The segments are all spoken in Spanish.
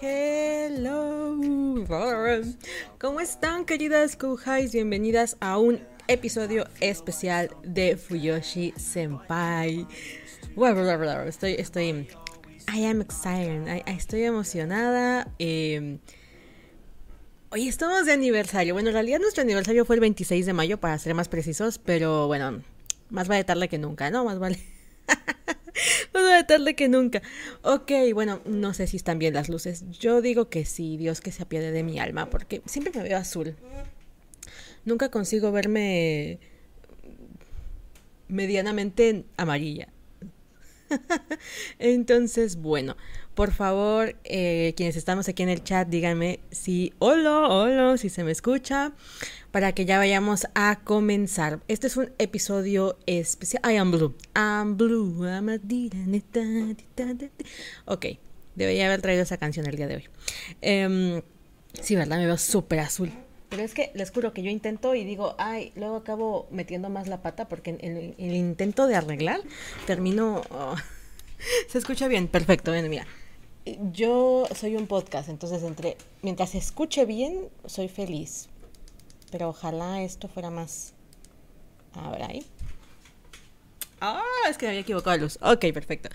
Hello. ¿Cómo están, queridas Kuhais? Bienvenidas a un episodio especial de Fuyoshi Senpai. Estoy, estoy. I am excited. estoy emocionada. Eh, Hoy estamos de aniversario. Bueno, en realidad nuestro aniversario fue el 26 de mayo, para ser más precisos, pero bueno, más vale tarde que nunca, ¿no? Más vale. más vale tarde que nunca. Ok, bueno, no sé si están bien las luces. Yo digo que sí, Dios que se apiade de mi alma, porque siempre me veo azul. Nunca consigo verme medianamente amarilla. Entonces, bueno, por favor, eh, quienes estamos aquí en el chat, díganme si hola, hola, si se me escucha, para que ya vayamos a comenzar. Este es un episodio especial. I am blue. I'm blue. I'm ok, debería haber traído esa canción el día de hoy. Em, sí, ¿verdad? Me veo súper azul. Pero es que les juro que yo intento y digo, ay, luego acabo metiendo más la pata porque en el, intento de arreglar termino... Oh, se escucha bien, perfecto, ven, mira. Yo soy un podcast, entonces entre mientras escuche bien, soy feliz. Pero ojalá esto fuera más... A ver ahí. Ah, es que me había equivocado la luz. Ok, perfecto.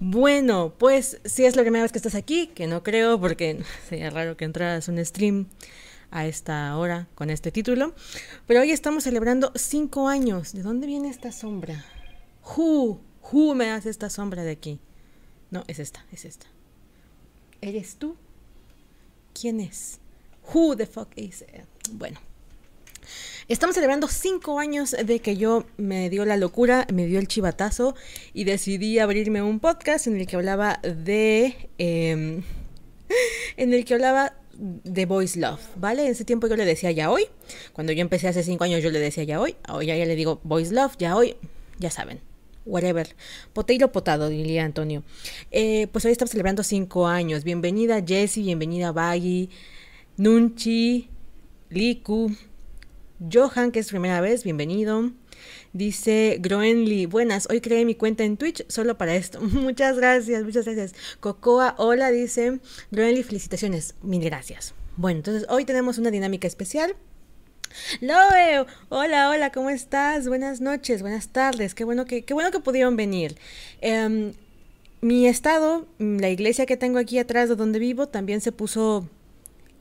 Bueno, pues si es la primera vez que estás aquí, que no creo porque sería raro que entraras un stream a esta hora con este título. Pero hoy estamos celebrando cinco años. ¿De dónde viene esta sombra? Who, who me hace esta sombra de aquí? No, es esta, es esta. ¿Eres tú? ¿Quién es? Who the fuck is? Bueno. Estamos celebrando cinco años de que yo me dio la locura, me dio el chivatazo y decidí abrirme un podcast en el que hablaba de... Em, en el que hablaba de Voice Love, ¿vale? En ese tiempo yo le decía ya hoy. Cuando yo empecé hace cinco años yo le decía ya hoy. Hoy ya, ya le digo Voice Love, ya hoy, ya saben. Whatever. Poteiro potado, diría Antonio. Eh, pues hoy estamos celebrando cinco años. Bienvenida Jessie, bienvenida Baggy, Nunchi, Liku, Johan, que es primera vez, bienvenido. Dice Groenly, buenas, hoy creé mi cuenta en Twitch solo para esto. muchas gracias, muchas gracias. Cocoa, hola, dice Groenly, felicitaciones, mil gracias. Bueno, entonces hoy tenemos una dinámica especial. Loe, hola, hola, ¿cómo estás? Buenas noches, buenas tardes, qué bueno que, qué bueno que pudieron venir. Em, mi estado, la iglesia que tengo aquí atrás de donde vivo, también se puso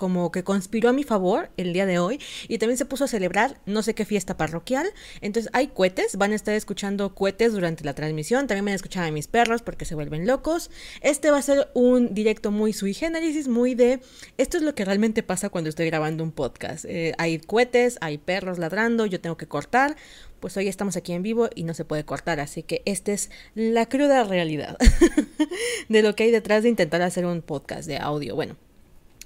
como que conspiró a mi favor el día de hoy y también se puso a celebrar no sé qué fiesta parroquial. Entonces hay cohetes, van a estar escuchando cohetes durante la transmisión, también van a escuchar a mis perros porque se vuelven locos. Este va a ser un directo muy sui generis, muy de esto es lo que realmente pasa cuando estoy grabando un podcast. Eh, hay cohetes, hay perros ladrando, yo tengo que cortar. Pues hoy estamos aquí en vivo y no se puede cortar, así que esta es la cruda realidad de lo que hay detrás de intentar hacer un podcast de audio. Bueno,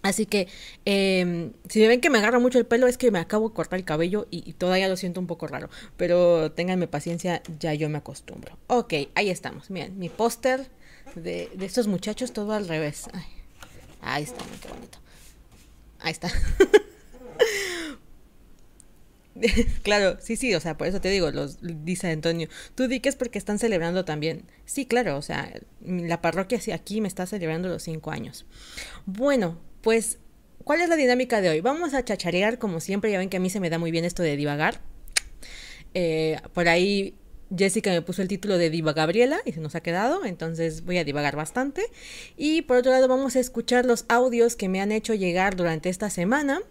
Así que em, si me ven que me agarra mucho el pelo es que me acabo de cortar el cabello y, todavía lo siento un poco raro. Pero ténganme paciencia, ya yo me acostumbro. Ok, ahí estamos. Miren, mi póster de, estos muchachos todo al revés. ahí está, qué bonito. Ahí está. claro, sí, sí, o sea, por eso te digo, los, dice Antonio, tú di que es porque están celebrando también. Sí, claro, o sea, la parroquia aquí me está celebrando los cinco años. Bueno, pues, ¿cuál es la dinámica de hoy? Vamos a chacharear como siempre, ya ven que a mí se me da muy bien esto de divagar. Eh, por ahí Jessica me puso el título de Diva Gabriela y se nos ha quedado, entonces voy a divagar bastante. Y por otro lado vamos a escuchar los audios que me han hecho llegar durante esta semana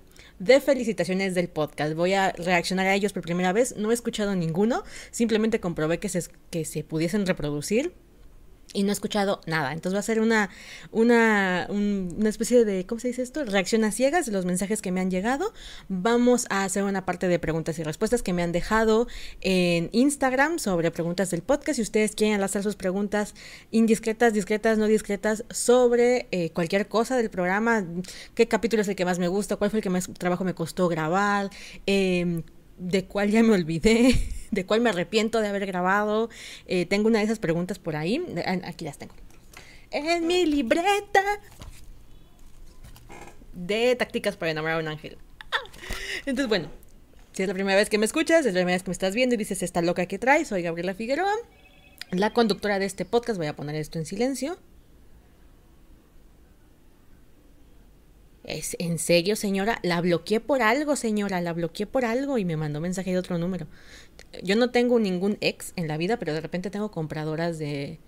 de felicitaciones del podcast. Voy a reaccionar a ellos por primera vez, no he escuchado ninguno, simplemente comprobé que se, que se pudiesen reproducir y no he escuchado nada. Entonces va a ser una, una, una especie de, ¿cómo se dice esto? Reacción a ciegas de los mensajes que me han llegado. Vamos a hacer una parte de preguntas y respuestas que me han dejado en Instagram sobre preguntas del podcast. Si ustedes quieren lanzar sus preguntas indiscretas, discretas, no discretas, sobre eh, cualquier cosa del programa, qué capítulo es el que más me gusta, cuál fue el que más trabajo me costó grabar, eh, de cuál ya me olvidé, de cuál me arrepiento de haber grabado. Eh, tengo una de esas preguntas por ahí. Ah, aquí las tengo. En mi libreta de tácticas para enamorar a un ángel. Entonces, bueno, si es la primera vez que me escuchas, es la primera vez que me estás viendo y dices, esta loca que traes, soy Gabriela Figueroa, la conductora de este podcast. Voy a poner esto en silencio. ¿Es en serio, señora? La bloqueé por algo, señora, la bloqueé por algo y me mandó mensaje de otro número. Yo no tengo ningún ex en la vida, pero de repente tengo compradoras de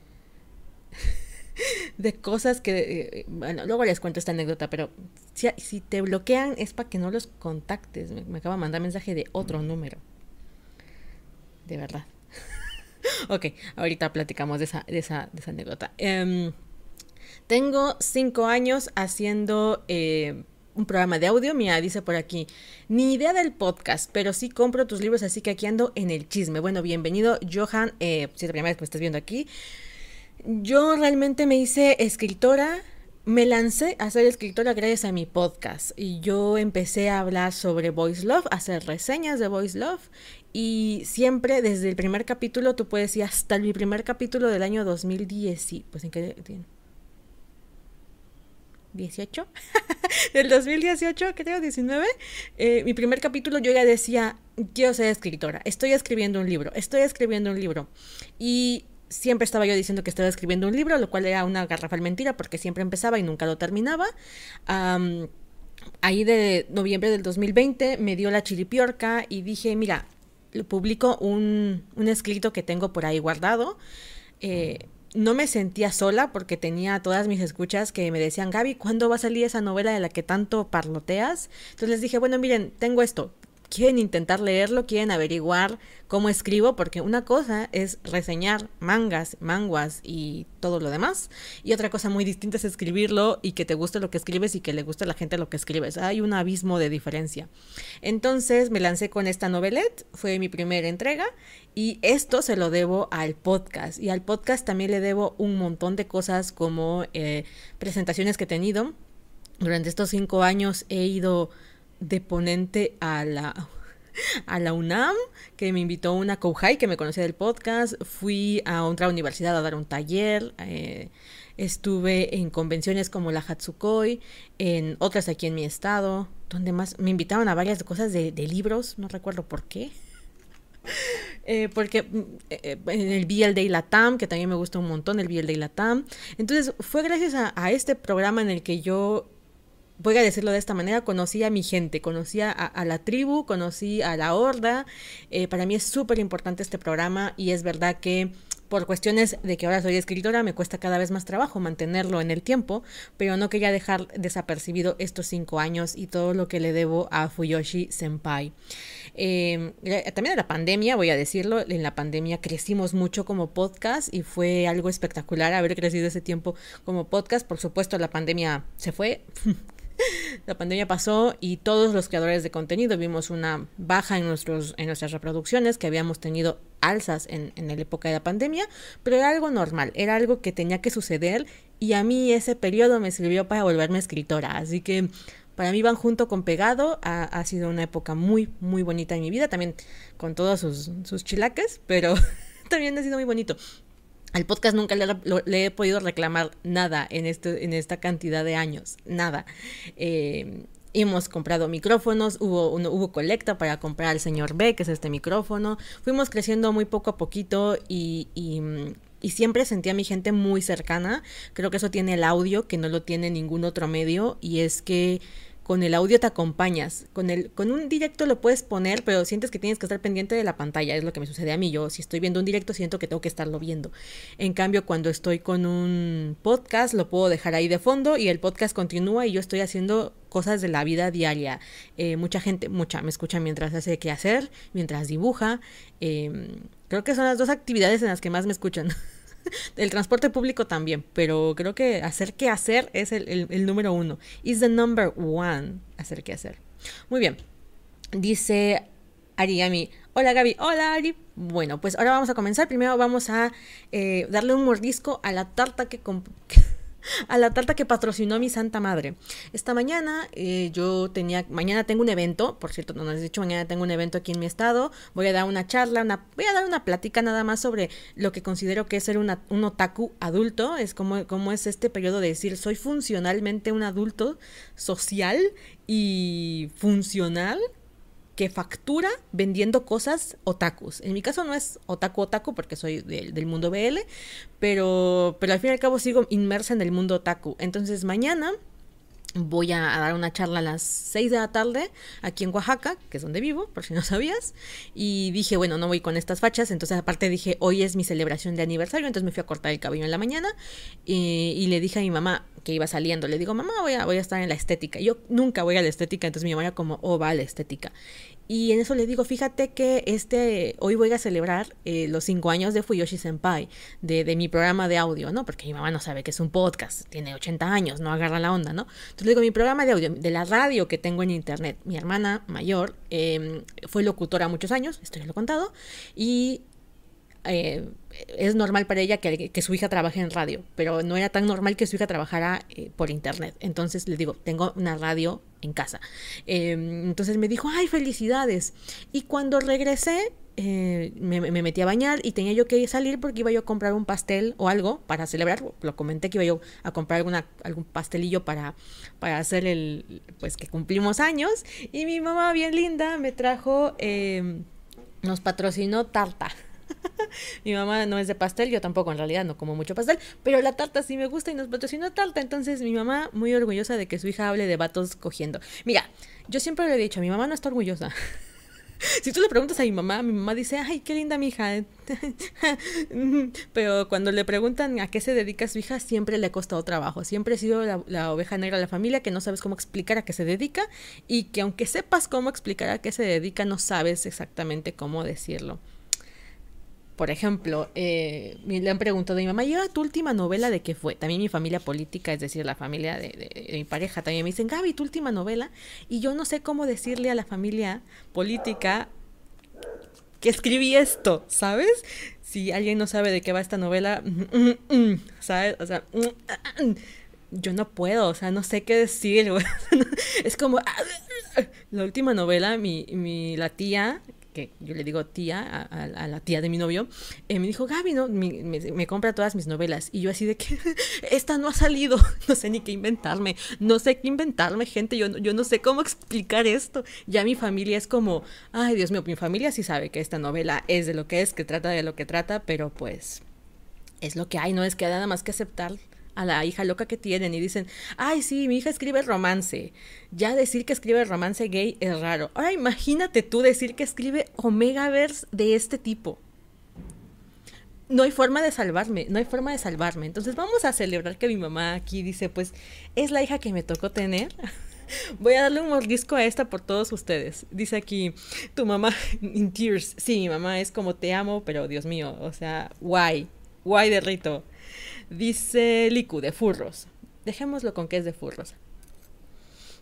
de cosas que, eh, bueno, luego les cuento esta anécdota, pero si, te bloquean es para que no los contactes. Me, acaba de mandar mensaje de otro número. De verdad. ok, ahorita platicamos de esa, de esa, de esa anécdota. Em, tengo cinco años haciendo eh, un programa de audio. Mira, dice por aquí, ni idea del podcast, pero sí compro tus libros, así que aquí ando en el chisme. Bueno, bienvenido, Johan. Eh, si es la primera vez que me estás viendo aquí. Yo realmente me hice escritora, me lancé a ser escritora gracias a mi podcast y yo empecé a hablar sobre Voice Love, a hacer reseñas de Voice Love y siempre desde el primer capítulo, tú puedes ir hasta el primer capítulo del año 2010, pues en qué 18 del 2018 creo 19 eh, mi primer capítulo yo ya decía quiero ser escritora estoy escribiendo un libro estoy escribiendo un libro y siempre estaba yo diciendo que estaba escribiendo un libro, lo cual era una garrafal mentira porque siempre empezaba y nunca lo terminaba. ahí de noviembre del 2020 me dio la chiripiorca y dije, mira, publico un, un escrito que tengo por ahí guardado. Eh, no me sentía sola porque tenía todas mis escuchas que me decían, Gaby, ¿cuándo va a salir esa novela de la que tanto parloteas? Entonces les dije, bueno, miren, tengo esto, quieren intentar leerlo, quieren averiguar cómo escribo, porque una cosa es reseñar mangas, manguas y todo lo demás, y otra cosa muy distinta es escribirlo y que te guste lo que escribes y que le guste a la gente lo que escribes. Hay un abismo de diferencia. Entonces me lancé con esta novelette, fue mi primera entrega, y esto se lo debo al podcast. Y al podcast también le debo un montón de cosas como eh, presentaciones que he tenido. Durante estos cinco años he ido de ponente a la, a la UNAM, que me invitó una Kouhai que me conocía del podcast. Fui a otra universidad a dar un taller. Eh, estuve en convenciones como la Hatsukoi, en otras aquí en mi estado, donde más me invitaban a varias cosas de, libros, no recuerdo por qué. Eh, porque mm, eh, en el BL Day Latam, que también me gusta un montón el BL Day Latam. Entonces fue gracias a este programa en el que yo voy a decirlo de esta manera, conocí a mi gente, conocí a, la tribu, conocí a la horda. Eh, para mí es súper importante este programa y es verdad que por cuestiones de que ahora soy escritora me cuesta cada vez más trabajo mantenerlo en el tiempo, pero no quería dejar desapercibido estos cinco años y todo lo que le debo a Fuyoshi Senpai. Em, también en la pandemia, voy a decirlo, en la pandemia crecimos mucho como podcast y fue algo espectacular haber crecido ese tiempo como podcast. Por supuesto, la pandemia se fue, la pandemia pasó y todos los creadores de contenido vimos una baja en, nuestras reproducciones, que habíamos tenido alzas en, en la época de la pandemia, pero era algo normal, era algo que tenía que suceder y a mí ese periodo me sirvió para volverme escritora, así que para mí van junto con pegado, ha, ha sido una época muy, muy bonita en mi vida, también con todos sus, sus chilaques, pero también ha sido muy bonito. Al podcast nunca le, he podido reclamar nada en, este, en esta cantidad de años, nada. Eh, hemos comprado micrófonos, hubo, hubo colecta para comprar al señor B, que es este micrófono. Fuimos creciendo muy poco a poquito y, y, y, siempre sentí a mi gente muy cercana. Creo que eso tiene el audio, que no lo tiene ningún otro medio, y es que con el audio te acompañas. Con, el, con un directo lo puedes poner, pero sientes que tienes que estar pendiente de la pantalla. Es lo que me sucede a mí. Yo, si estoy viendo un directo, siento que tengo que estarlo viendo. En cambio, cuando estoy con un podcast, lo puedo dejar ahí de fondo y el podcast continúa y yo estoy haciendo cosas de la vida diaria. Eh, mucha gente, mucha, me escucha mientras hace qué hacer, mientras dibuja. Em, creo que son las dos actividades en las que más me escuchan. el transporte público también, pero creo que hacer qué hacer es el, número uno. Is the number one hacer qué hacer. Muy bien. Dice Ariami. Hola Gaby. Hola Ari. Bueno, pues ahora vamos a comenzar. Primero vamos a eh, darle un mordisco a la tarta que, a la tarta que patrocinó mi santa madre. Esta mañana eh, yo tenía, mañana tengo un evento, por cierto, no nos he dicho, mañana tengo un evento aquí en mi estado, voy a dar una charla, una, voy a dar una plática nada más sobre lo que considero que es ser un otaku adulto, es como, como es este periodo de decir, soy funcionalmente un adulto social y funcional que factura vendiendo cosas otakus. En mi caso no es otaku otaku porque soy del mundo BL, pero, pero al fin y al cabo sigo inmersa en el mundo otaku. Entonces mañana voy a dar una charla a las 6 de la tarde aquí en Oaxaca, que es donde vivo, por si no sabías. Y dije, bueno, no voy con estas fachas. Entonces, aparte dije, hoy es mi celebración de aniversario. Entonces me fui a cortar el cabello en la mañana. y le dije a mi mamá que iba saliendo, le digo, mamá, voy a, voy a estar en la estética. Yo nunca voy a la estética, entonces mi mamá era como, oh, va a la estética. Y en eso le digo, fíjate que este, hoy voy a celebrar eh, los cinco años de Fuyoshi Senpai, de, de, mi programa de audio, ¿no? Porque mi mamá no sabe que es un podcast, tiene 80 años, no agarra la onda, ¿no? Entonces le digo, mi programa de audio, de la radio que tengo en internet, mi hermana mayor em, fue locutora muchos años, esto ya lo he contado, y eh, es normal para ella que, su hija trabaje en radio, pero no era tan normal que su hija trabajara eh, por internet. Entonces le digo, tengo una radio en casa. Em, entonces me dijo, ay, felicidades. Y cuando regresé, eh, me, metí a bañar y tenía yo que salir porque iba yo a comprar un pastel o algo para celebrar. Lo comenté que iba yo a comprar alguna, algún pastelillo para, para hacer el, pues que cumplimos años. Y mi mamá, bien linda, me trajo, em, nos patrocinó tarta. mi mamá no es de pastel, yo tampoco en realidad no como mucho pastel, pero la tarta sí me gusta y nos patrocinó tarta, entonces mi mamá muy orgullosa de que su hija hable de vatos cogiendo. Mira, yo siempre le he dicho, mi mamá no está orgullosa. si tú le preguntas a mi mamá, mi mamá dice, ay, qué linda mi hija. Pero cuando le preguntan a qué se dedica su hija, siempre le ha costado trabajo. Siempre ha sido la, oveja negra de la familia que no sabes cómo explicar a qué se dedica y que aunque sepas cómo explicar a qué se dedica, no sabes exactamente cómo decirlo. Por ejemplo, eh, le han preguntado a mi mamá, ¿y tu última novela de qué fue? También mi familia política, es decir, la familia de, mi pareja, también me dicen, Gaby, tu última novela. Y yo no sé cómo decirle a la familia política que escribí esto, ¿sabes? Si alguien no sabe de qué va esta novela, ¿sabes? O sea, yo no puedo, o sea, no sé qué decir. Es como, la última novela, mi, mi, la tía que yo le digo tía, a, la tía de mi novio, eh, me dijo, Gaby, ¿no? Me, compra todas mis novelas. Y yo así de que, esta no ha salido, no sé ni qué inventarme, no sé qué inventarme, gente, yo, yo no sé cómo explicar esto. Ya mi familia es como, ay, Dios mío, mi familia sí sabe que esta novela es de lo que es, que trata de lo que trata, pero pues es lo que hay, no es que nada más que aceptar a la hija loca que tienen y dicen, ay, sí, mi hija escribe romance. Ya decir que escribe romance gay es raro. Ahora imagínate tú decir que escribe Omegaverse de este tipo. No hay forma de salvarme, no hay forma de salvarme. Entonces vamos a celebrar que mi mamá aquí dice, pues es la hija que me tocó tener. Voy a darle un mordisco a esta por todos ustedes. Dice aquí, tu mamá in tears. Sí, mi mamá es como te amo, pero Dios mío, o sea, guay, guay de rito. Dice Liku, de furros. Dejémoslo con que es de furros.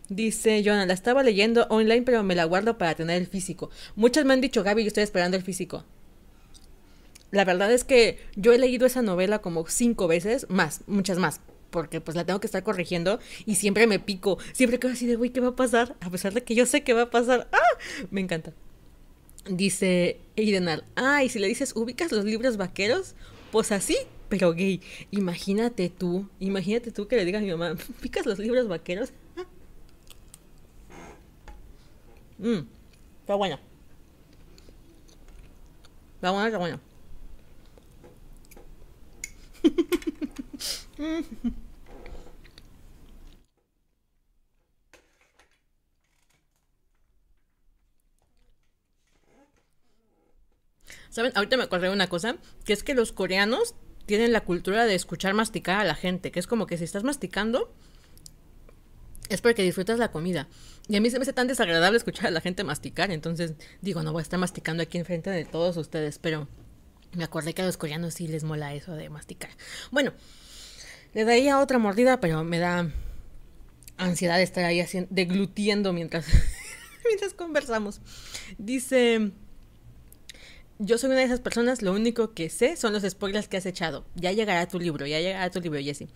Dice Jonah, la estaba leyendo online, pero me la guardo para tener el físico. Muchos me han dicho, Gaby, yo estoy esperando el físico. La verdad es que yo he leído esa novela como cinco veces, más, muchas más, porque pues la tengo que estar corrigiendo y siempre me pico, siempre quedo así de, güey, ¿qué va a pasar? A pesar de que yo sé qué va a pasar. ¡Ah! Me encanta. Dice Eidenal, ah, y si le dices, ¿ubicas los libros vaqueros? Pues así, pero gay. Imagínate tú, imagínate tú que le digas a mi mamá, ¿picas los libros vaqueros? Mmm, está bueno. Está bueno, está bueno. ¿Saben? Ahorita me acordé de una cosa, que es que los coreanos tienen la cultura de escuchar masticar a la gente, que es como que si estás masticando, es porque disfrutas la comida. Y a mí se me hace tan desagradable escuchar a la gente masticar, entonces digo, no voy a estar masticando aquí enfrente de todos ustedes, pero me acordé que a los coreanos sí les mola eso de masticar. Bueno, le daría otra mordida, pero me da ansiedad estar ahí haciendo, deglutiendo mientras, mientras conversamos. Dice yo soy una de esas personas, lo único que sé son los spoilers que has echado. Ya llegará tu libro, ya llegará tu libro, Jesse.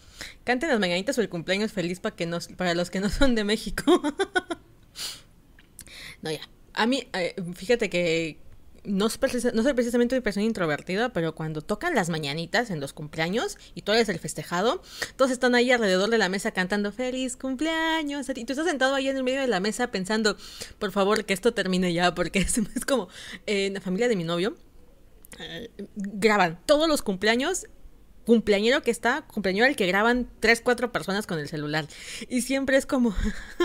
Canten las mañanitas o el cumpleaños feliz para, que nos, para los que no son de México. no, ya. A mí, eh, fíjate que no, no soy precisamente una persona introvertida, pero cuando tocan las mañanitas en los cumpleaños y tú eres el festejado, todos están ahí alrededor de la mesa cantando feliz cumpleaños. Y tú estás sentado ahí en el medio de la mesa pensando, por favor, que esto termine ya, porque es, como en la familia de mi novio. Eh, graban todos los cumpleaños cumpleañero que está, cumpleañero al que graban tres, cuatro personas con el celular. Y siempre es como,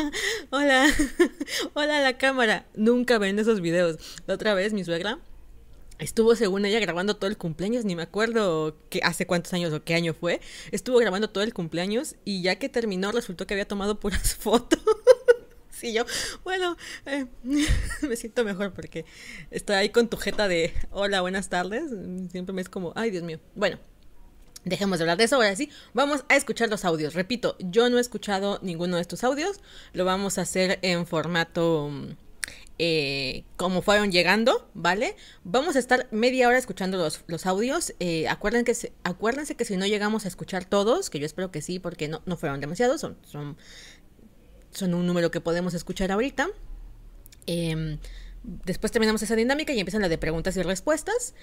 hola, hola la cámara. Nunca ven esos videos. La otra vez mi suegra Estuvo, según ella, grabando todo el cumpleaños, ni me acuerdo que hace cuántos años o qué año fue. Estuvo grabando todo el cumpleaños y ya que terminó resultó que había tomado puras fotos. sí, yo, bueno, eh, me siento mejor porque estoy ahí con tu jeta de hola, buenas tardes. Siempre me es como, ay, Dios mío. Bueno, Dejemos de hablar de eso, ahora sí, vamos a escuchar los audios. Repito, yo no he escuchado ninguno de estos audios, lo vamos a hacer en formato eh, como fueron llegando, ¿vale? Vamos a estar media hora escuchando los, audios. Eh, acuérdense, que, acuérdense que si no llegamos a escuchar todos, que yo espero que sí, porque no, no fueron demasiados, son, son, son un número que podemos escuchar ahorita. Em, después terminamos esa dinámica y empiezan la de preguntas y respuestas.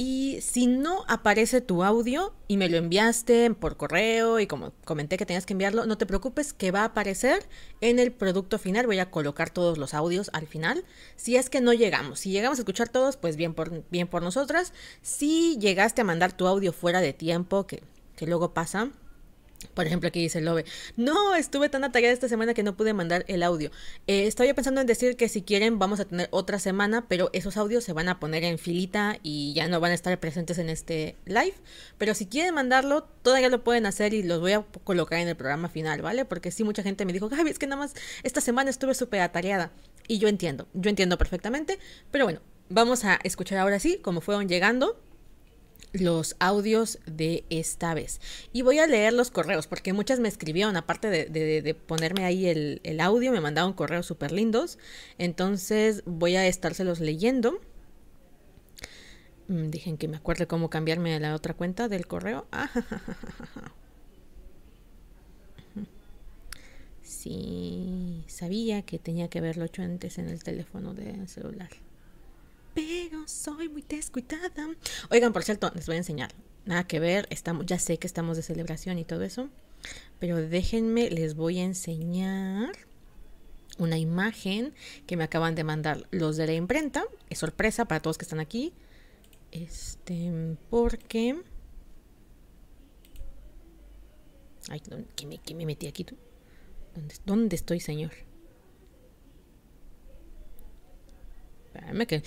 Y si no aparece tu audio y me lo enviaste por correo y como comenté que tenías que enviarlo, no te preocupes que va a aparecer en el producto final. Voy a colocar todos los audios al final. Si es que no llegamos, si llegamos a escuchar todos, pues bien por, bien por nosotras. Si llegaste a mandar tu audio fuera de tiempo, que, que luego pasa, por ejemplo, aquí dice Lobe, no, estuve tan atareada esta semana que no pude mandar el audio. Eh, estoy pensando en decir que si quieren vamos a tener otra semana, pero esos audios se van a poner en filita y ya no van a estar presentes en este live. Pero si quieren mandarlo, todavía lo pueden hacer y los voy a colocar en el programa final, ¿vale? Porque sí, mucha gente me dijo, Gaby, es que nada más esta semana estuve súper atareada. Y yo entiendo, yo entiendo perfectamente. Pero bueno, vamos a escuchar ahora sí cómo fueron llegando los audios de esta vez. Y voy a leer los correos, porque muchas me escribieron, aparte de, ponerme ahí el, audio, me mandaron correos súper lindos. Entonces voy a estárselos leyendo. Mm, Dejen que me acuerde cómo cambiarme a la otra cuenta del correo. Sí, sabía que tenía que haberlo hecho antes en el teléfono del celular pero soy muy descuidada. Oigan, por cierto, les voy a enseñar. Nada que ver, estamos, ya sé que estamos de celebración y todo eso, pero déjenme, les voy a enseñar una imagen que me acaban de mandar los de la imprenta. Es sorpresa para todos que están aquí. Este, porque... Ay, ¿qué me, me metí aquí tú? ¿Dónde, ¿Dónde estoy, señor? Espérame que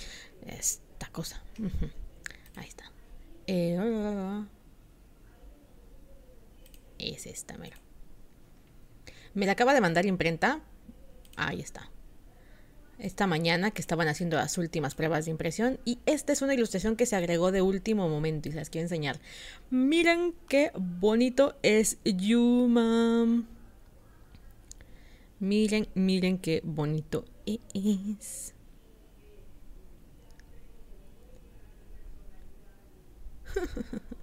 esta cosa. Ahí está. Eh, es esta, mero. Me la acaba de mandar imprenta. Ahí está. Esta mañana que estaban haciendo las últimas pruebas de impresión. Y esta es una ilustración que se agregó de último momento y se las quiero enseñar. Miren qué bonito es Yuma. Miren, miren qué bonito es.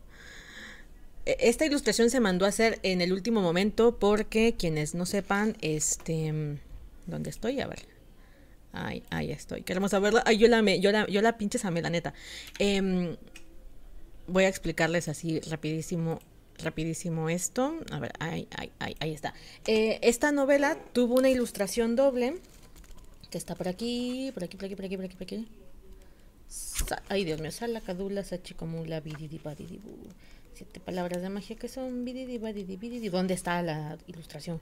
esta ilustración se mandó a hacer en el último momento porque quienes no sepan, este, ¿dónde estoy? A ver. Ay, ahí estoy. Queremos saberla. Ay, yo la, me, yo la, yo la pinches a la neta. Em, voy a explicarles así rapidísimo, rapidísimo esto. A ver, ahí, ahí, ahí, ahí está. Eh, esta novela tuvo una ilustración doble que está por aquí, por aquí, por aquí, por aquí, por aquí, por aquí. Ay, Dios mío, sala, cadula, sachicomula, bididi, Siete palabras de magia que son bididi, badidi, bididi. ¿Dónde está la ilustración?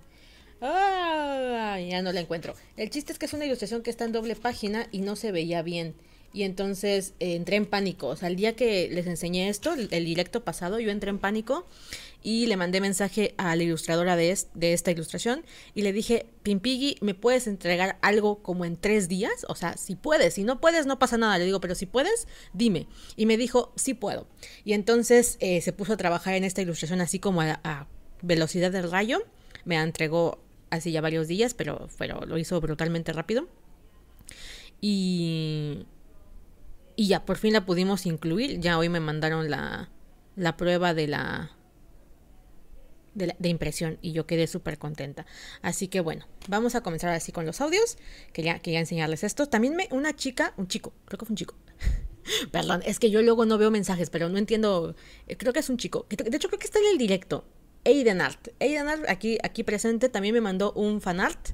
Ah, ya no la encuentro. El chiste es que es una ilustración que está en doble página y no se veía bien. Y entonces eh, entré en pánico. O sea, el día que les enseñé esto, el, directo pasado, yo entré en pánico y le mandé mensaje a la ilustradora de, esta ilustración y le dije, Pimpigui, ¿me puedes entregar algo como en tres días? O sea, si puedes, si no puedes, no pasa nada. Le digo, pero si puedes, dime. Y me dijo, sí puedo. Y entonces eh, se puso a trabajar en esta ilustración así como a, a velocidad del rayo. Me entregó así ya varios días, pero, pero lo hizo brutalmente rápido. Y, y ya, por fin la pudimos incluir. Ya hoy me mandaron la, la prueba de la, de, impresión y yo quedé súper contenta. Así que bueno, vamos a comenzar así con los audios. Quería, quería enseñarles esto. También me, una chica, un chico, creo que fue un chico. Perdón, es que yo luego no veo mensajes, pero no entiendo. Eh, creo que es un chico. De hecho, creo que está en el directo. Aiden Art. Aiden Art, aquí, aquí presente, también me mandó un fanart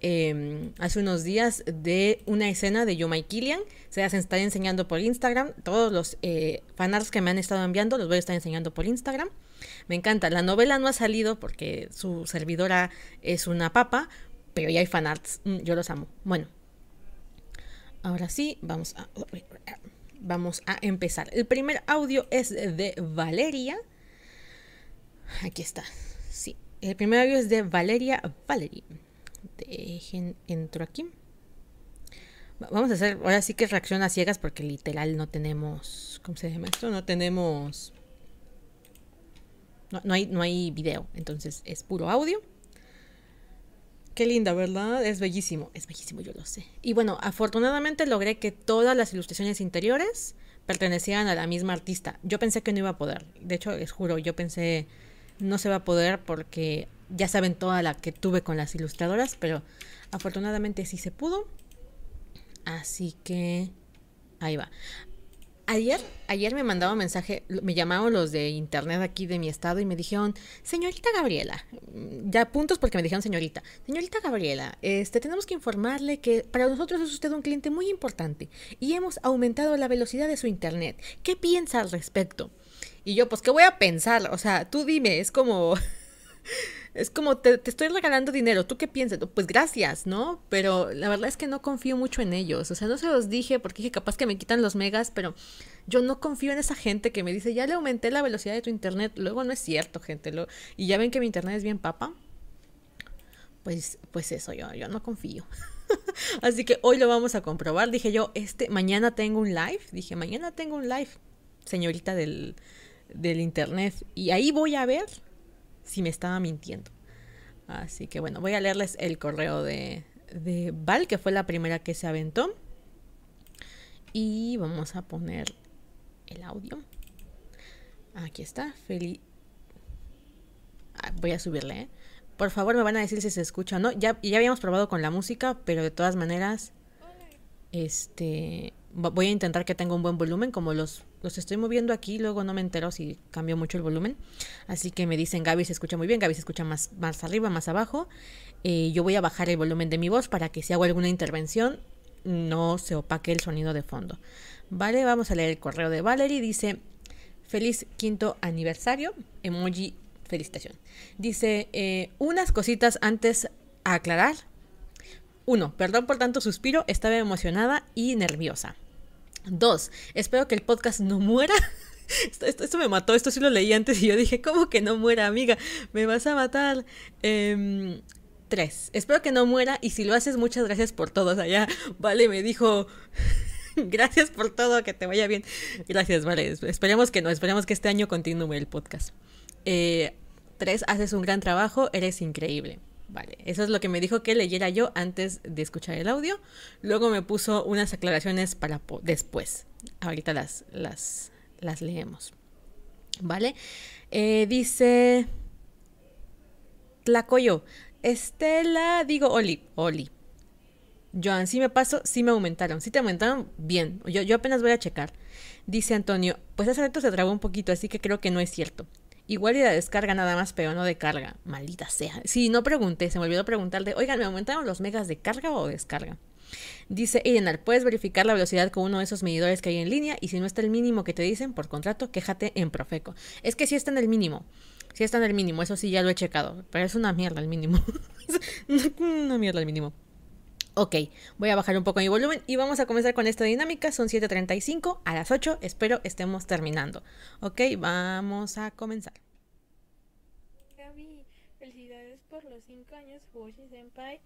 em, hace unos días de una escena de Yo My Killian. Se las estaré enseñando por Instagram. Todos los eh, fanarts que me han estado enviando los voy a estar enseñando por Instagram. Me encanta. La novela no ha salido porque su servidora es una papa, pero ya hay fanarts. Mm, yo los amo. Bueno, ahora sí, vamos a, vamos a empezar. El primer audio es de Valeria. Aquí está. Sí, el primer audio es de Valeria Valerie. Dejen, entro aquí. Vamos a hacer, ahora sí que reacción a ciegas porque literal no tenemos, ¿cómo se llama esto? No tenemos, no, hay, no hay video, entonces es puro audio. Qué linda, ¿verdad? Es bellísimo, es bellísimo, yo lo sé. Y bueno, afortunadamente logré que todas las ilustraciones interiores pertenecían a la misma artista. Yo pensé que no iba a poder, de hecho, les juro, yo pensé no se va a poder porque ya saben toda la que tuve con las ilustradoras, pero afortunadamente sí se pudo. Así que ahí va. Ayer, ayer me mandaba un mensaje, me llamaron los de internet aquí de mi estado y me dijeron, señorita Gabriela, mm, ya puntos porque me dijeron señorita, señorita Gabriela, este, tenemos que informarle que para nosotros es usted un cliente muy importante y hemos aumentado la velocidad de su internet. ¿Qué piensa al respecto? Y yo, pues, ¿qué voy a pensar? O sea, tú dime, es como... es como, te, estoy regalando dinero, ¿tú qué piensas? Pues gracias, ¿no? Pero la verdad es que no confío mucho en ellos. O sea, no se los dije porque dije capaz que me quitan los megas, pero yo no confío en esa gente que me dice, ya le aumenté la velocidad de tu internet. Luego no es cierto, gente. Lo, y ya ven que mi internet es bien papa. Pues, pues eso, yo, yo no confío. Así que hoy lo vamos a comprobar. Dije yo, este, mañana tengo un live. Dije, mañana tengo un live, señorita del, del internet y ahí voy a ver si me estaba mintiendo. Así que bueno, voy a leerles el correo de, de Val, que fue la primera que se aventó. Y vamos a poner el audio. Aquí está, feliz. Ah, voy a subirle, ¿eh? Por favor, me van a decir si se escucha o no. Ya, ya habíamos probado con la música, pero de todas maneras, este, voy a intentar que tenga un buen volumen, como los, los estoy moviendo aquí, luego no me entero si cambió mucho el volumen. Así que me dicen, Gaby se escucha muy bien, Gaby se escucha más, más arriba, más abajo. Eh, yo voy a bajar el volumen de mi voz para que si hago alguna intervención no se opaque el sonido de fondo. Vale, vamos a leer el correo de Valerie. Dice, feliz quinto aniversario, emoji felicitación. Dice, eh, unas cositas antes a aclarar. Uno, perdón por tanto suspiro, estaba emocionada y nerviosa. Dos, espero que el podcast no muera. Esto, me mató, esto sí lo leí antes y yo dije, ¿cómo que no muera, amiga? Me vas a matar. Em, tres, espero que no muera y si lo haces, muchas gracias por todo. O sea, vale, me dijo, gracias por todo, que te vaya bien. Gracias, vale, esperemos que no, esperemos que este año continúe el podcast. Eh, tres, haces un gran trabajo, eres increíble. Vale, eso es lo que me dijo que leyera yo antes de escuchar el audio. Luego me puso unas aclaraciones para después. Ahorita las, las, las leemos. ¿Vale? Eh, dice Tlacoyo. Estela, digo Oli. Oli. Joan, si me paso, sí me aumentaron. Si te aumentaron, bien. Yo, yo apenas voy a checar. Dice Antonio, pues hace rato se trabó un poquito, así que creo que no es cierto. Igual y la descarga nada más, pero no de carga. Maldita sea. Sí, no pregunté, se me olvidó preguntarle, oigan, ¿me aumentaron los megas de carga o descarga? Dice Edenar, puedes verificar la velocidad con uno de esos medidores que hay en línea y si no está el mínimo que te dicen por contrato, quéjate en Profeco. Es que sí está en el mínimo. Sí está en el mínimo, eso sí ya lo he checado. Pero es una mierda el mínimo. una mierda el mínimo. Ok, voy a bajar un poco mi volumen y vamos a comenzar con esta dinámica. Son 7.35 a las 8. Espero estemos terminando. Ok, vamos a comenzar. Gaby, felicidades por los 5 años, Fuji Senpai.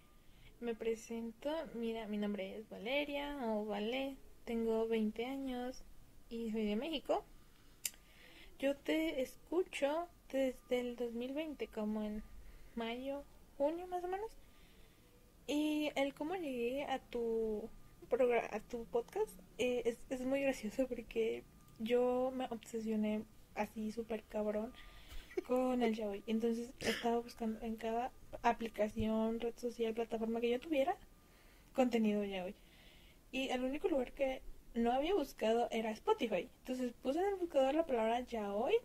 Me presento, mira, mi nombre es Valeria o Vale, tengo 20 años y soy de México. Yo te escucho desde el 2020, como en mayo, junio más o menos. Y el cómo llegué a tu a tu podcast eh, es, es, muy gracioso porque yo me obsesioné así súper cabrón con el yaoi. Entonces estaba buscando en cada aplicación, red social, plataforma que yo tuviera contenido yaoi. Y el único lugar que no había buscado era Spotify. Entonces puse en el buscador la palabra yaoi.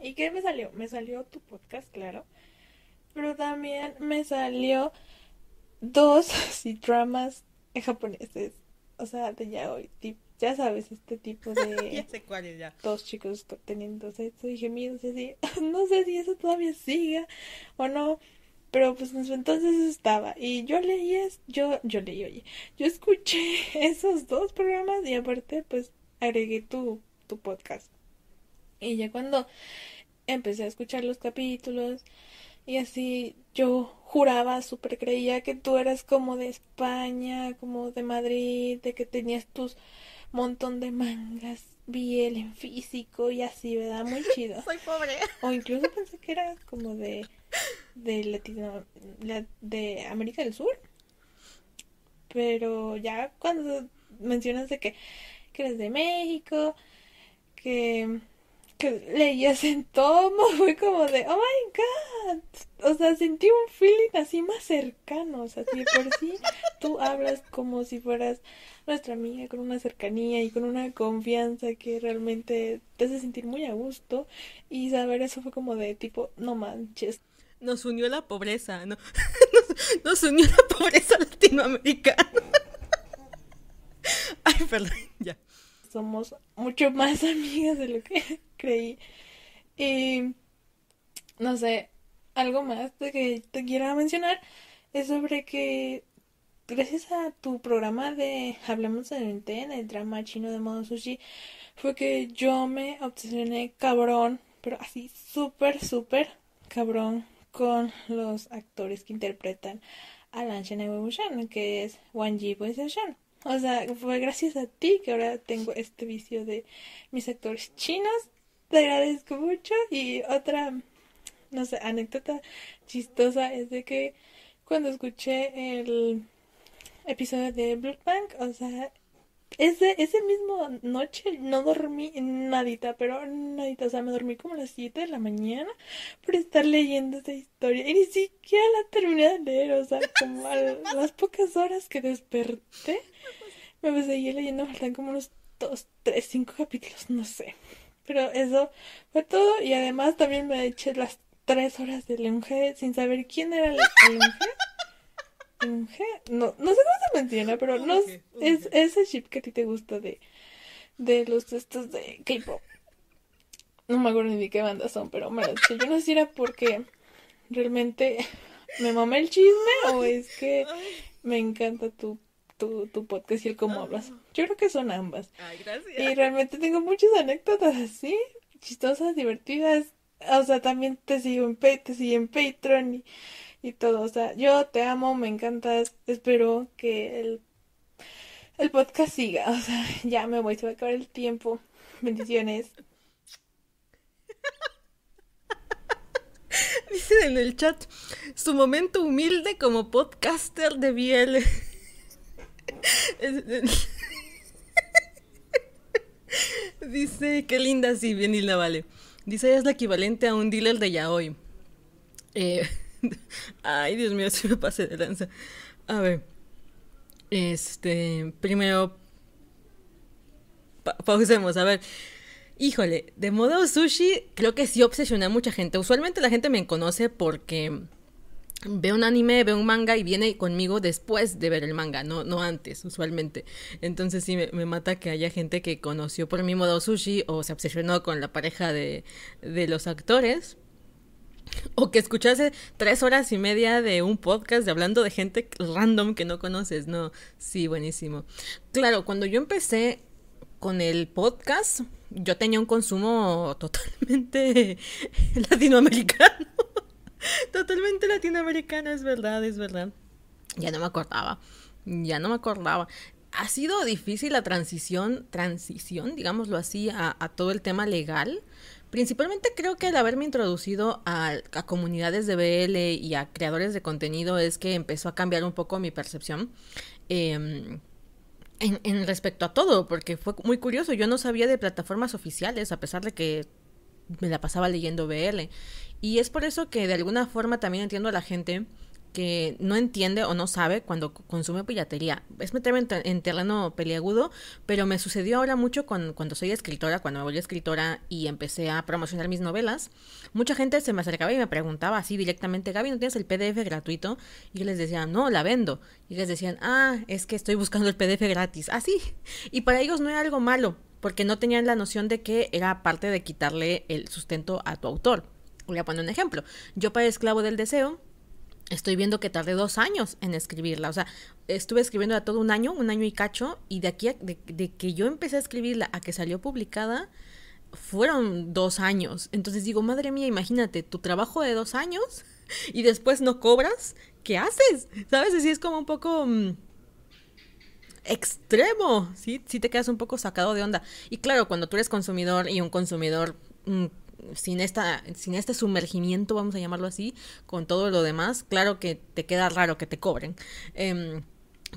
¿Y qué me salió? Me salió tu podcast, claro. Pero también me salió dos sí, dramas japoneses. O sea, de ya hoy. Ya sabes, este tipo de. ya sé cuál es ya. Dos chicos teniendo sexo y gemidos y así. no sé si eso todavía siga o no. Pero pues en su entonces estaba. Y yo leí, es, yo, yo leí, oye, yo escuché esos dos programas y aparte pues agregué tu, tu podcast. Y ya cuando empecé a escuchar los capítulos y así yo juraba, súper creía que tú eras como de España, como de Madrid, de que tenías tus montón de mangas, biel en físico y así, ¿verdad? Muy chido. Soy pobre. O incluso pensé que era como de de Latino, de América del Sur. Pero ya cuando mencionas de que, que eres de México, que, que leías en tomo, fue como de, oh my god. O sea, sentí un feeling así más cercano. O sea, si por sí tú hablas como si fueras nuestra amiga, con una cercanía y con una confianza que realmente te hace sentir muy a gusto. Y saber eso fue como de tipo, no manches, nos unió la pobreza, ¿no? Nos, unió la pobreza latinoamericana. Ay, perdón, ya. Somos mucho más amigas de lo que creí. Y no sé, algo más de que te quiero mencionar es sobre que gracias a tu programa de Hablemos en el té, en el drama chino de modo sushi, fue que yo me obsesioné cabrón, pero así súper, súper cabrón con los actores que interpretan a Lan Shen que es Wang Ji Shan. O sea, fue gracias a ti que ahora tengo este vicio de mis actores chinos. Te agradezco mucho. Y otra, no sé, anécdota chistosa es de que cuando escuché el episodio de Blood Bank, o sea, ese, ese mismo noche no dormí nadita, pero nadita, o sea, me dormí como a las 7 de la mañana por estar leyendo esa historia y ni siquiera la terminé de leer, o sea, como a las pocas horas que desperté, me seguí leyendo, faltan como unos 2, 3, 5 capítulos, no sé. Pero eso fue todo y además también me eché las 3 horas de Leonge sin saber quién era el Leonge no, no sé cómo se menciona, pero no es ese chip que a ti te gusta de, de los estos de K-pop. No me acuerdo ni de qué banda son, pero me Yo no sé si era porque realmente me mamé el chisme o es que me encanta tu, tu, tu podcast y el cómo hablas. Yo creo que son ambas. Ay, gracias. Y realmente tengo muchas anécdotas así, chistosas, divertidas. O sea, también te sigo en, te sigo en Patreon y y todo. O sea, yo te amo, me encantas, espero que el, el podcast siga. O sea, ya me voy, se va a acabar el tiempo. Bendiciones. Dice en el chat su momento humilde como podcaster de Biel. Dice, qué linda, sí, bien la vale. Dice, es la equivalente a un dealer de yaoi. Eh, Ay, Dios mío, si me pasé de lanza. A ver. Este. Primero. pausemos, a ver. Híjole, de modo sushi, creo que sí obsesiona a mucha gente. Usualmente la gente me conoce porque ve un anime, ve un manga y viene conmigo después de ver el manga, no, no antes, usualmente. Entonces sí me, mata que haya gente que conoció por mi modo sushi o se obsesionó con la pareja de, de los actores. O que escuchase tres horas y media de un podcast de hablando de gente random que no conoces. No, sí, buenísimo. Claro, cuando yo empecé con el podcast, yo tenía un consumo totalmente latinoamericano. totalmente latinoamericano, es verdad, es verdad. Ya no me acordaba. Ya no me acordaba. Ha sido difícil la transición, transición, digámoslo así, a, todo el tema legal Principalmente creo que el haberme introducido a, comunidades de BL y a creadores de contenido es que empezó a cambiar un poco mi percepción. Em, en, respecto a todo, porque fue muy curioso, yo no sabía de plataformas oficiales, a pesar de que me la pasaba leyendo BL. Y es por eso que de alguna forma también entiendo a la gente que no entiende o no sabe cuando consume piratería. Es meterme en, terreno peliagudo, pero me sucedió ahora mucho cuando soy escritora, cuando me volví escritora y empecé a promocionar mis novelas. Mucha gente se me acercaba y me preguntaba así directamente, Gaby, ¿no tienes el PDF gratuito? Y yo les decía, no, la vendo. Y les decían, ah, es que estoy buscando el PDF gratis. Así. Ah, y para ellos no era algo malo, porque no tenían la noción de que era parte de quitarle el sustento a tu autor. Voy a poner un ejemplo. Yo para Esclavo del Deseo estoy viendo que tardé dos años en escribirla. O sea, estuve escribiendo todo un año, un año y cacho, y de aquí, de, que yo empecé a escribirla a que salió publicada, fueron dos años. Entonces digo, madre mía, imagínate, tu trabajo de dos años y después no cobras, ¿qué haces? ¿Sabes? Así es como un poco... Mm, extremo, ¿sí? Sí te quedas un poco sacado de onda. Y claro, cuando tú eres consumidor y un consumidor mm, sin, esta, sin este sumergimiento, vamos a llamarlo así, con todo lo demás, claro que te queda raro que te cobren. Em,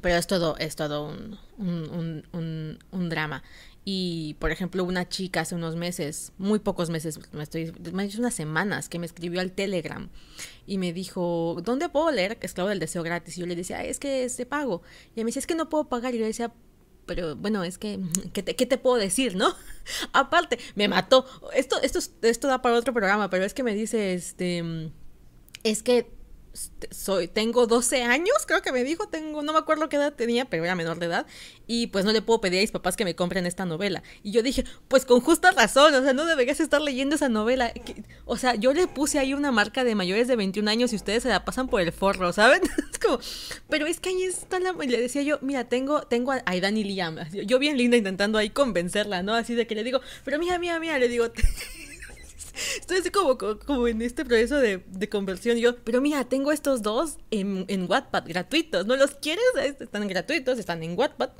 pero es todo, es todo un, un, un, un, drama. Y, por ejemplo, una chica hace unos meses, muy pocos meses, me estoy, me unas semanas, que me escribió al Telegram y me dijo, ¿dónde puedo leer Esclavo del Deseo gratis? Y yo le decía, es que se pago. Y ella me decía, es que no puedo pagar. Y yo le decía, pero bueno, es que, ¿qué te, qué te puedo decir, no? Aparte, me mató. Esto, esto, esto da para otro programa, pero es que me dice, este, es que soy, tengo 12 años, creo que me dijo, tengo, no me acuerdo qué edad tenía, pero era menor de edad, y pues no le puedo pedir a mis papás que me compren esta novela. Y yo dije, pues con justa razón, o sea, no deberías estar leyendo esa novela. o sea, yo le puse ahí una marca de mayores de 21 años y ustedes se la pasan por el forro, ¿saben? es como, pero es que ahí está la... Le decía yo, mira, tengo, tengo a Aidan y Liam, yo bien linda intentando ahí convencerla, ¿no? Así de que le digo, pero mira, mira, mira, le digo... Estoy así como, como en este proceso de, de conversión. Yo, pero mira, tengo estos dos en, en Wattpad gratuitos. ¿No los quieres? Están gratuitos, están en Wattpad.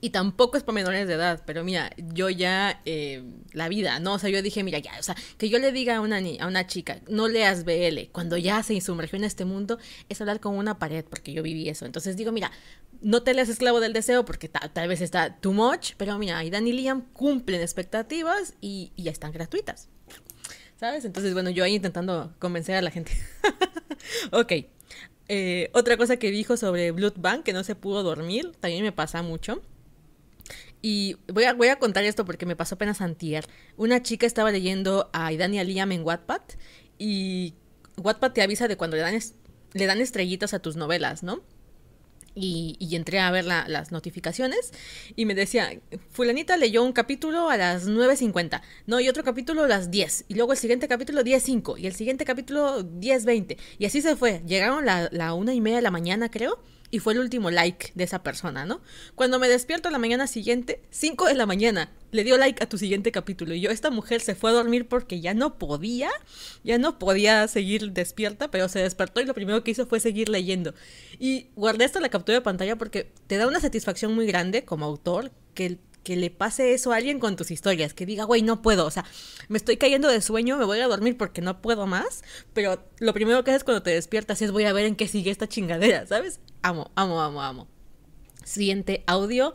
Y tampoco es para menores de edad, pero mira, yo ya, eh, la vida, ¿no? O sea, yo dije, mira, ya, o sea, que yo le diga a una, a una chica, no leas BL, cuando ya se sumergió en este mundo, es hablar con una pared, porque yo viví eso. Entonces digo, mira, no te leas esclavo del deseo, porque tal vez está too much, pero mira, y Dan y Liam cumplen expectativas y, y ya están gratuitas. ¿Sabes? Entonces, bueno, yo ahí intentando convencer a la gente. ok. Eh, otra cosa que dijo sobre Blood Bank, que no se pudo dormir, también me pasa mucho. Y voy a, voy a contar esto porque me pasó apenas antier. Una chica estaba leyendo a Idan y Liam en Wattpad y Wattpad te avisa de cuando le dan, le dan estrellitas a tus novelas, ¿no? Y, y, entré a ver las notificaciones y me decía, fulanita leyó un capítulo a las 9.50, no, y otro capítulo a las 10, y luego el siguiente capítulo 10.05, y el siguiente capítulo 10.20, y así se fue. Llegaron la, la una y media de la mañana, creo, y fue el último like de esa persona, ¿no? Cuando me despierto la mañana siguiente, 5 de la mañana, le dio like a tu siguiente capítulo. Y yo, esta mujer se fue a dormir porque ya no podía, ya no podía seguir despierta, pero se despertó y lo primero que hizo fue seguir leyendo. Y guardé esta la captura de pantalla porque te da una satisfacción muy grande como autor que que le pase eso a alguien con tus historias, que diga, güey, no puedo, o sea, me estoy cayendo de sueño, me voy a dormir porque no puedo más, pero lo primero que haces cuando te despiertas es voy a ver en qué sigue esta chingadera, ¿sabes? Amo, amo, amo, amo. Siguiente audio.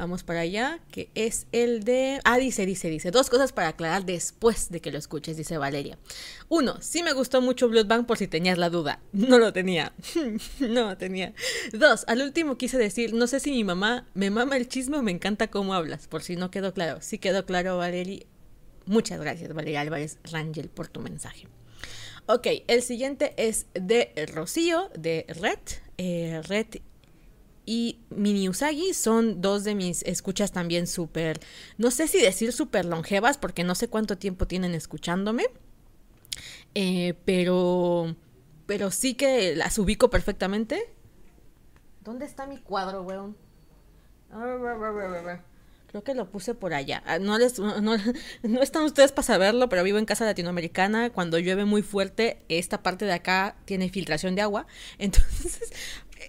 Vamos para allá, que es el de... Ah, dice, dice, dice. Dos cosas para aclarar después de que lo escuches, dice Valeria. Uno, sí me gustó mucho Bloodbank por si tenías la duda. No lo tenía. no lo tenía. Dos, al último quise decir, no sé si mi mamá me mama el chisme o me encanta cómo hablas, por si no quedó claro. Sí quedó claro, Valeria. Muchas gracias, Valeria Álvarez Rangel, por tu mensaje. Ok, el siguiente es de Rocío, de Red. Eh, Red y Mini Usagi son dos de mis escuchas también súper, no sé si decir súper longevas, porque no sé cuánto tiempo tienen escuchándome, eh, pero, pero sí que las ubico perfectamente. ¿Dónde está mi cuadro, weón? Creo que lo puse por allá. Ah, no, no, no, están ustedes para saberlo, pero vivo en casa latinoamericana. Cuando llueve muy fuerte, esta parte de acá tiene filtración de agua. Entonces,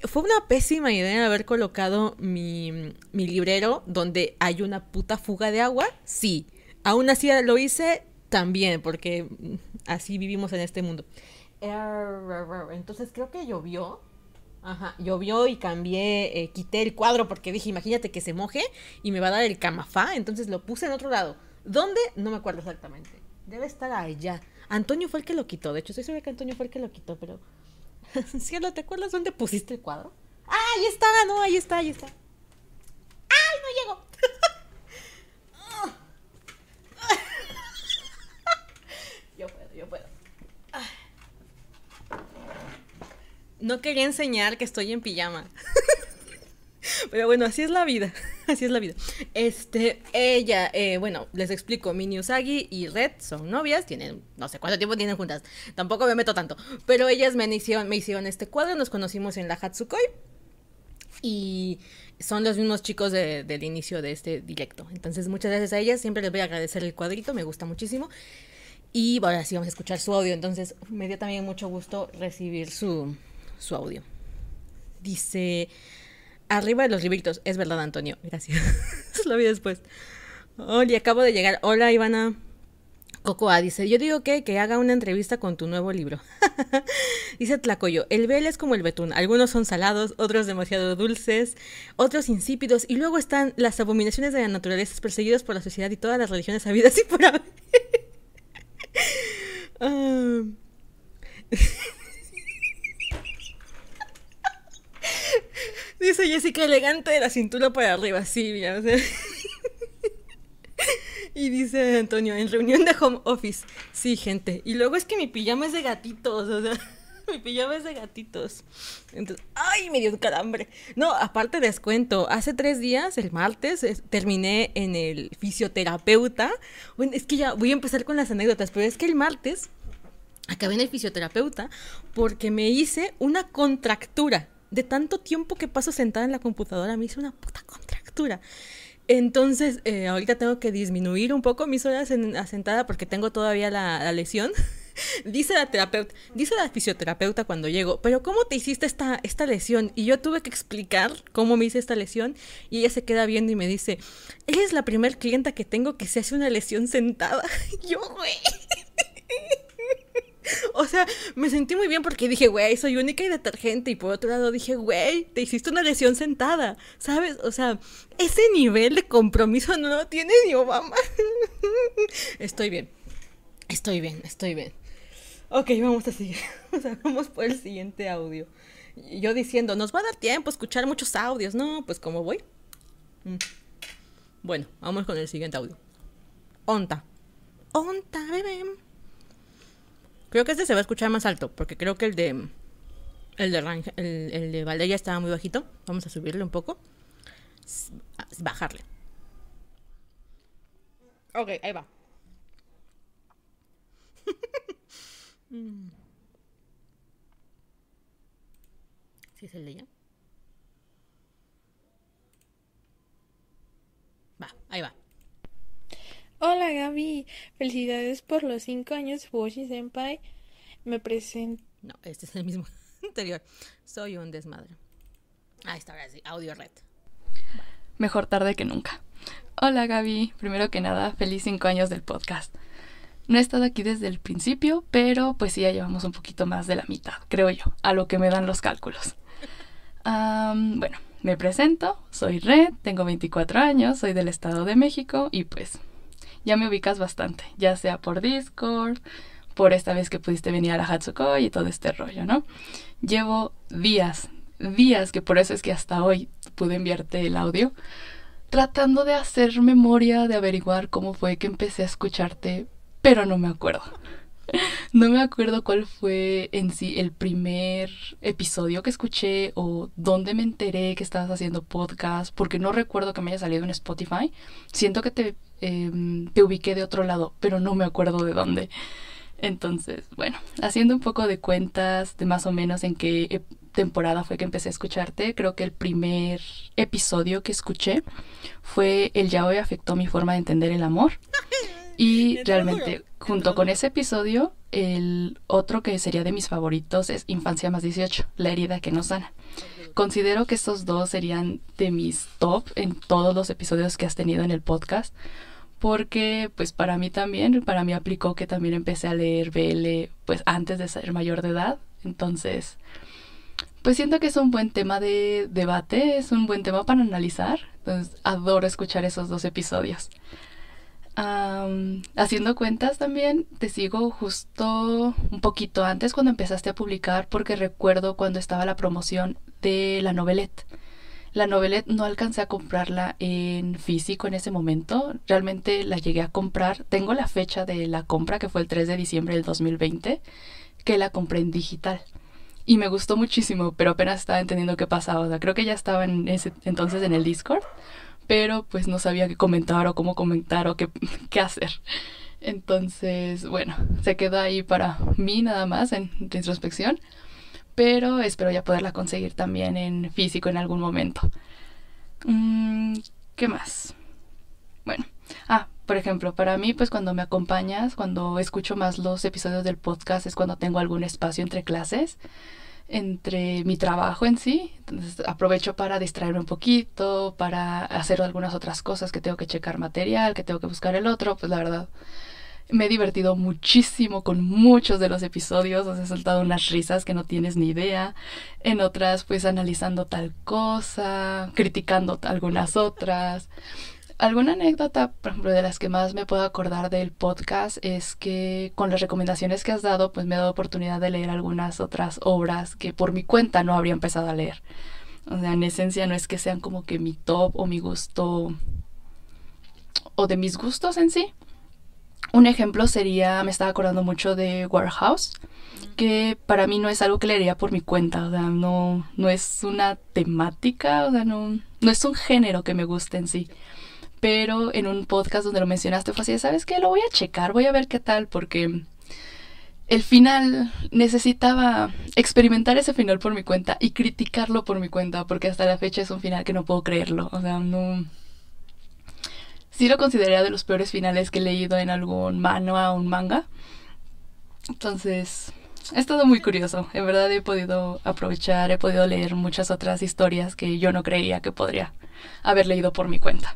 fue una pésima idea haber colocado mi, mi librero donde hay una puta fuga de agua. Sí. Aún así lo hice también, porque así vivimos en este mundo. Entonces creo que llovió. Ajá, llovió y cambié, eh, quité el cuadro porque dije, imagínate que se moje y me va a dar el camafá, entonces lo puse en otro lado. ¿Dónde? No me acuerdo exactamente. Debe estar allá. Antonio fue el que lo quitó, de hecho estoy segura que Antonio fue el que lo quitó, pero Cielo, ¿te acuerdas dónde pusiste el cuadro? ¡Ah, ahí está! No, ahí está, ahí está. ¡Ay, no llego! yo puedo, yo puedo. No quería enseñar que estoy en pijama. Pero bueno, así es la vida. Así es la vida. Este, ella, eh, bueno, les explico. Mini Usagi y Red son novias. Tienen, no sé cuánto tiempo tienen juntas. Tampoco me meto tanto. Pero ellas me hicieron, me hicieron este cuadro. Nos conocimos en la Hatsukoi. Y son los mismos chicos del inicio de este directo. Entonces, muchas gracias a ellas. Siempre les voy a agradecer el cuadrito. Me gusta muchísimo. Y bueno, así vamos a escuchar su audio. Entonces, me dio también mucho gusto recibir su, su audio. Dice. Arriba de los libritos. Es verdad, Antonio. Gracias. Lo vi después. Hola, acabo de llegar. Hola, Ivana. Cocoa dice, yo digo que, que haga una entrevista con tu nuevo libro. dice Tlacoyo, el bel es como el betún, algunos son salados, otros demasiado dulces, otros insípidos, y luego están las abominaciones de la naturaleza perseguidos por la sociedad y todas las religiones habidas y por haber. Ah. Dice Jessica, elegante de la cintura para arriba, sí, mira, o sea. Y dice Antonio, en reunión de home office. Sí, gente. Y luego es que mi pijama es de gatitos, o sea, mi pijama es de gatitos. Entonces, ¡ay! Me dio un calambre. No, aparte les cuento, hace tres días, el martes, terminé en el fisioterapeuta. Bueno, es que ya voy a empezar con las anécdotas, pero es que el martes acabé en el fisioterapeuta porque me hice una contractura. De tanto tiempo que paso sentada en la computadora, me hice una puta contractura. Entonces, eh, ahorita tengo que disminuir un poco mis horas en, sentada porque tengo todavía la, lesión. dice la terapeuta, dice la fisioterapeuta cuando llego, pero ¿cómo te hiciste esta, esta lesión? Y yo tuve que explicar cómo me hice esta lesión y ella se queda viendo y me dice, eres la primer clienta que tengo que se hace una lesión sentada. yo, güey. O sea, me sentí muy bien porque dije, güey, soy única y detergente. Y por otro lado dije, güey, te hiciste una lesión sentada. ¿Sabes? O sea, ese nivel de compromiso no lo tiene ni Obama. Estoy bien. Estoy bien, estoy bien. Ok, vamos a seguir. O sea, vamos por el siguiente audio. Yo diciendo, nos va a dar tiempo escuchar muchos audios. No, pues ¿cómo voy? Mm. Bueno, vamos con el siguiente audio. Onta. Onta, bebé. Creo que este se va a escuchar más alto, porque creo que el de. El de, el, el de Valeria estaba muy bajito. Vamos a subirle un poco. Bajarle. Ok, ahí va. ¿Sí es el de ella? Va, ahí va. Hola Gaby, felicidades por los cinco años Fuji Senpai. Me presento. No, este es el mismo anterior. Soy un desmadre. Ahí está, ahora sí, audio red. Mejor tarde que nunca. Hola Gaby, primero que nada, feliz cinco años del podcast. No he estado aquí desde el principio, pero pues sí, ya llevamos un poquito más de la mitad, creo yo, a lo que me dan los cálculos. bueno, me presento, soy Red, tengo 24 años, soy del Estado de México y pues ya me ubicas bastante, ya sea por Discord, por esta vez que pudiste venir a la Hatsukoi y todo este rollo, ¿no? Llevo días, días, que por eso es que hasta hoy pude enviarte el audio, tratando de hacer memoria, de averiguar cómo fue que empecé a escucharte, pero no me acuerdo. No me acuerdo cuál fue en sí el primer episodio que escuché o dónde me enteré que estabas haciendo podcast, porque no recuerdo que me haya salido en Spotify. Siento que te Em, te ubiqué de otro lado, pero no me acuerdo de dónde. Entonces, bueno, haciendo un poco de cuentas de más o menos en qué temporada fue que empecé a escucharte, creo que el primer episodio que escuché fue El yaoi afectó mi forma de entender el amor. Y realmente, junto con ese episodio, el otro que sería de mis favoritos es Infancia más 18, La herida que no sana. Considero que estos dos serían de mis top en todos los episodios que has tenido en el podcast, porque pues para mí también, para mí aplicó que también empecé a leer BL pues antes de ser mayor de edad, entonces pues siento que es un buen tema de debate, es un buen tema para analizar, entonces adoro escuchar esos dos episodios. haciendo cuentas también, te sigo justo un poquito antes cuando empezaste a publicar porque recuerdo cuando estaba la promoción de la novelette. La novelette no alcancé a comprarla en físico en ese momento, realmente la llegué a comprar, tengo la fecha de la compra que fue el 3 de diciembre del 2020, que la compré en digital. Y me gustó muchísimo, pero apenas estaba entendiendo qué pasaba. O sea, creo que ya estaba en ese entonces en el Discord pero pues no sabía qué comentar o cómo comentar o qué, qué hacer. Entonces, bueno, se quedó ahí para mí nada más en introspección, pero espero ya poderla conseguir también en físico en algún momento. Mm, ¿Qué más? Bueno, ah, por ejemplo, para mí, pues cuando me acompañas, cuando escucho más los episodios del podcast, es cuando tengo algún espacio entre clases entre mi trabajo en sí. Entonces aprovecho para distraerme un poquito, para hacer algunas otras cosas que tengo que checar material, que tengo que buscar el otro. Pues la verdad, me he divertido muchísimo con muchos de los episodios. Os he soltado unas risas que no tienes ni idea. En otras, pues analizando tal cosa, criticando algunas otras. Alguna anécdota, por ejemplo, de las que más me puedo acordar del podcast es que con las recomendaciones que has dado, pues me he dado oportunidad de leer algunas otras obras que por mi cuenta no habría empezado a leer. O sea, en esencia no es que sean como que mi top o mi gusto o de mis gustos en sí. Un ejemplo sería, me estaba acordando mucho de Warehouse, que para mí no es algo que leería por mi cuenta, o sea, no, no es una temática, o sea, no, no es un género que me guste en sí pero en un podcast donde lo mencionaste fue así, ¿sabes qué? Lo voy a checar, voy a ver qué tal, porque el final necesitaba experimentar ese final por mi cuenta y criticarlo por mi cuenta, porque hasta la fecha es un final que no puedo creerlo, o sea, no... Sí lo consideraría de los peores finales que he leído en algún manhwa o un manga. Entonces, ha estado muy curioso. En verdad he podido aprovechar, he podido leer muchas otras historias que yo no creía que podría haber leído por mi cuenta.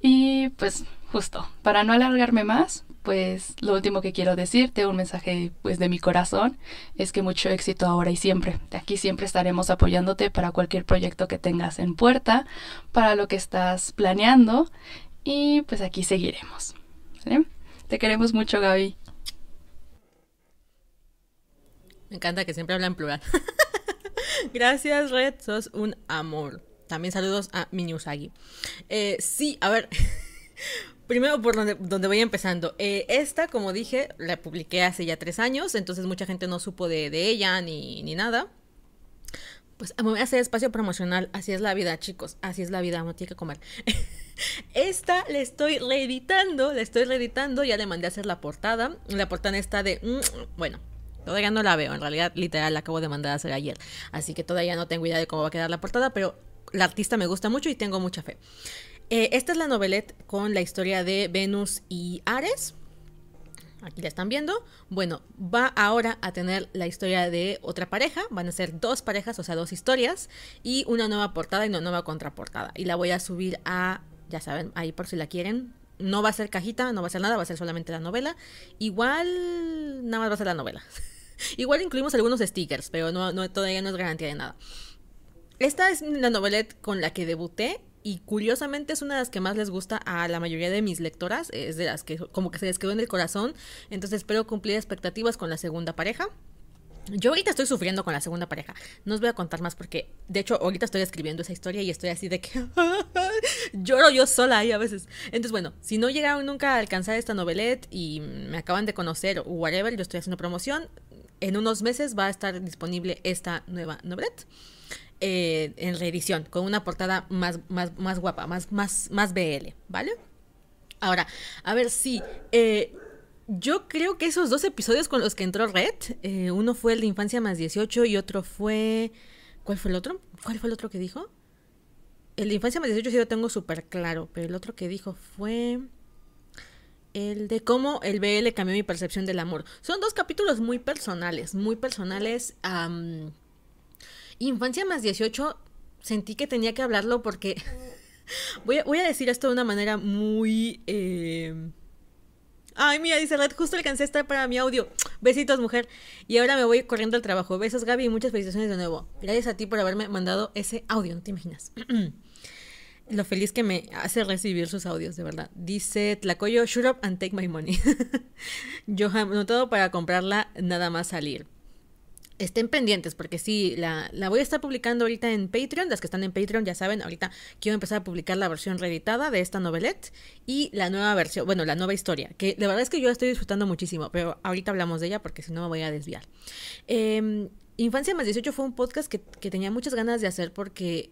Y pues justo, para no alargarme más, pues lo último que quiero decirte, un mensaje pues de mi corazón, es que mucho éxito ahora y siempre. De aquí siempre estaremos apoyándote para cualquier proyecto que tengas en puerta, para lo que estás planeando y pues aquí seguiremos. Te queremos mucho, Gaby. Me encanta que siempre habla en plural. Gracias, Red, sos un amor. También saludos a Miñusagi. Eh, sí, a ver. Primero por donde, voy empezando. Eh, esta, como dije, la publiqué hace ya tres años, entonces mucha gente no supo de, ella ni, ni, nada. Pues me voy a hacer espacio promocional. Así es la vida, chicos. Así es la vida, uno tiene que comer. Esta le estoy reeditando, le estoy reeditando, ya le mandé a hacer la portada. La portada está de... Mm, bueno, todavía no la veo, en realidad literal la acabo de mandar a hacer ayer. Así que todavía no tengo idea de cómo va a quedar la portada, pero la artista me gusta mucho y tengo mucha fe. Eh, esta es la novelette con la historia de Venus y Ares. Aquí la están viendo. Bueno, va ahora a tener la historia de otra pareja. Van a ser dos parejas, o sea, dos historias. Y una nueva portada y una nueva contraportada. Y la voy a subir a, ya saben, ahí por si la quieren. No va a ser cajita, no va a ser nada, va a ser solamente la novela. Igual, nada más va a ser la novela. Igual incluimos algunos stickers, pero no, todavía no es garantía de nada. Esta es la novelette con la que debuté y curiosamente es una de las que más les gusta a la mayoría de mis lectoras, es de las que como que se les quedó en el corazón, entonces espero cumplir expectativas con la segunda pareja. Yo ahorita estoy sufriendo con la segunda pareja. No os voy a contar más porque, de hecho, ahorita estoy escribiendo esa historia y estoy así de que lloro yo sola ahí a veces. Entonces, bueno, si no llegaron nunca a alcanzar esta novelette y me acaban de conocer o whatever, yo estoy haciendo promoción. En unos meses va a estar disponible esta nueva novelette. Eh, en reedición, con una portada más, más, más guapa, más, más, más BL, ¿vale? Ahora, a ver si... Eh, yo creo que esos dos episodios con los que entró Red, eh, uno fue el de Infancia más 18 y otro fue... ¿Cuál fue el otro? ¿Cuál fue el otro que dijo? El de Infancia más 18 sí lo tengo súper claro, pero el otro que dijo fue el de cómo el BL cambió mi percepción del amor. Son dos capítulos muy personales, muy personales. Infancia más 18, sentí que tenía que hablarlo porque voy, a, voy a decir esto de una manera muy... Eh... Ay, mira, dice Red, justo alcancé a estar para mi audio. Besitos, mujer. Y ahora me voy corriendo al trabajo. Besos, Gaby, y muchas felicitaciones de nuevo. Gracias a ti por haberme mandado ese audio, no te imaginas. lo feliz que me hace recibir sus audios, de verdad. Dice Tlacoyo, shut up and take my money. Yo todo para comprarla nada más salir. Estén pendientes porque sí, la, la, voy a estar publicando ahorita en Patreon. Las que están en Patreon ya saben, ahorita quiero empezar a publicar la versión reeditada de esta novelette y la nueva versión, bueno, la nueva historia, que la verdad es que yo la estoy disfrutando muchísimo, pero ahorita hablamos de ella porque si no me voy a desviar. Eh, Infancia más 18 fue un podcast que, que tenía muchas ganas de hacer porque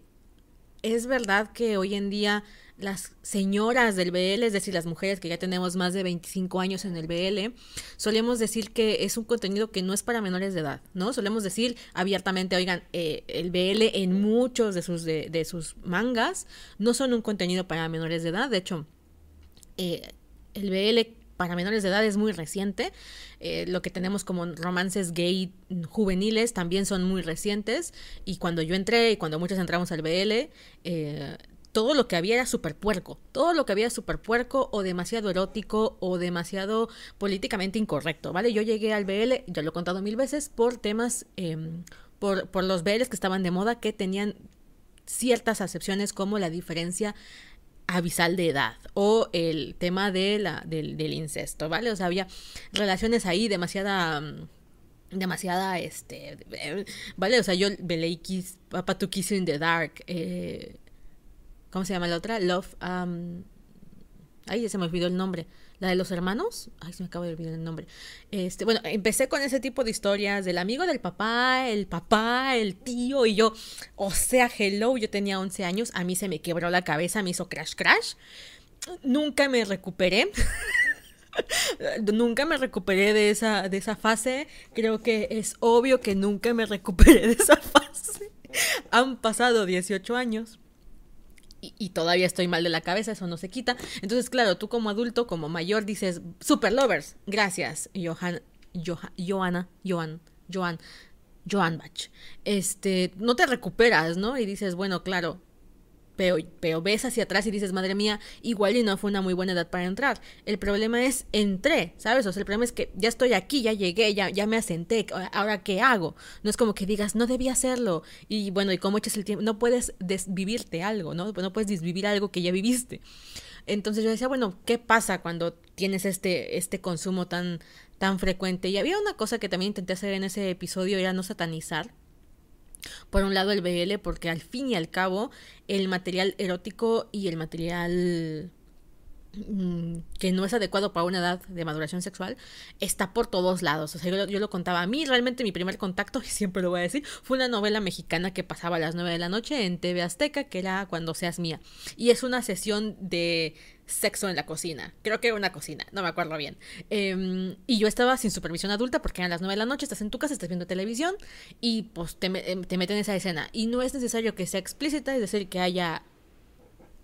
es verdad que hoy en día las señoras del BL, es decir, las mujeres que ya tenemos más de 25 años en el BL, solemos decir que es un contenido que no es para menores de edad, ¿no? Solemos decir abiertamente, oigan, eh, el BL en muchos de sus, de, sus mangas no son un contenido para menores de edad, de hecho, eh, el BL para menores de edad es muy reciente. Eh, lo que tenemos como romances gay juveniles también son muy recientes. Y cuando yo entré y cuando muchos entramos al BL, eh, todo lo que había era súper puerco. Todo lo que había súper puerco o demasiado erótico o demasiado políticamente incorrecto, ¿vale? Yo llegué al BL, ya lo he contado mil veces, por temas, em, por, por los BLs que estaban de moda que tenían ciertas acepciones como la diferencia abisal de edad o el tema de la, del, incesto, ¿vale? O sea, había relaciones ahí demasiada mm, demasiada este vale o sea yo Kiss Papa in the Dark eh, cómo se llama la otra Love um, ay se me olvidó el nombre la de los hermanos, ay, se me acaba de olvidar el nombre. Este, bueno, empecé con ese tipo de historias del amigo del papá, el papá, el tío y yo, o sea, hello, yo tenía 11 años, a mí se me quebró la cabeza, me hizo crash crash. Nunca me recuperé. nunca me recuperé de esa, de esa fase. Creo que es obvio que nunca me recuperé de esa fase. Han pasado 18 años y, todavía estoy mal de la cabeza, eso no se quita. Entonces, claro, tú como adulto, como mayor, dices, super lovers, gracias, Johan, Johanna, Johan, Johan, Johan Bach. Este, no te recuperas, ¿no? Y dices, bueno, claro, pero, ves hacia atrás y dices, madre mía, igual y no fue una muy buena edad para entrar. El problema es, entré, ¿sabes? O sea, el problema es que ya estoy aquí, ya llegué, ya, ya me asenté, ahora qué hago. No es como que digas, no debía hacerlo. Y bueno, ¿y cómo echas el tiempo? No puedes desvivirte algo, ¿no? No puedes desvivir algo que ya viviste. Entonces yo decía, bueno, ¿qué pasa cuando tienes este, este consumo tan, tan frecuente? Y había una cosa que también intenté hacer en ese episodio, era no satanizar por un lado el BL, porque al fin y al cabo el material erótico y el material que no es adecuado para una edad de maduración sexual está por todos lados. O sea, yo, lo contaba a mí, realmente mi primer contacto, y siempre lo voy a decir, fue una novela mexicana que pasaba a las 9 de la noche en TV Azteca, que era Cuando seas mía. Y es una sesión de sexo en la cocina. Creo que era una cocina, no me acuerdo bien. Em, y yo estaba sin supervisión adulta porque eran las 9 de la noche, estás en tu casa, estás viendo televisión y pues te, em, te meten en esa escena. Y no es necesario que sea explícita, es decir, que haya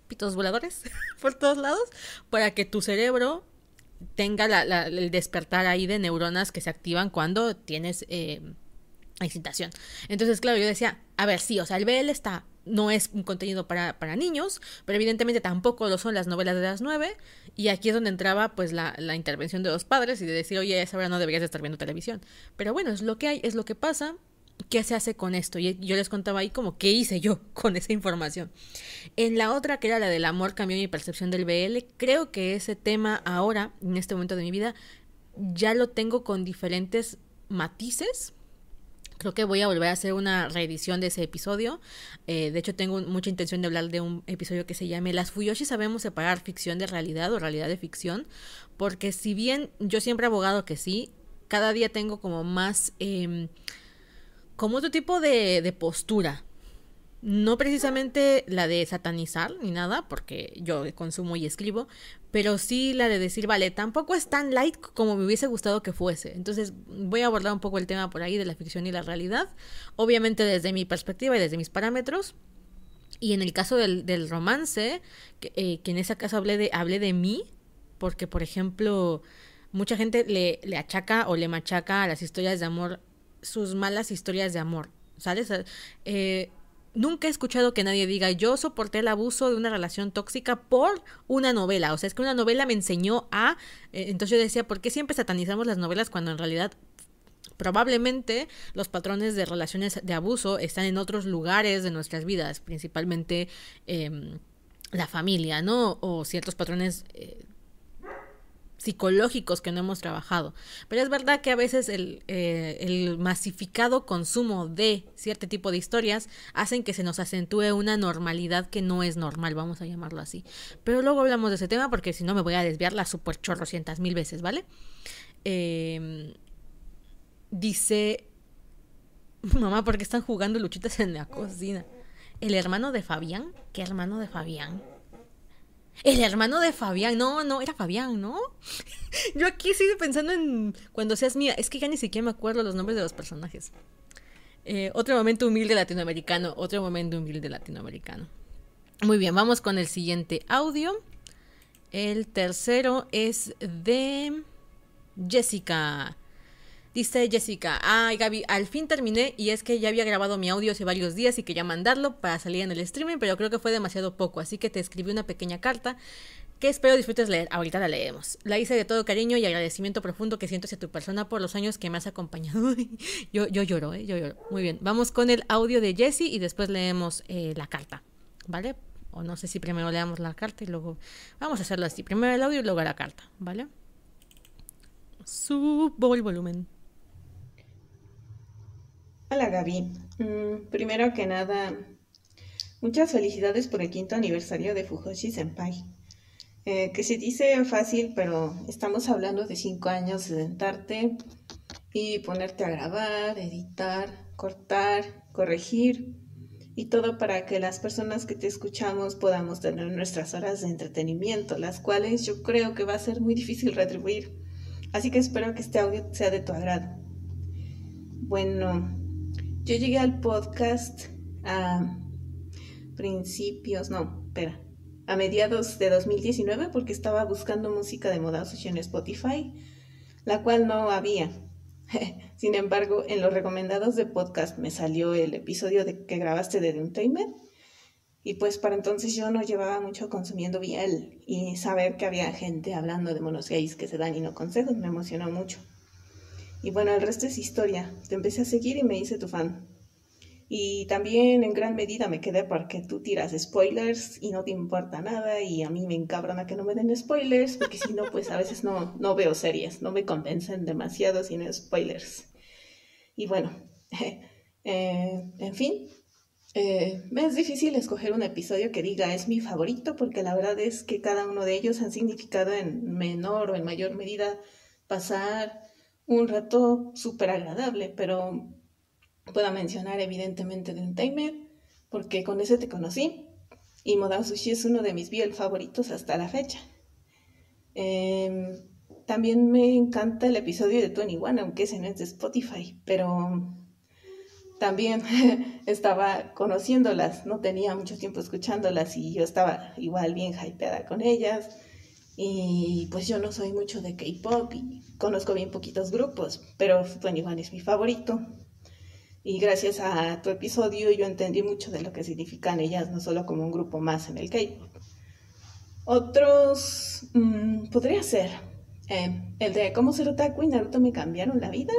pitos voladores por todos lados para que tu cerebro tenga la, el despertar ahí de neuronas que se activan cuando tienes eh, excitación. Entonces, claro, yo decía, a ver, sí, o sea, el BL está no es un contenido para, para, niños, pero evidentemente tampoco lo son las novelas de las nueve. Y aquí es donde entraba pues la, la intervención de los padres y de decir, oye, esa hora no deberías estar viendo televisión. Pero bueno, es lo que hay, es lo que pasa. ¿Qué se hace con esto? Y yo les contaba ahí como qué hice yo con esa información. En la otra, que era la del amor, cambió mi percepción del BL, creo que ese tema ahora, en este momento de mi vida, ya lo tengo con diferentes matices Creo que voy a volver a hacer una reedición de ese episodio. Eh, de hecho, tengo mucha intención de hablar de un episodio que se llame Las Fuyoshi sabemos separar ficción de realidad o realidad de ficción. Porque si bien yo siempre he abogado que sí, cada día tengo como más... Eh, como otro tipo de, de postura no precisamente la de satanizar ni nada, porque yo consumo y escribo, pero sí la de decir, vale, tampoco es tan light como me hubiese gustado que fuese. Entonces voy a abordar un poco el tema por ahí de la ficción y la realidad, obviamente desde mi perspectiva y desde mis parámetros. Y en el caso del, del romance, que, eh, en ese caso hablé de, hablé de mí, porque por ejemplo, mucha gente le, le achaca o le machaca a las historias de amor sus malas historias de amor. ¿Sabes? Eh, nunca he escuchado que nadie diga yo soporté el abuso de una relación tóxica por una novela. O sea, es que una novela me enseñó a... Eh, entonces yo decía, ¿por qué siempre satanizamos las novelas cuando en realidad probablemente los patrones de relaciones de abuso están en otros lugares de nuestras vidas, principalmente... Em, la familia, ¿no? O ciertos patrones eh, psicológicos que no hemos trabajado. Pero es verdad que a veces el, eh, el, masificado consumo de cierto tipo de historias hacen que se nos acentúe una normalidad que no es normal, vamos a llamarlo así. Pero luego hablamos de ese tema porque si no me voy a desviar las super chorrocientas mil veces, ¿vale? Eh, dice... Mamá, ¿por qué están jugando luchitas en la cocina? El hermano de Fabián. ¿Qué hermano de Fabián? El hermano de Fabián. No, no, era Fabián, ¿no? Yo aquí sigo pensando en cuando seas mía. Es que ya ni siquiera me acuerdo los nombres de los personajes. Eh, otro momento humilde latinoamericano. Otro momento humilde latinoamericano. Muy bien, vamos con el siguiente audio. El tercero es de Jessica. Dice Jessica, ay Gaby, al fin terminé y es que ya había grabado mi audio hace varios días y quería mandarlo para salir en el streaming, pero creo que fue demasiado poco, así que te escribí una pequeña carta que espero disfrutes leer. Ahorita la leemos. La hice de todo cariño y agradecimiento profundo que siento hacia tu persona por los años que me has acompañado. yo, yo lloro, ¿eh? Yo lloro. Muy bien, vamos con el audio de Jessie y después leemos eh, la carta, ¿vale? O no sé si primero leamos la carta y luego... Vamos a hacerlo así. Primero el audio y luego la carta, ¿vale? Subo el volumen. Hola Gaby. Mm, primero que nada, muchas felicidades por el quinto aniversario de Fujoshi Senpai. Eh, que se dice fácil, pero estamos hablando de cinco años de sentarte y ponerte a grabar, editar, cortar, corregir y todo para que las personas que te escuchamos podamos tener nuestras horas de entretenimiento, las cuales yo creo que va a ser muy difícil retribuir. Así que espero que este audio sea de tu agrado. Bueno, yo llegué al podcast a principios, no, espera, a mediados de 2019 porque estaba buscando música de moda en Spotify, la cual no había. Sin embargo, en los recomendados de podcast me salió el episodio de que grabaste de Untamed y pues para entonces yo no llevaba mucho consumiendo Biel y saber que había gente hablando de monos gays que se dan y no consejos me emocionó mucho. Y bueno, el resto es historia. Te empecé a seguir y me hice tu fan. Y también en gran medida me quedé porque tú tiras spoilers y no te importa nada y a mí me encabrona que no me den spoilers porque si no, pues a veces no, no veo series, no me convencen demasiado sin spoilers. Y bueno, eh, en fin, eh, es difícil escoger un episodio que diga es mi favorito porque la verdad es que cada uno de ellos han significado en menor o en mayor medida pasar un rato súper agradable, pero puedo mencionar evidentemente de un timer, porque con ese te conocí, y Modao Sushi es uno de mis biel favoritos hasta la fecha. Em, también me encanta el episodio de Tony One, aunque ese no es de Spotify, pero también estaba conociéndolas, no tenía mucho tiempo escuchándolas y yo estaba igual bien hypeada con ellas. Y pues yo no soy mucho de K-pop y conozco bien poquitos grupos, pero Tony One es mi favorito. Y gracias a tu episodio yo entendí mucho de lo que significan ellas, no solo como un grupo más en el K-pop. Otros mmm, podría ser eh, el de cómo ser otaku y Naruto me cambiaron la vida.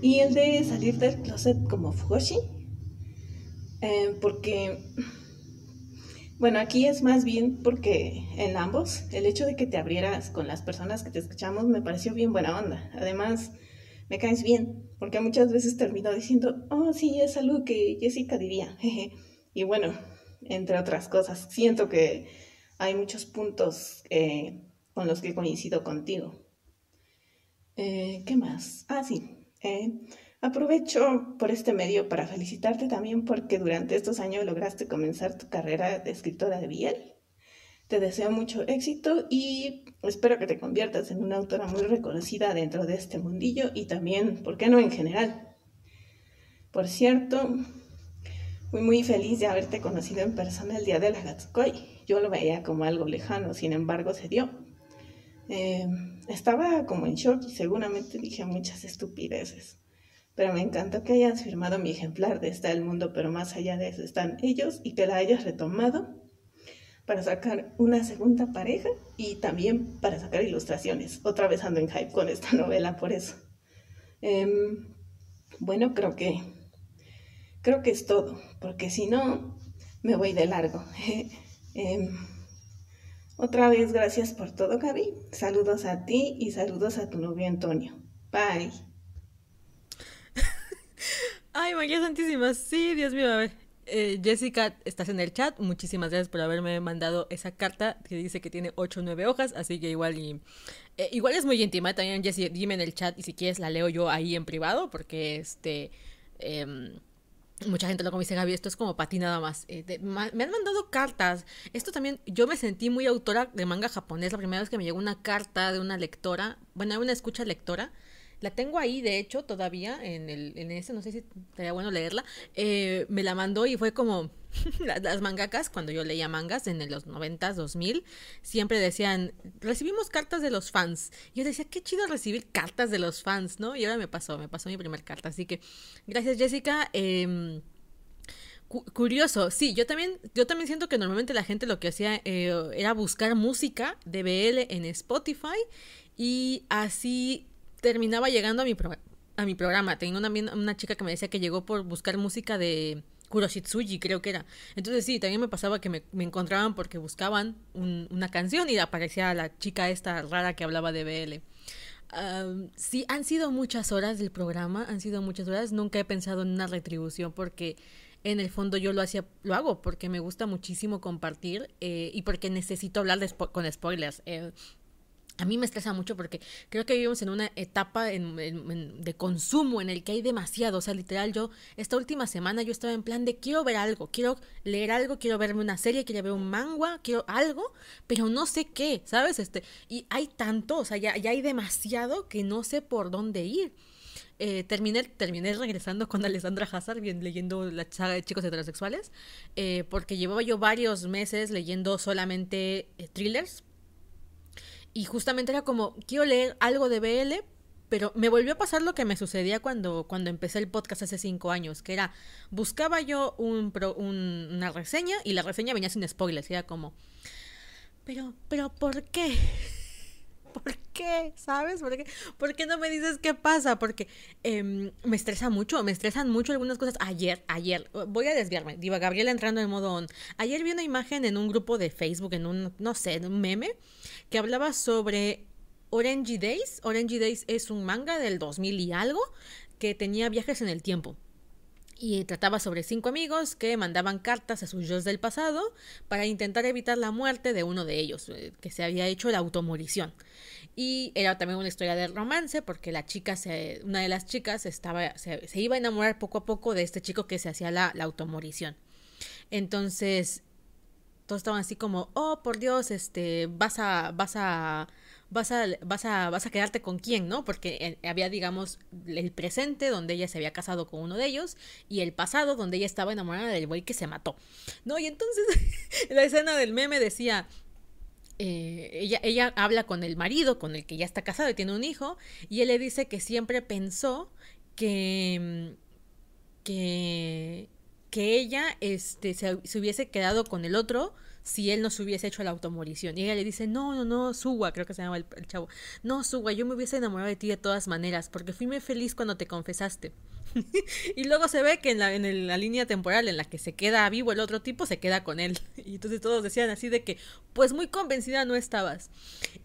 Y el de salir del closet como Fugoshi. Eh, porque bueno, aquí es más bien porque en ambos el hecho de que te abrieras con las personas que te escuchamos me pareció bien buena onda. Además, me caes bien, porque muchas veces termino diciendo, oh, sí, es algo que Jessica diría. y bueno, entre otras cosas, siento que hay muchos puntos eh, con los que coincido contigo. Eh, ¿Qué más? Ah, sí. Eh, Aprovecho por este medio para felicitarte también porque durante estos años lograste comenzar tu carrera de escritora de Biel. Te deseo mucho éxito y espero que te conviertas en una autora muy reconocida dentro de este mundillo y también, ¿por qué no en general? Por cierto, muy muy feliz de haberte conocido en persona el día de la Gatsukoi. Yo lo veía como algo lejano, sin embargo se dio. Eh, estaba como en shock y seguramente dije muchas estupideces pero me encantó que hayas firmado mi ejemplar de Está el Mundo, pero más allá de eso están ellos y que la hayas retomado para sacar una segunda pareja y también para sacar ilustraciones. Otra vez ando en hype con esta novela por eso. Em, bueno, creo que creo que es todo, porque si no me voy de largo. Em, otra vez, gracias por todo, Gaby. Saludos a ti y saludos a tu novio Antonio. Bye. Ay, María Santísima, sí, Dios mío, a ver. Eh, Jessica, estás en el chat. Muchísimas gracias por haberme mandado esa carta que dice que tiene 8 o 9 hojas. Así que igual y, eh, igual es muy íntima. También, Jessie, dime en el chat y si quieres la leo yo ahí en privado. Porque este. Em, mucha gente lo como dice Gaby, esto es como para ti nada más. Eh, me han mandado cartas. Esto también, yo me sentí muy autora de manga japonés. La primera vez que me llegó una carta de una lectora, bueno, una escucha lectora, la tengo ahí, de hecho, todavía en, el, en ese, no sé si sería bueno leerla. Eh, me la mandó y fue como las mangakas, cuando yo leía mangas en los 90, 2000, siempre decían, recibimos cartas de los fans. Y yo decía, qué chido recibir cartas de los fans, ¿no? Y ahora me pasó, me pasó mi primera carta. Así que, gracias Jessica. Eh, curioso, sí, yo también, yo también siento que normalmente la gente lo que hacía eh, era buscar música de BL en Spotify y así terminaba llegando a mi, a mi programa. Tenía una, una chica que me decía que llegó por buscar música de Kuroshitsuji, creo que era. Entonces sí, también me pasaba que me, encontraban porque buscaban una canción y aparecía la chica esta rara que hablaba de BL. sí, han sido muchas horas del programa, han sido muchas horas. Nunca he pensado en una retribución porque en el fondo yo lo hacía, lo hago porque me gusta muchísimo compartir eh, y porque necesito hablar con spoilers. Eh, a mí me estresa mucho porque creo que vivimos en una etapa de consumo en el que hay demasiado. O sea, literal, yo esta última semana yo estaba en plan de quiero ver algo, quiero leer algo, quiero verme una serie, quiero ver un manga, quiero algo, pero no sé qué, ¿sabes? Este, y hay tanto, o sea, ya, ya hay demasiado que no sé por dónde ir. Eh, terminé, terminé regresando con Alessandra Hazard, bien, leyendo la saga de chicos heterosexuales, eh, porque llevaba yo varios meses leyendo solamente eh, thrillers y justamente era como, quiero leer algo de BL, pero me volvió a pasar lo que me sucedía cuando, cuando empecé el podcast hace cinco años, que era, buscaba yo un, una reseña y la reseña venía sin spoilers, y era como, pero, pero, ¿por qué? ¿Por qué? ¿Sabes? ¿Por qué? ¿Por qué no me dices qué pasa? Porque em, me estresa mucho, me estresan mucho algunas cosas. Ayer, ayer, voy a desviarme. Diva Gabriela entrando en modo on. Ayer vi una imagen en un grupo de Facebook, en un, no sé, en un meme, que hablaba sobre Orange Days. Orange Days es un manga del 2000 y algo que tenía viajes en el tiempo y trataba sobre cinco amigos que mandaban cartas a sus yo del pasado para intentar evitar la muerte de uno de ellos, eh, que se había hecho la automorición. Y era también una historia de romance, porque la chica, se, una de las chicas, estaba, se, iba a enamorar poco a poco de este chico que se hacía la, la automorición. Entonces, todos estaban así como, oh, por Dios, este, vas a, vas a vas a, vas a, vas a quedarte con quién, ¿no? Porque eh, había, digamos, el presente donde ella se había casado con uno de ellos y el pasado donde ella estaba enamorada del güey que se mató, ¿no? Y entonces la escena del meme decía, eh, ella, ella habla con el marido, con el que ya está casado y tiene un hijo, y él le dice que siempre pensó que, que, que ella este, se hubiese quedado con el otro si él no se hubiese hecho la automorición. Y ella le dice, no, no, no, Suwa, creo que se llama el, chavo. No, Suwa, yo me hubiese enamorado de ti de todas maneras, porque fui muy feliz cuando te confesaste. y luego se ve que en la, en la línea temporal en la que se queda vivo el otro tipo, se queda con él. Y entonces todos decían así de que, pues muy convencida no estabas.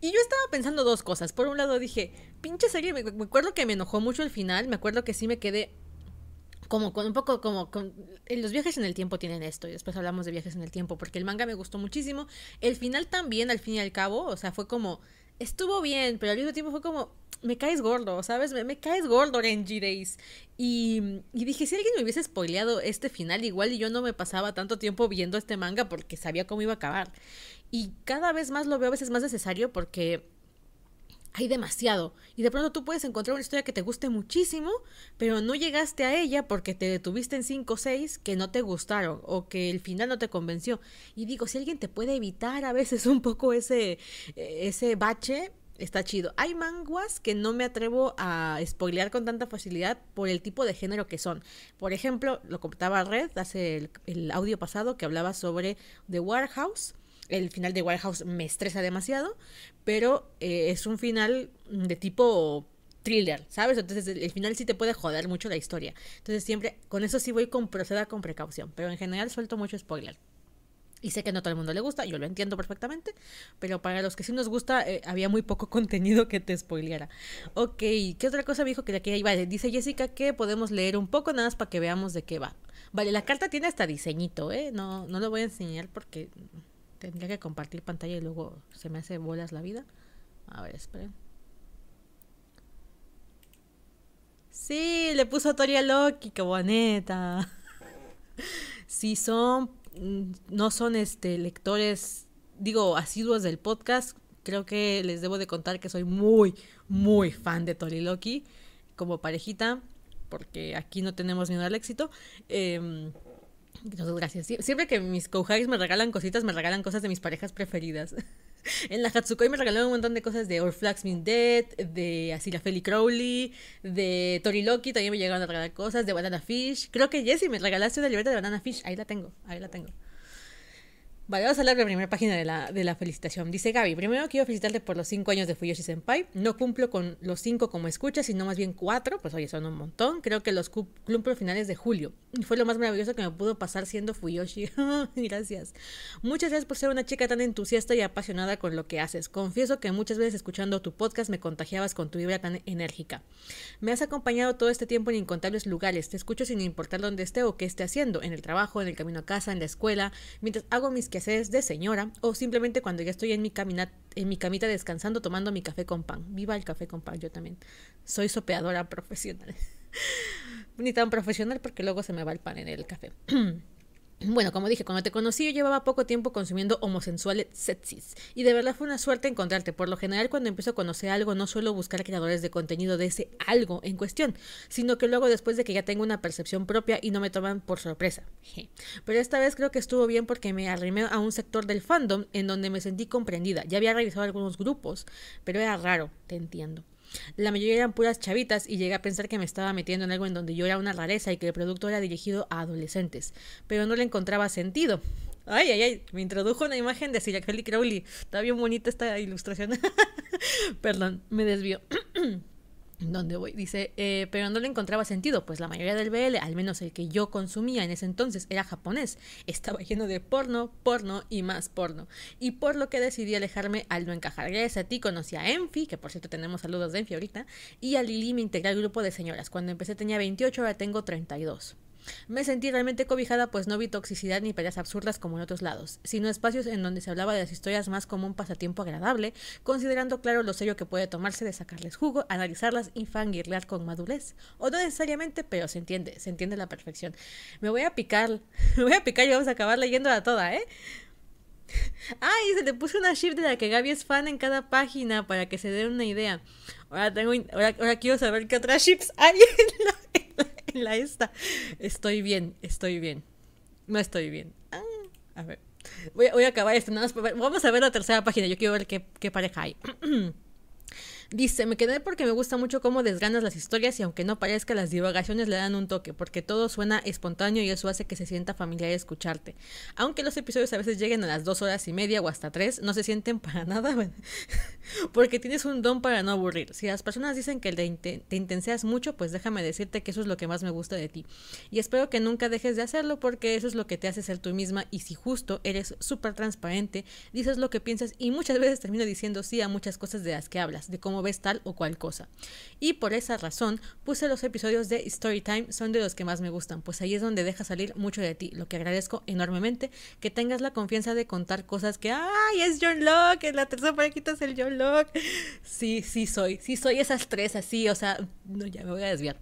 Y yo estaba pensando dos cosas. Por un lado dije, pinche serie, me acuerdo que me enojó mucho el final, me acuerdo que sí me quedé como con un poco como con los viajes en el tiempo tienen esto y después hablamos de viajes en el tiempo porque el manga me gustó muchísimo. El final también al fin y al cabo o sea fue como estuvo bien pero al mismo tiempo fue como me caes gordo sabes me, caes gordo Renji Days. Y, y dije si alguien me hubiese spoileado este final igual y yo no me pasaba tanto tiempo viendo este manga porque sabía cómo iba a acabar. Y cada vez más lo veo a veces más necesario porque hay demasiado. Y de pronto tú puedes encontrar una historia que te guste muchísimo, pero no llegaste a ella porque te detuviste en 5 o 6 que no te gustaron o que el final no te convenció. Y digo, si alguien te puede evitar a veces un poco ese, ese bache, está chido. Hay manguas que no me atrevo a spoilear con tanta facilidad por el tipo de género que son. Por ejemplo, lo comentaba Red hace el, el audio pasado que hablaba sobre The Warehouse el final de Warehouse me estresa demasiado, pero eh, es un final de tipo thriller, ¿sabes? Entonces el, final sí te puede joder mucho la historia. Entonces siempre, con eso sí voy con proceda con precaución, pero en general suelto mucho spoiler. Y sé que no a todo el mundo le gusta, yo lo entiendo perfectamente, pero para los que sí nos gusta, eh, había muy poco contenido que te spoileara. Ok, ¿qué otra cosa me dijo que de aquí iba? Dice Jessica que podemos leer un poco nada más para que veamos de qué va. Vale, la carta tiene hasta diseñito, ¿eh? No, no lo voy a enseñar porque tendría que compartir pantalla y luego se me hace bolas la vida. A ver, esperen. Sí, le puso a Toria Loki, qué bonita. Si son, mm, no son este lectores, digo, asiduos del podcast, creo que les debo de contar que soy muy, muy fan de Tori Loki como parejita, porque aquí no tenemos miedo al éxito. Eh, gracias. siempre que mis kouhagis me regalan cositas, me regalan cosas de mis parejas preferidas. en la Hatsukoi me regalaron un montón de cosas de Orflax Mean Dead, de Asila Feli Crowley, de Tori Loki, también me llegaron a regalar cosas, de Banana Fish. Creo que Jessie me regalaste una libreta de Banana Fish. Ahí la tengo, ahí la tengo. Vale, vamos a hablar de la primera página de la, de la felicitación. Dice Gaby, primero quiero felicitarte por los cinco años de Fuyoshi Senpai. No cumplo con los cinco como escucha, sino más bien cuatro. Pues oye, son un montón. Creo que los cumplo finales de julio. Fue lo más maravilloso que me pudo pasar siendo Fuyoshi. gracias. Muchas gracias por ser una chica tan entusiasta y apasionada con lo que haces. Confieso que muchas veces escuchando tu podcast me contagiabas con tu vibra tan enérgica. Me has acompañado todo este tiempo en incontables lugares. Te escucho sin importar dónde esté o qué esté haciendo. En el trabajo, en el camino a casa, en la escuela, mientras hago mis es de señora o simplemente cuando ya estoy en mi, en mi camita descansando tomando mi café con pan. Viva el café con pan, yo también. Soy sopeadora profesional. Ni tan profesional porque luego se me va el pan en el café. Bueno, como dije, cuando te conocí yo llevaba poco tiempo consumiendo homosensuales sexys y de verdad fue una suerte encontrarte. Por lo general cuando empiezo a conocer algo no suelo buscar creadores de contenido de ese algo en cuestión, sino que luego después de que ya tengo una percepción propia y no me toman por sorpresa. Pero esta vez creo que estuvo bien porque me arrimé a un sector del fandom en donde me sentí comprendida. Ya había revisado algunos grupos, pero era raro, te entiendo. La mayoría eran puras chavitas y llegué a pensar que me estaba metiendo en algo en donde yo era una rareza y que el producto era dirigido a adolescentes, pero no le encontraba sentido. Ay, ay, ay, me introdujo una imagen de Sir Crowley. Está bien bonita esta ilustración. Perdón, me desvío. ¿Dónde voy? Dice, eh, pero no le encontraba sentido, pues la mayoría del BL, al menos el que yo consumía en ese entonces, era japonés. Estaba lleno de porno, porno y más porno. Y por lo que decidí alejarme al no encajar. Gracias a ti conocí a Enfi, que por cierto tenemos saludos de Enfi ahorita, y a Lili me integré al grupo de señoras. Cuando empecé tenía 28, ahora tengo 32. Me sentí realmente cobijada pues no vi toxicidad ni peleas absurdas como en otros lados, sino espacios en donde se hablaba de las historias más como un pasatiempo agradable, considerando claro lo serio que puede tomarse de sacarles jugo, analizarlas y fangirlear con madurez. O no necesariamente, pero se entiende, se entiende la perfección. Me voy a picar, me voy a picar y vamos a acabar leyéndola toda, ¿eh? Ay, se le puso una shift de la que Gaby es fan en cada página para que se den una idea. Ahora tengo ahora, quiero saber qué otras ships hay en la, esta. Estoy bien, estoy bien. No estoy bien. Ah, a ver. Voy, voy, a acabar esto. vamos a ver la tercera página. Yo quiero ver qué, qué pareja hay. Dice, me quedé porque me gusta mucho cómo desganas las historias y aunque no parezca, las divagaciones le dan un toque, porque todo suena espontáneo y eso hace que se sienta familiar escucharte. Aunque los episodios a veces lleguen a las dos horas y media o hasta tres, no se sienten para nada, porque tienes un don para no aburrir. Si las personas dicen que te, te intenseas mucho, pues déjame decirte que eso es lo que más me gusta de ti. Y espero que nunca dejes de hacerlo porque eso es lo que te hace ser tú misma y si justo eres súper transparente, dices lo que piensas y muchas veces termino diciendo sí a muchas cosas de las que hablas, de cómo ves tal o cual cosa. Y por esa razón puse los episodios de Storytime, son de los que más me gustan, pues ahí es donde deja salir mucho de ti, lo que agradezco enormemente, que tengas la confianza de contar cosas que, ay, es John Locke, en la tercera parejita es el John Locke. Sí, sí soy, sí soy esas tres así, o sea, no, ya me voy a desviar.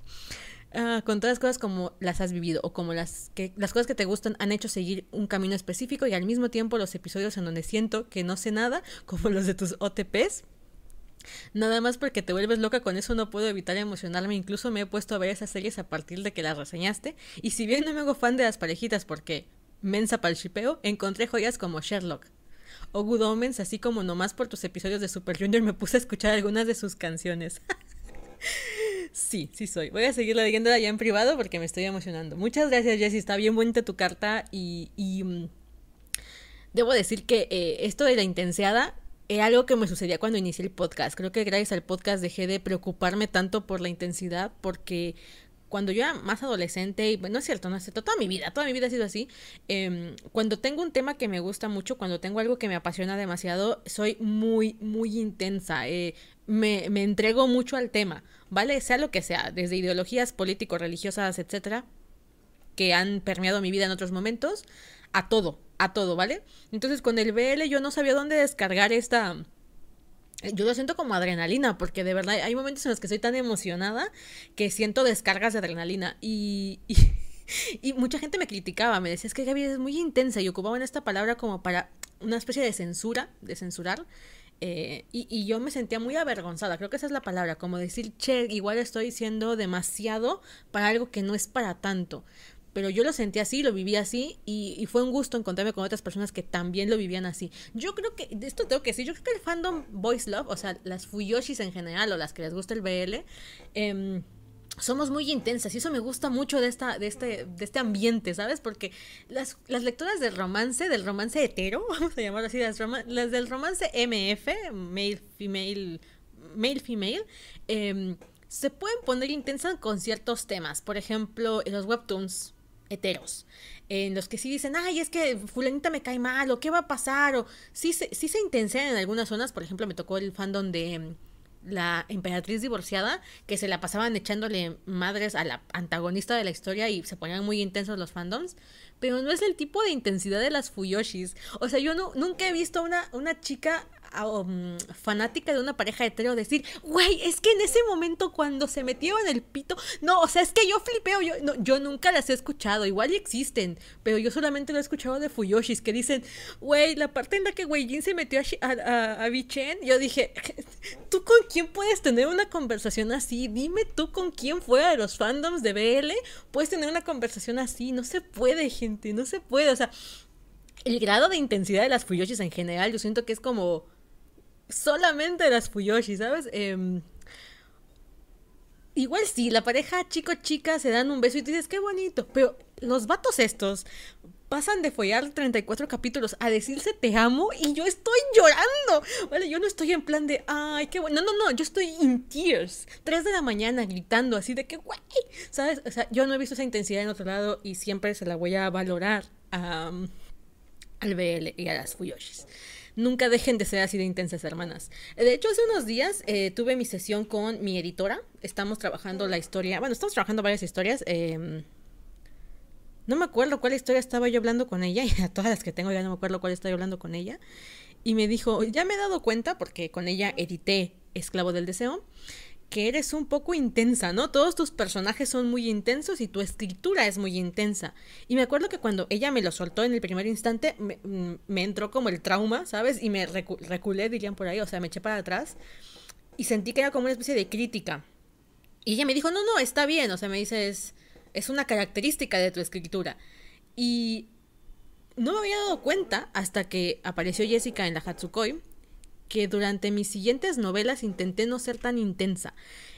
Uh, con todas las cosas como las has vivido o como las que las cosas que te gustan han hecho seguir un camino específico y al mismo tiempo los episodios en donde siento que no sé nada, como los de tus OTPs, Nada más porque te vuelves loca con eso no puedo evitar emocionarme, incluso me he puesto a ver esas series a partir de que las reseñaste, y si bien no me hago fan de las parejitas porque mensa pa'l shipeo, encontré joyas como Sherlock o Good Omens, así como nomás por tus episodios de Super Junior me puse a escuchar algunas de sus canciones. sí, sí soy. Voy a seguir leyendo allá en privado porque me estoy emocionando. Muchas gracias, Jessie. Está bien bonita tu carta y, y mm, debo decir que eh, esto de la intenseada era algo que me sucedía cuando inicié el podcast. Creo que gracias al podcast dejé de preocuparme tanto por la intensidad porque cuando yo era más adolescente, y no es cierto, no es cierto, toda mi vida, toda mi vida ha sido así, em, cuando tengo un tema que me gusta mucho, cuando tengo algo que me apasiona demasiado, soy muy, muy intensa, eh, me, me entrego mucho al tema, ¿vale? Sea lo que sea, desde ideologías políticos, religiosas, etcétera, que han permeado mi vida en otros momentos, a todo, a todo, ¿vale? Entonces con el BL yo no sabía dónde descargar esta... Yo lo siento como adrenalina, porque de verdad hay momentos en los que soy tan emocionada que siento descargas de adrenalina. Y, y, mucha gente me criticaba, me decía, es que Gaby es muy intensa y ocupaban esta palabra como para una especie de censura, de censurar. Eh, y, y, yo me sentía muy avergonzada, creo que esa es la palabra, como decir, che, igual estoy siendo demasiado para algo que no es para tanto pero yo lo sentí así, lo viví así y, fue un gusto encontrarme con otras personas que también lo vivían así. Yo creo que, de esto tengo que decir, yo creo que el fandom Voice Love, o sea, las Fuyoshis en general o las que les gusta el BL, em, somos muy intensas y eso me gusta mucho de esta de este de este ambiente sabes porque las, las lecturas del romance del romance hetero vamos a llamarlo así las, las del romance MF male female male female em, se pueden poner intensas con ciertos temas. Por ejemplo en los webtoons en los que sí dicen, ay, es que fulanita me cae mal, o qué va a pasar, o sí se, sí se intensean en algunas zonas, por ejemplo, me tocó el fandom de mm, la emperatriz divorciada, que se la pasaban echándole madres a la antagonista de la historia y se ponían muy intensos los fandoms, pero no es el tipo de intensidad de las Fuyoshis. O sea, yo no, nunca he visto una, una chica Um, fanática de una pareja hetero decir, güey, es que en ese momento cuando se metió en el pito, no, o sea, es que yo flipeo, yo, yo nunca las he escuchado, igual existen, pero yo solamente lo he escuchado de Fuyoshis que dicen, güey, la parte en la que Jin se metió a, a, a, Bichen, yo dije, ¿tú con quién puedes tener una conversación así? Dime tú con quién fuera de los fandoms de BL puedes tener una conversación así, no se puede, gente, no se puede, o sea, el grado de intensidad de las Fuyoshis en general, yo siento que es como solamente las Fuyoshi, ¿sabes? Em, igual sí, la pareja chico-chica se dan un beso y dices, qué bonito, pero los vatos estos pasan de follar 34 capítulos a decirse te amo y yo estoy llorando. Vale, yo no estoy en plan de, ay, qué bueno. No, no, no, yo estoy in tears. 3 de la mañana gritando así de que, güey, ¿sabes? O sea, yo no he visto esa intensidad en otro lado y siempre se la voy a valorar al BL y a las Fuyoshis. Nunca dejen de ser así de intensas, hermanas. De hecho, hace unos días eh, tuve mi sesión con mi editora. Estamos trabajando la historia. Bueno, estamos trabajando varias historias. Em, no me acuerdo cuál historia estaba yo hablando con ella. Y a todas las que tengo ya no me acuerdo cuál estoy hablando con ella. Y me dijo, ya me he dado cuenta, porque con ella edité Esclavo del Deseo, que eres un poco intensa, ¿no? Todos tus personajes son muy intensos y tu escritura es muy intensa. Y me acuerdo que cuando ella me lo soltó en el primer instante, me, mm, entró como el trauma, ¿sabes? Y me reculé, dirían por ahí, o sea, me eché para atrás y sentí que era como una especie de crítica. Y ella me dijo, no, no, está bien, o sea, me dice, es, es una característica de tu escritura. Y no me había dado cuenta hasta que apareció Jessica en la Hatsukoi que durante mis siguientes novelas intenté no ser tan intensa.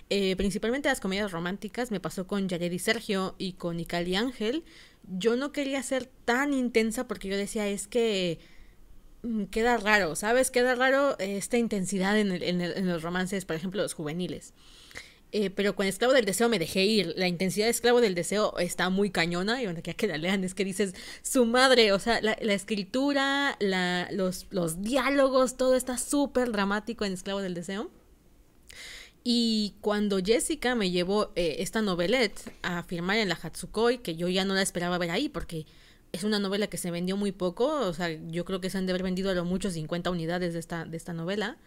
Eh, principalmente las comedias románticas, me pasó con Jared y Sergio y con Nicali Ángel. Yo no quería ser tan intensa porque yo decía, es que mm, queda raro, ¿sabes? Queda raro esta intensidad en, en los romances, por ejemplo, los juveniles. Eh, pero con Esclavo del Deseo me dejé ir. La intensidad de Esclavo del Deseo está muy cañona. Y bueno, que, que la lean es que dices, su madre, o sea, la, escritura, la, los, los diálogos, todo está súper dramático en Esclavo del Deseo. Y cuando Jessica me llevó eh, esta novelette a firmar en la Hatsukoi, que yo ya no la esperaba ver ahí porque es una novela que se vendió muy poco, o sea, yo creo que se han de haber vendido a lo mucho 50 unidades de esta, de esta novela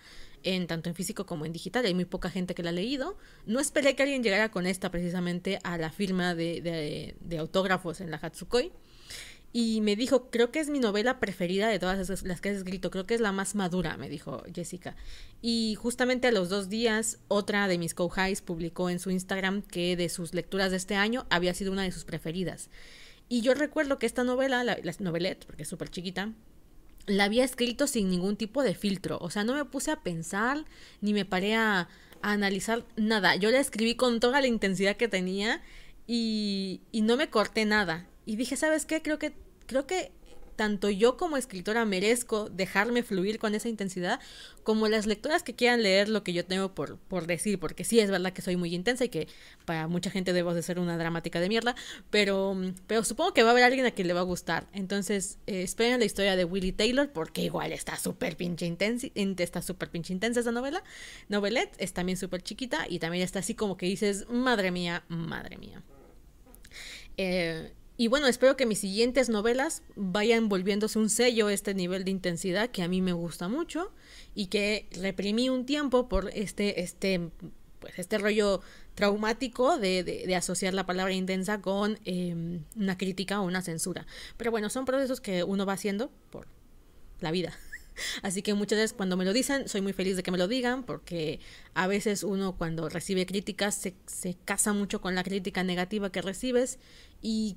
en tanto en físico como en digital. Hay muy poca gente que la ha leído. No esperé que alguien llegara con esta precisamente a la firma de, autógrafos en la Hatsukoi. Y me dijo, creo que es mi novela preferida de todas las que has escrito, creo que es la más madura, me dijo Jessica. Y justamente a los dos días, otra de mis co-highs publicó en su Instagram que de sus lecturas de este año había sido una de sus preferidas. Y yo recuerdo que esta novela, la, la novelette, porque es súper chiquita, la había escrito sin ningún tipo de filtro. O sea, no me puse a pensar ni me paré a, analizar nada. Yo la escribí con toda la intensidad que tenía y, y, no me corté nada. Y dije, ¿sabes qué? Creo que, creo que tanto yo como escritora merezco dejarme fluir con esa intensidad, como las lectoras que quieran leer lo que yo tengo por, por decir, porque sí es verdad que soy muy intensa y que para mucha gente debo de ser una dramática de mierda, pero, pero supongo que va a haber alguien a quien le va a gustar. Entonces, eh, esperen la historia de Willie Taylor, porque igual está súper pinche intensa, está súper pinche intensa esa novela. Novelette es también súper chiquita y también está así como que dices, madre mía, madre mía. Eh, y bueno, espero que mis siguientes novelas vayan volviéndose un sello este nivel de intensidad que a mí me gusta mucho y que reprimí un tiempo por este, este, pues este rollo traumático de, de, asociar la palabra intensa con em, una crítica o una censura. Pero bueno, son procesos que uno va haciendo por la vida. Así que muchas veces cuando me lo dicen, soy muy feliz de que me lo digan, porque a veces uno cuando recibe críticas se, se casa mucho con la crítica negativa que recibes y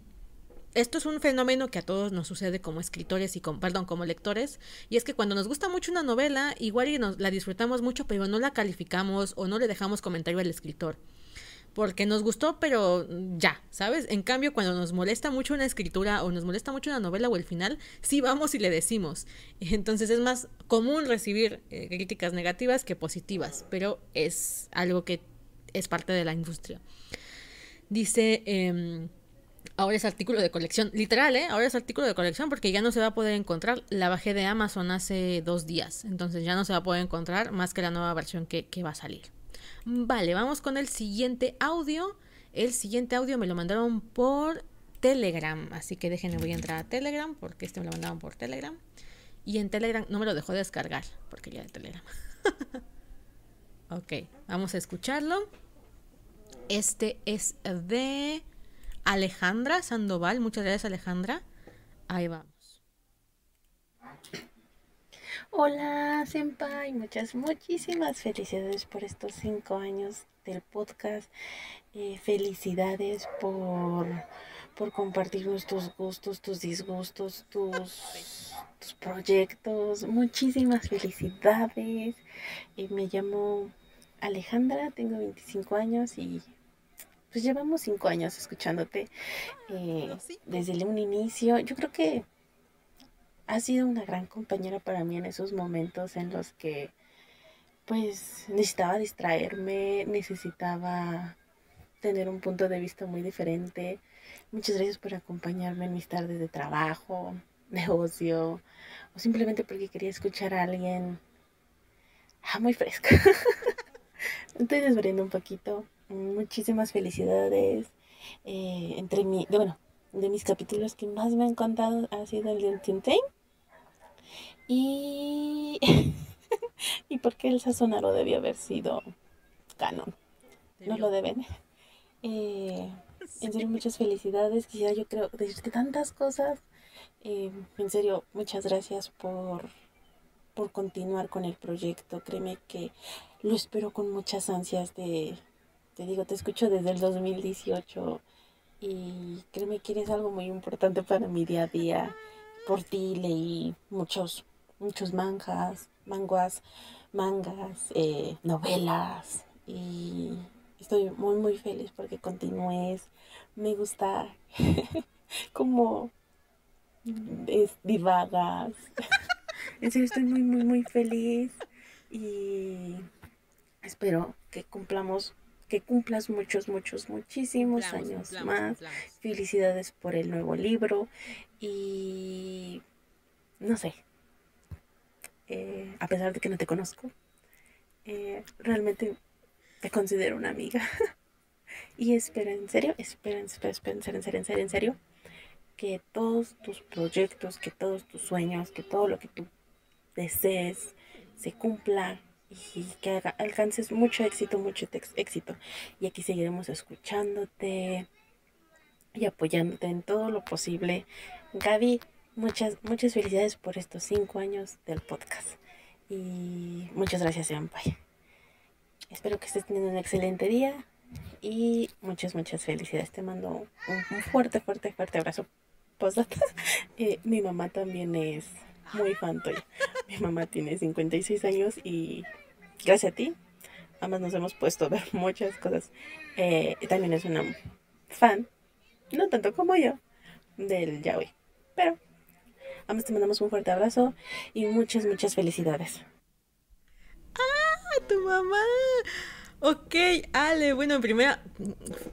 esto es un fenómeno que a todos nos sucede como escritores y con, perdón, como lectores, y es que cuando nos gusta mucho una novela, igual y nos la disfrutamos mucho, pero no la calificamos o no le dejamos comentario al escritor. Porque nos gustó, pero ya, ¿sabes? En cambio, cuando nos molesta mucho una escritura o nos molesta mucho una novela o el final, sí vamos y le decimos. Entonces es más común recibir eh, críticas negativas que positivas, pero es algo que es parte de la industria. Dice... Eh, Ahora es artículo de colección. Literal, ¿eh? Ahora es artículo de colección porque ya no se va a poder encontrar. La bajé de Amazon hace dos días. Entonces ya no se va a poder encontrar más que la nueva versión que, va a salir. Vale, vamos con el siguiente audio. El siguiente audio me lo mandaron por Telegram. Así que déjenme, voy a entrar a Telegram porque este me lo mandaron por Telegram. Y en Telegram no me lo dejó descargar porque ya de Telegram. ok, vamos a escucharlo. Este es de Alejandra Sandoval. Muchas gracias, Alejandra. Ahí vamos. Hola, Senpai. Muchas, muchísimas felicidades por estos cinco años del podcast. Eh, felicidades por, por compartirnos tus gustos, tus disgustos, tus, tus proyectos. Muchísimas felicidades. Eh, me llamo Alejandra, tengo 25 años y pues llevamos cinco años escuchándote eh, desde un inicio. Yo creo que has sido una gran compañera para mí en esos momentos en los que pues necesitaba distraerme, necesitaba tener un punto de vista muy diferente. Muchas gracias por acompañarme en mis tardes de trabajo, negocio, o simplemente porque quería escuchar a alguien ah, muy fresco. Estoy desvariando un poquito, muchísimas felicidades. Eh, entre mi, de, bueno, de mis capítulos que más me han contado ha sido el de Tintin. Y, y porque el sazonaro debía haber sido canon. No lo deben. Eh, en serio, muchas felicidades. Quisiera yo creo decirte tantas cosas. Eh, en serio, muchas gracias por, por continuar con el proyecto. Créeme que lo espero con muchas ansias de, te digo, te escucho desde el 2018 y créeme que eres algo muy importante para mi día a día. Por ti leí muchos, muchos mangas, manguas, mangas, eh, novelas y estoy muy muy feliz porque continúes. Me gusta como es, divagas. En serio estoy muy muy muy feliz y espero que cumplamos que cumplas muchos, muchos, muchísimos años más. Felicidades por el nuevo libro y no sé, eh, a pesar de que no te conozco, eh, realmente te considero una amiga. y espero, en serio, espero, espero, espero, en serio, en serio, en serio, en serio, que todos tus proyectos, que todos tus sueños, que todo lo que tú desees se cumpla y que alcances mucho éxito, mucho éxito. Y aquí seguiremos escuchándote y apoyándote en todo lo posible. Gaby, muchas, muchas felicidades por estos cinco años del podcast. Y muchas gracias, Senpai. Espero que estés teniendo un excelente día y muchas, muchas felicidades. Te mando un, fuerte, fuerte, fuerte abrazo. Eh, mi mamá también es muy fan tuya. Mi mamá tiene 56 años y gracias a ti, ambas nos hemos puesto a ver muchas cosas. Eh, también es una fan, no tanto como yo, del yaoi. Pero Ambos te mandamos un fuerte abrazo y muchas, muchas felicidades. ¡Ah, tu mamá! Ok, Ale, bueno, en primera,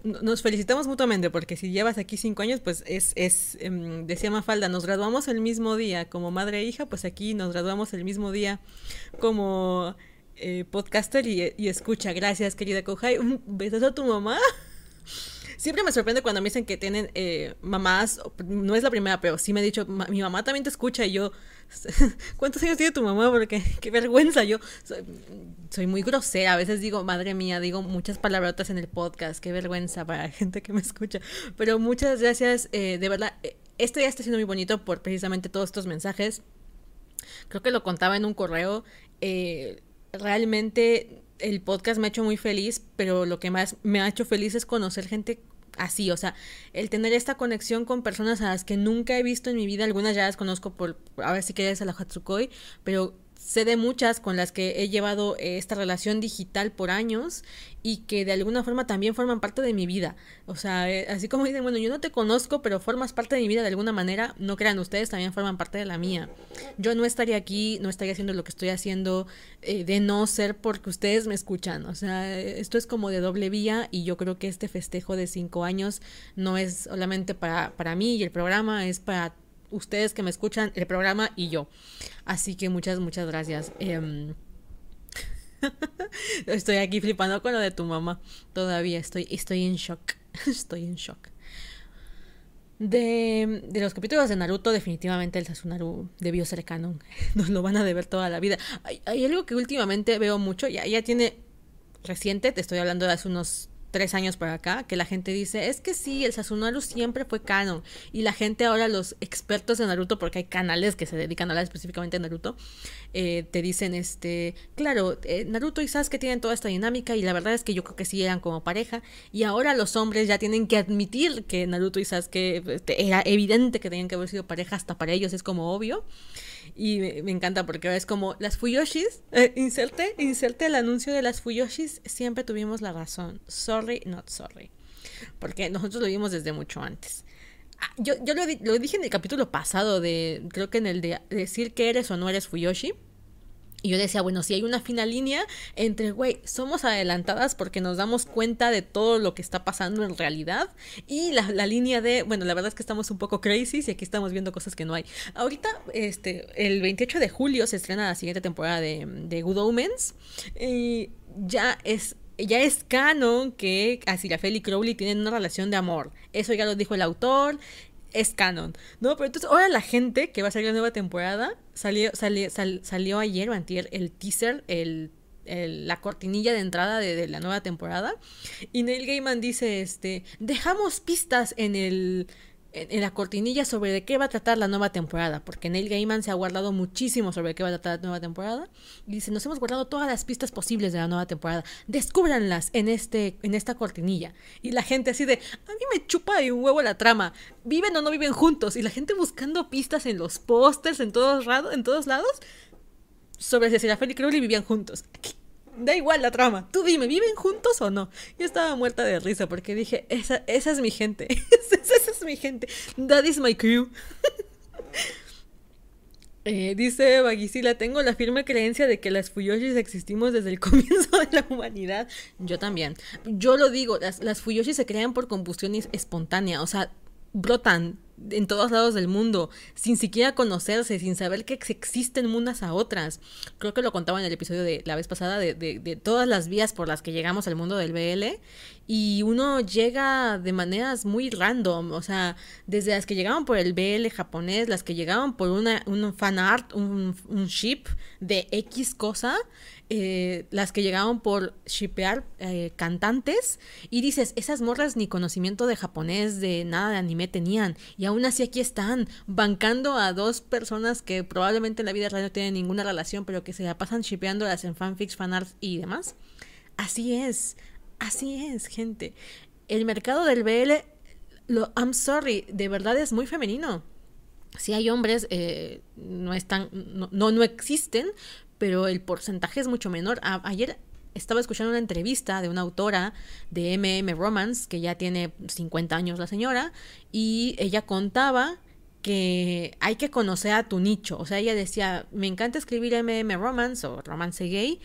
nos felicitamos mutuamente porque si llevas aquí cinco años, pues es, es em, decía Mafalda, nos graduamos el mismo día como madre e hija, pues aquí nos graduamos el mismo día como eh, podcaster y, escucha. Gracias, querida Kohai. Un besazo a tu mamá. Siempre me sorprende cuando me dicen que tienen eh, mamás, no es la primera, pero sí me ha dicho, mi mamá también te escucha y yo, ¿cuántos años tiene tu mamá? Porque qué vergüenza, yo soy, muy grosera, a veces digo, madre mía, digo muchas palabrotas en el podcast, qué vergüenza para la gente que me escucha, pero muchas gracias, eh, de verdad, eh, este día está siendo muy bonito por precisamente todos estos mensajes, creo que lo contaba en un correo, realmente el podcast me ha hecho muy feliz, pero lo que más me ha hecho feliz es conocer gente así, o sea, el tener esta conexión con personas a las que nunca he visto en mi vida, algunas ya las conozco por, a ver si quieres a la Hatsukoi, pero sé de muchas con las que he llevado eh, esta relación digital por años y que de alguna forma también forman parte de mi vida. O sea, eh, así como dicen, bueno, yo no te conozco, pero formas parte de mi vida de alguna manera, no crean ustedes, también forman parte de la mía. Yo no estaría aquí, no estaría haciendo lo que estoy haciendo eh, de no ser porque ustedes me escuchan. O sea, esto es como de doble vía y yo creo que este festejo de cinco años no es solamente para, para mí y el programa, es para ustedes que me escuchan, el programa y yo. Así que muchas, muchas gracias. Em, estoy aquí flipando con lo de tu mamá. Todavía estoy, estoy en shock. estoy en shock. De, de, los capítulos de Naruto, definitivamente el Sasunaru debió ser canon. Nos lo van a deber toda la vida. Hay, hay algo que últimamente veo mucho, ya, ya tiene reciente, te estoy hablando de hace unos tres años para acá, que la gente dice, es que sí, el Sasunaru siempre fue canon. Y la gente ahora, los expertos de Naruto, porque hay canales que se dedican a hablar específicamente de Naruto, eh, te dicen, este, claro, eh, Naruto y Sasuke tienen toda esta dinámica y la verdad es que yo creo que sí eran como pareja. Y ahora los hombres ya tienen que admitir que Naruto y Sasuke este, era evidente que tenían que haber sido pareja, hasta para ellos es como obvio. Y me, encanta porque es como las Fuyoshis, eh, inserte, inserte el anuncio de las Fuyoshis, siempre tuvimos la razón. Sorry, not sorry. Porque nosotros lo vimos desde mucho antes. Ah, yo yo lo, dije en el capítulo pasado de, creo que en el de decir que eres o no eres Fuyoshi. Y yo decía, bueno, si hay una fina línea entre, güey, somos adelantadas porque nos damos cuenta de todo lo que está pasando en realidad. Y la, la, línea de, bueno, la verdad es que estamos un poco crazy y aquí estamos viendo cosas que no hay. Ahorita, este, el 28 de julio se estrena la siguiente temporada de, de Good Omens. Y ya es ya es canon que Asirafel y Crowley tienen una relación de amor. Eso ya lo dijo el autor, es canon, ¿no? Pero entonces ahora la gente que va a salir la nueva temporada, salió, salió, salió ayer o antier el teaser, el, la cortinilla de entrada de, de, la nueva temporada. Y Neil Gaiman dice, este, dejamos pistas en el, en, la cortinilla sobre de qué va a tratar la nueva temporada, porque Neil Gaiman se ha guardado muchísimo sobre qué va a tratar la nueva temporada. Y dice, nos hemos guardado todas las pistas posibles de la nueva temporada. Descúbranlas en, este, en esta cortinilla. Y la gente así de, a mí me chupa de un huevo la trama. ¿Viven o no viven juntos? Y la gente buscando pistas en los pósters, en todos, en todos lados, sobre si Serafel y Crowley vivían juntos. Da igual la trama. Tú dime, ¿viven juntos o no? Yo estaba muerta de risa porque dije, esa, esa es mi gente. esa es mi gente. That is my crew. Eh, dice Bagisila, tengo la firme creencia de que las Fuyoshis existimos desde el comienzo de la humanidad. Yo también. Yo lo digo, las, las Fuyoshis se crean por combustión espontánea, o sea, brotan en todos lados del mundo, sin siquiera conocerse, sin saber que existen unas a otras. Creo que lo contaba en el episodio de la vez pasada de, de, de, todas las vías por las que llegamos al mundo del BL y uno llega de maneras muy random, o sea, desde las que llegaban por el BL japonés, las que llegaban por una, un fan art, un, un ship de X cosa, eh, las que llegaban por shipear eh, cantantes y dices, esas morras ni conocimiento de japonés, de nada de anime tenían y aún así aquí están bancando a dos personas que probablemente en la vida real no tienen ninguna relación pero que se la pasan shipeándolas en fanfics, fanarts y demás. Así es, así es, gente. El mercado del BL, lo, I'm sorry, de verdad es muy femenino si hay hombres, eh, no están, no, no, no, existen, pero el porcentaje es mucho menor. ayer estaba escuchando una entrevista de una autora de MM Romance, que ya tiene 50 años la señora, y ella contaba que hay que conocer a tu nicho. O sea, ella decía, me encanta escribir MM romance o romance gay,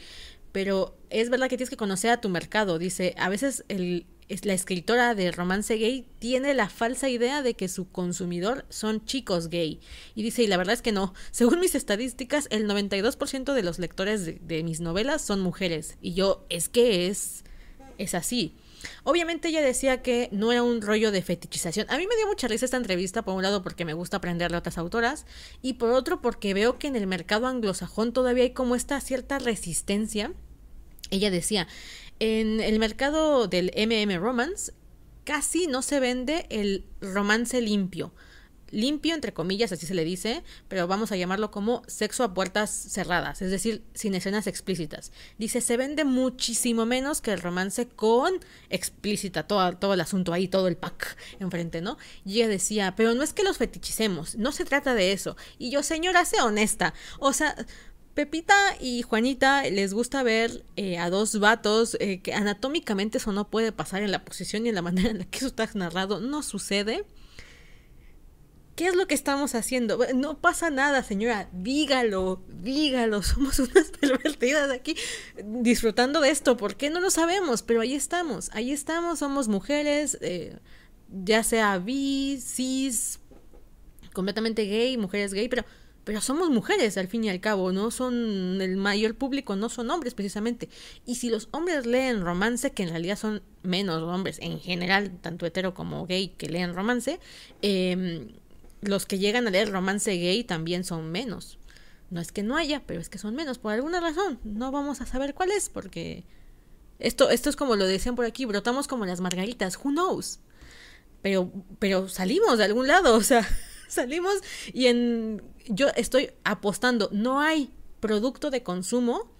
pero es verdad que tienes que conocer a tu mercado. Dice, a veces el, la escritora de romance gay tiene la falsa idea de que su consumidor son chicos gay. Y dice, y la verdad es que no. Según mis estadísticas, el 92% de los lectores de, de, mis novelas son mujeres. Y yo, es que es, es así. Obviamente ella decía que no era un rollo de fetichización. A mí me dio mucha risa esta entrevista, por un lado porque me gusta aprender de otras autoras y por otro porque veo que en el mercado anglosajón todavía hay como esta cierta resistencia. Ella decía, en el mercado del MM Romance casi no se vende el romance limpio. Limpio, entre comillas, así se le dice, pero vamos a llamarlo como sexo a puertas cerradas, es decir, sin escenas explícitas. Dice, se vende muchísimo menos que el romance con explícita, todo, todo el asunto ahí, todo el pack enfrente, ¿no? Y ella decía, pero no es que los fetichicemos, no se trata de eso. Y yo, señora, sea honesta. O sea, Pepita y Juanita les gusta ver eh, a dos vatos eh, que anatómicamente eso no puede pasar en la posición y en la manera en la que eso está narrado, no sucede. ¿Qué es lo que estamos haciendo? No pasa nada, señora. Dígalo, dígalo. Somos unas pervertidas aquí disfrutando de esto. ¿Por qué no lo sabemos? Pero ahí estamos, ahí estamos. Somos mujeres, eh, ya sea bi, cis, completamente gay, mujeres gay, pero pero somos mujeres al fin y al cabo, no son el mayor público, no son hombres precisamente. Y si los hombres leen romance, que en realidad son menos hombres en general, tanto hetero como gay que leen romance, eh, los que llegan a leer romance gay también son menos. No es que no haya, pero es que son menos por alguna razón. No vamos a saber cuál es porque esto esto es como lo decían por aquí, brotamos como las margaritas, who knows. Pero pero salimos de algún lado, o sea, salimos y en yo estoy apostando, no hay producto de consumo,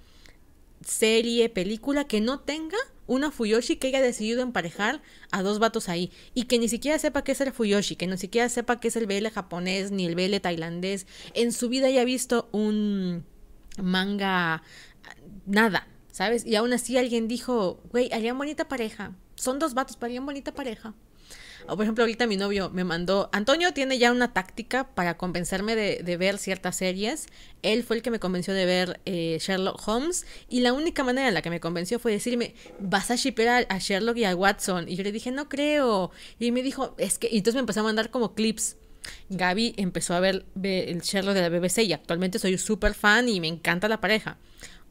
serie, película que no tenga una Fuyoshi que haya decidido emparejar a dos vatos ahí y que ni siquiera sepa qué es el Fuyoshi, que ni siquiera sepa qué es el BL japonés ni el BL tailandés, en su vida haya visto un manga nada, ¿sabes? Y aún así alguien dijo, güey, harían bonita pareja, son dos vatos, harían bonita pareja. Por ejemplo, ahorita mi novio me mandó, Antonio tiene ya una táctica para convencerme de, ver ciertas series. Él fue el que me convenció de ver eh, Sherlock Holmes y la única manera en la que me convenció fue decirme, vas a shipper a, Sherlock y a Watson. Y yo le dije, no creo. Y me dijo, es que, entonces me empezó a mandar como clips. Gaby empezó a ver, el Sherlock de la BBC y actualmente soy súper fan y me encanta la pareja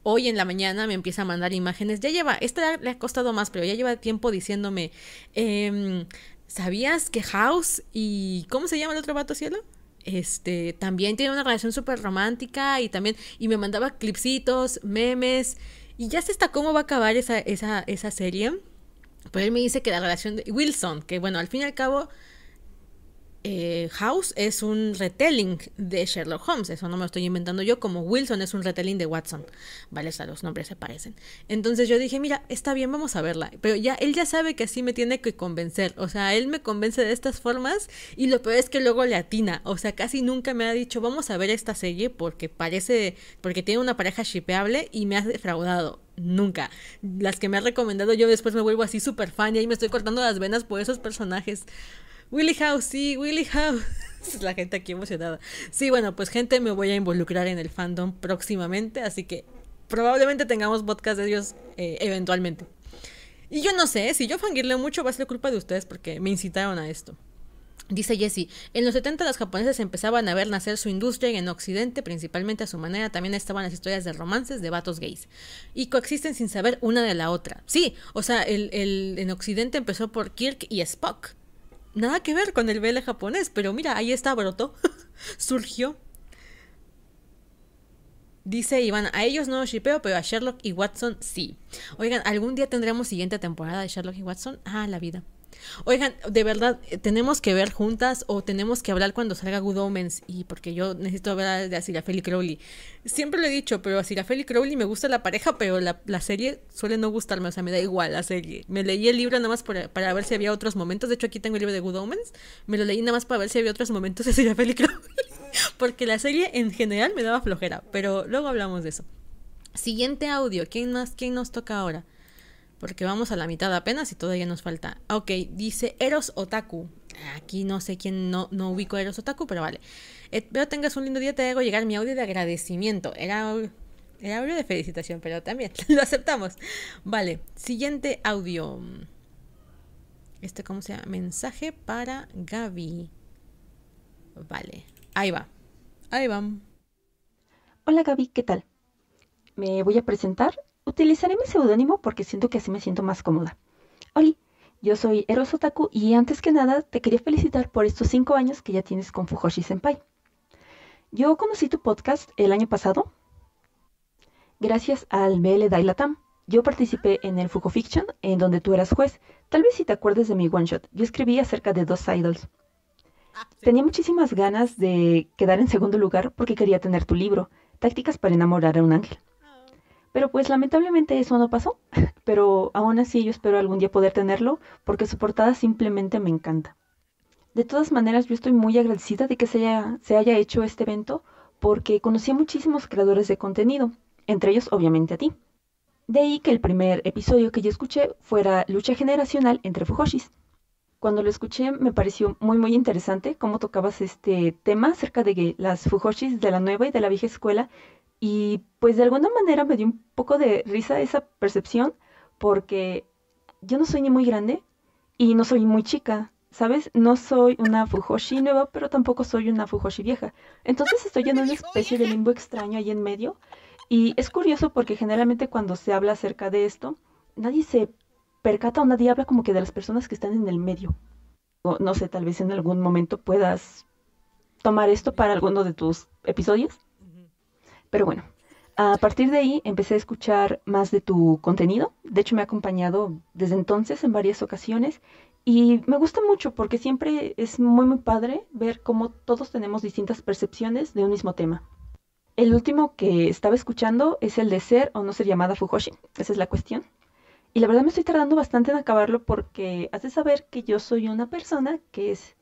hoy en la mañana me empieza a mandar imágenes. Ya lleva, esta le ha costado más, pero ya lleva tiempo diciéndome, eh, ¿Sabías que House y ¿cómo se llama el otro vato cielo? Este, también tiene una relación súper romántica y también, y me mandaba clipsitos, memes, y ya sé hasta cómo va a acabar esa, esa, esa serie. Pero él me dice que la relación de Wilson, que bueno, al fin y al cabo, eh, House es un retelling de Sherlock Holmes, eso no me lo estoy inventando yo, como Wilson es un retelling de Watson, ¿vale? O sea, los nombres se parecen. Entonces yo dije, mira, está bien, vamos a verla, pero ya él ya sabe que así me tiene que convencer, o sea, él me convence de estas formas y lo peor es que luego le atina, o sea, casi nunca me ha dicho, vamos a ver esta serie porque parece, porque tiene una pareja shipeable y me ha defraudado. Nunca. Las que me ha recomendado yo después me vuelvo así súper fan y ahí me estoy cortando las venas por esos personajes. Willy House, sí, Willy House. La gente aquí emocionada. Sí, bueno, pues gente, me voy a involucrar en el fandom próximamente, así que probablemente tengamos podcast de ellos eh, eventualmente. Y yo no sé, si yo fangirleo mucho va a ser culpa de ustedes porque me incitaron a esto. Dice Jessie, en los 70 los japoneses empezaban a ver nacer su industria y en Occidente, principalmente a su manera, también estaban las historias de romances de vatos gays. Y coexisten sin saber una de la otra. Sí, o sea, el, el, en Occidente empezó por Kirk y Spock nada que ver con el BL japonés, pero mira, ahí está, brotó, surgió. Dice Iván, a ellos no los shipeo, pero a Sherlock y Watson sí. Oigan, ¿algún día tendremos siguiente temporada de Sherlock y Watson? Ah, la vida. Oigan, de verdad, eh, tenemos que ver juntas o tenemos que hablar cuando salga Good Omens. Y porque yo necesito hablar de Asirafel y Crowley. Siempre lo he dicho, pero Asirafel y Crowley me gusta la pareja, pero la, serie suele no gustarme. O sea, me da igual la serie. Me leí el libro nada más para, ver si había otros momentos. De hecho, aquí tengo el libro de Good Omens. Me lo leí nada más para ver si había otros momentos de Asirafel y Crowley. porque la serie en general me daba flojera. Pero luego hablamos de eso. Siguiente audio. ¿Quién más? ¿Quién nos toca ahora? Porque vamos a la mitad apenas y todavía nos falta. Ok, dice Eros Otaku. Aquí no sé quién no, no ubico Eros Otaku, pero vale. Espero tengas un lindo día, te hago llegar mi audio de agradecimiento. Era, era audio de felicitación, pero también lo aceptamos. Vale, siguiente audio. Este, ¿cómo se llama? Mensaje para Gaby. Vale, ahí va. Ahí va. Hola Gaby, ¿qué tal? Me voy a presentar. Utilizaré mi seudónimo porque siento que así me siento más cómoda. Oli, yo soy Eros Otaku y antes que nada te quería felicitar por estos cinco años que ya tienes con Fujoshi Senpai. Yo conocí tu podcast el año pasado gracias al BL Dailatam. Yo participé en el Fujo Fiction, en donde tú eras juez. Tal vez si te acuerdes de mi one shot. Yo escribí acerca de dos idols. Tenía muchísimas ganas de quedar en segundo lugar porque quería tener tu libro, Tácticas para enamorar a un ángel. Pero pues lamentablemente eso no pasó. Pero aún así yo espero algún día poder tenerlo porque su portada simplemente me encanta. De todas maneras yo estoy muy agradecida de que se haya, se haya hecho este evento porque conocí a muchísimos creadores de contenido, entre ellos obviamente a ti. De ahí que el primer episodio que yo escuché fuera Lucha Generacional entre Fujoshis. Cuando lo escuché me pareció muy muy interesante cómo tocabas este tema acerca de las Fujoshis de la nueva y de la vieja escuela y pues de alguna manera me dio un poco de risa esa percepción porque yo no soy ni muy grande y no soy muy chica, ¿sabes? No soy una Fujoshi nueva, pero tampoco soy una Fujoshi vieja. Entonces estoy en una especie de limbo extraño ahí en medio y es curioso porque generalmente cuando se habla acerca de esto, nadie se percata o nadie habla como que de las personas que están en el medio. O no sé, tal vez en algún momento puedas tomar esto para alguno de tus episodios. Pero bueno, a partir de ahí empecé a escuchar más de tu contenido. De hecho, me ha acompañado desde entonces en varias ocasiones y me gusta mucho porque siempre es muy, muy padre ver cómo todos tenemos distintas percepciones de un mismo tema. El último que estaba escuchando es el de ser o no ser llamada Fujoshi. Esa es la cuestión. Y la verdad me estoy tardando bastante en acabarlo porque has de saber que yo soy una persona que es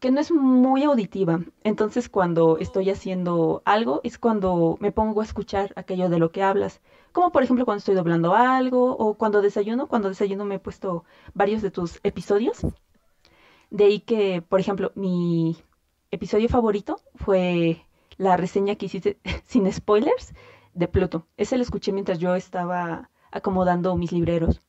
que no es muy auditiva. Entonces cuando estoy haciendo algo es cuando me pongo a escuchar aquello de lo que hablas. Como por ejemplo cuando estoy doblando algo o cuando desayuno. Cuando desayuno me he puesto varios de tus episodios. De ahí que, por ejemplo, mi episodio favorito fue la reseña que hiciste sin spoilers de Pluto. Ese lo escuché mientras yo estaba acomodando mis libreros.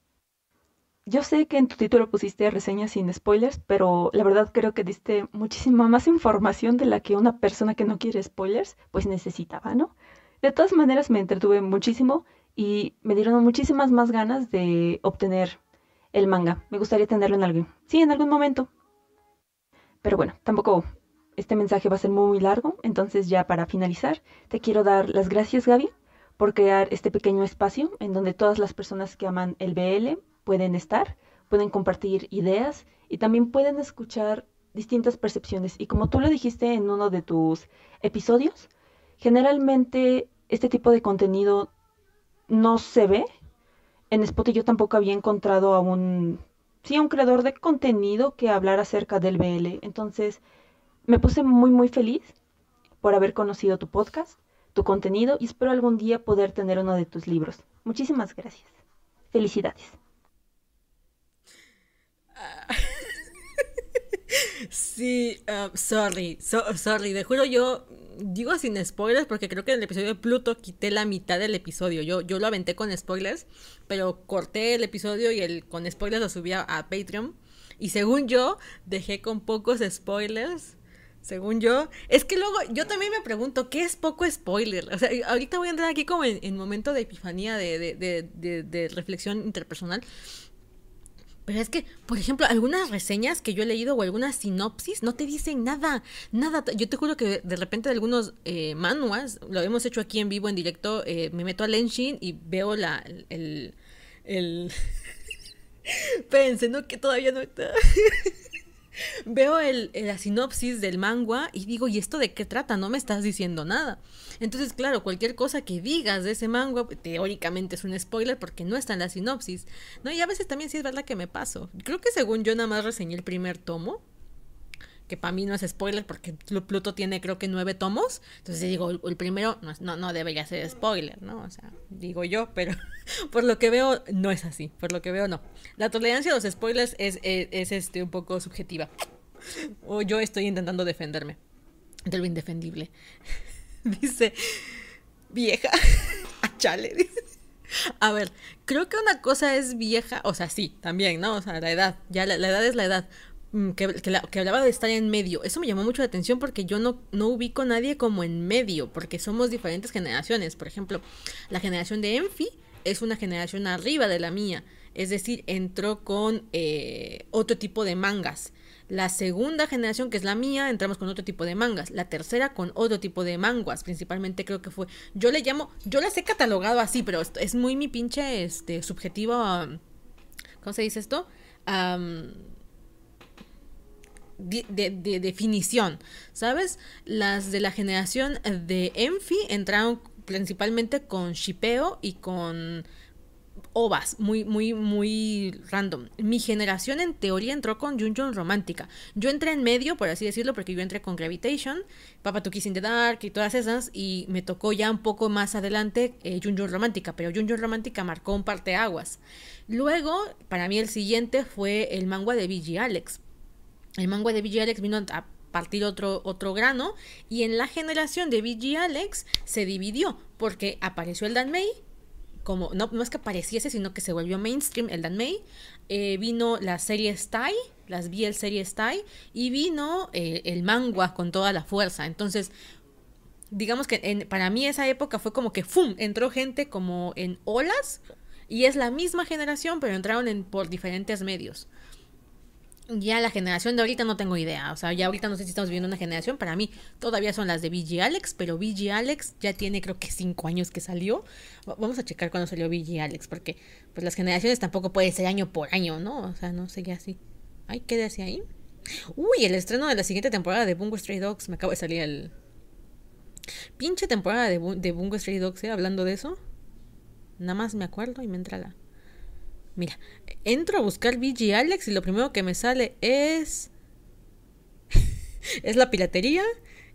Yo sé que en tu título pusiste reseñas sin spoilers, pero la verdad creo que diste muchísima más información de la que una persona que no quiere spoilers pues necesitaba, ¿no? De todas maneras me entretuve muchísimo y me dieron muchísimas más ganas de obtener el manga. Me gustaría tenerlo en algún, sí, en algún momento. Pero bueno, tampoco este mensaje va a ser muy largo, entonces ya para finalizar, te quiero dar las gracias Gaby por crear este pequeño espacio en donde todas las personas que aman el BL pueden estar, pueden compartir ideas y también pueden escuchar distintas percepciones. Y como tú lo dijiste en uno de tus episodios, generalmente este tipo de contenido no se ve. En Spotify yo tampoco había encontrado a sí, a un creador de contenido que hablara acerca del BL. Entonces me puse muy, muy feliz por haber conocido tu podcast, tu contenido y espero algún día poder tener uno de tus libros. Muchísimas gracias. Felicidades. Sí, uh, sorry, sorry, de juro yo digo sin spoilers porque creo que en el episodio de Pluto quité la mitad del episodio. Yo, yo lo aventé con spoilers, pero corté el episodio y el con spoilers lo subí a, Patreon. Y según yo, dejé con pocos spoilers. Según yo, es que luego yo también me pregunto, ¿qué es poco spoiler? O sea, ahorita voy a entrar aquí como en, momento de epifanía, de, de, de reflexión interpersonal. Pero es que, por ejemplo, algunas reseñas que yo he leído o algunas sinopsis no te dicen nada, nada. Yo te juro que de repente algunos eh, manuas, lo hemos hecho aquí en vivo, en directo, eh, me meto a Lenshin y veo la, el... el... Pensé, ¿no? Que todavía no está... veo el, la sinopsis del manga y digo, ¿y esto de qué trata? No me estás diciendo nada. Entonces, claro, cualquier cosa que digas de ese manga, teóricamente es un spoiler porque no está en la sinopsis, ¿no? Y a veces también sí es verdad que me paso. Creo que según yo nada más reseñé el primer tomo, que para mí no es spoiler porque Pluto tiene creo que nueve tomos, entonces digo, el primero no, no, debería ser spoiler, ¿no? O sea, digo yo, pero por lo que veo no es así, por lo que veo no. La tolerancia a los spoilers es, es, es este, un poco subjetiva. o yo estoy intentando defenderme de lo indefendible. Dice, vieja, a chale, dice. A ver, creo que una cosa es vieja, o sea, sí, también, ¿no? O sea, la edad, ya la, edad es la edad. Mm, que, hablaba de estar en medio. Eso me llamó mucho la atención porque yo no, no ubico a nadie como en medio, porque somos diferentes generaciones. Por ejemplo, la generación de Enfi es una generación arriba de la mía. Es decir, entró con eh, otro tipo de mangas. La segunda generación, que es la mía, entramos con otro tipo de mangas. La tercera con otro tipo de manguas. Principalmente creo que fue. Yo le llamo. Yo las he catalogado así, pero es muy mi pinche este, subjetivo. ¿Cómo se dice esto? De, definición. ¿Sabes? Las de la generación de Enfi entraron principalmente con shipeo y con ovas, muy, muy, muy random. Mi generación en teoría entró con Junjun Romántica. Yo entré en medio, por así decirlo, porque yo entré con Gravitation, Papa to Kiss in the Dark y todas esas, y me tocó ya un poco más adelante eh, Junjun Romántica, pero Junjun Romántica marcó un parteaguas. Luego, para mí el siguiente fue el manga de BG Alex. El manga de BG Alex vino a partir otro, otro grano y en la generación de BG Alex se dividió porque apareció el Dan May como, no, no es que apareciese, sino que se volvió mainstream el Dan May. Eh, vino la serie Style, las BL serie Style, y vino eh, el manga con toda la fuerza. Entonces, digamos que para mí esa época fue como que ¡fum! entró gente como en olas, y es la misma generación, pero entraron en, por diferentes medios ya la generación de ahorita no tengo idea. O sea, ya ahorita no sé si estamos viviendo una generación. Para mí todavía son las de BG Alex, pero BG Alex ya tiene creo que cinco años que salió. Vamos a checar cuándo salió BG Alex, porque pues las generaciones tampoco puede ser año por año, ¿no? O sea, no sé así. Ay, quédese ahí. Uy, el estreno de la siguiente temporada de Bungo Stray Dogs. Me acabo de salir el... Pinche temporada de Bungo Stray Dogs, ¿eh? Hablando de eso. Nada más me acuerdo y me entra la... Mira, entro a buscar BG Alex y lo primero que me sale es. es la piratería.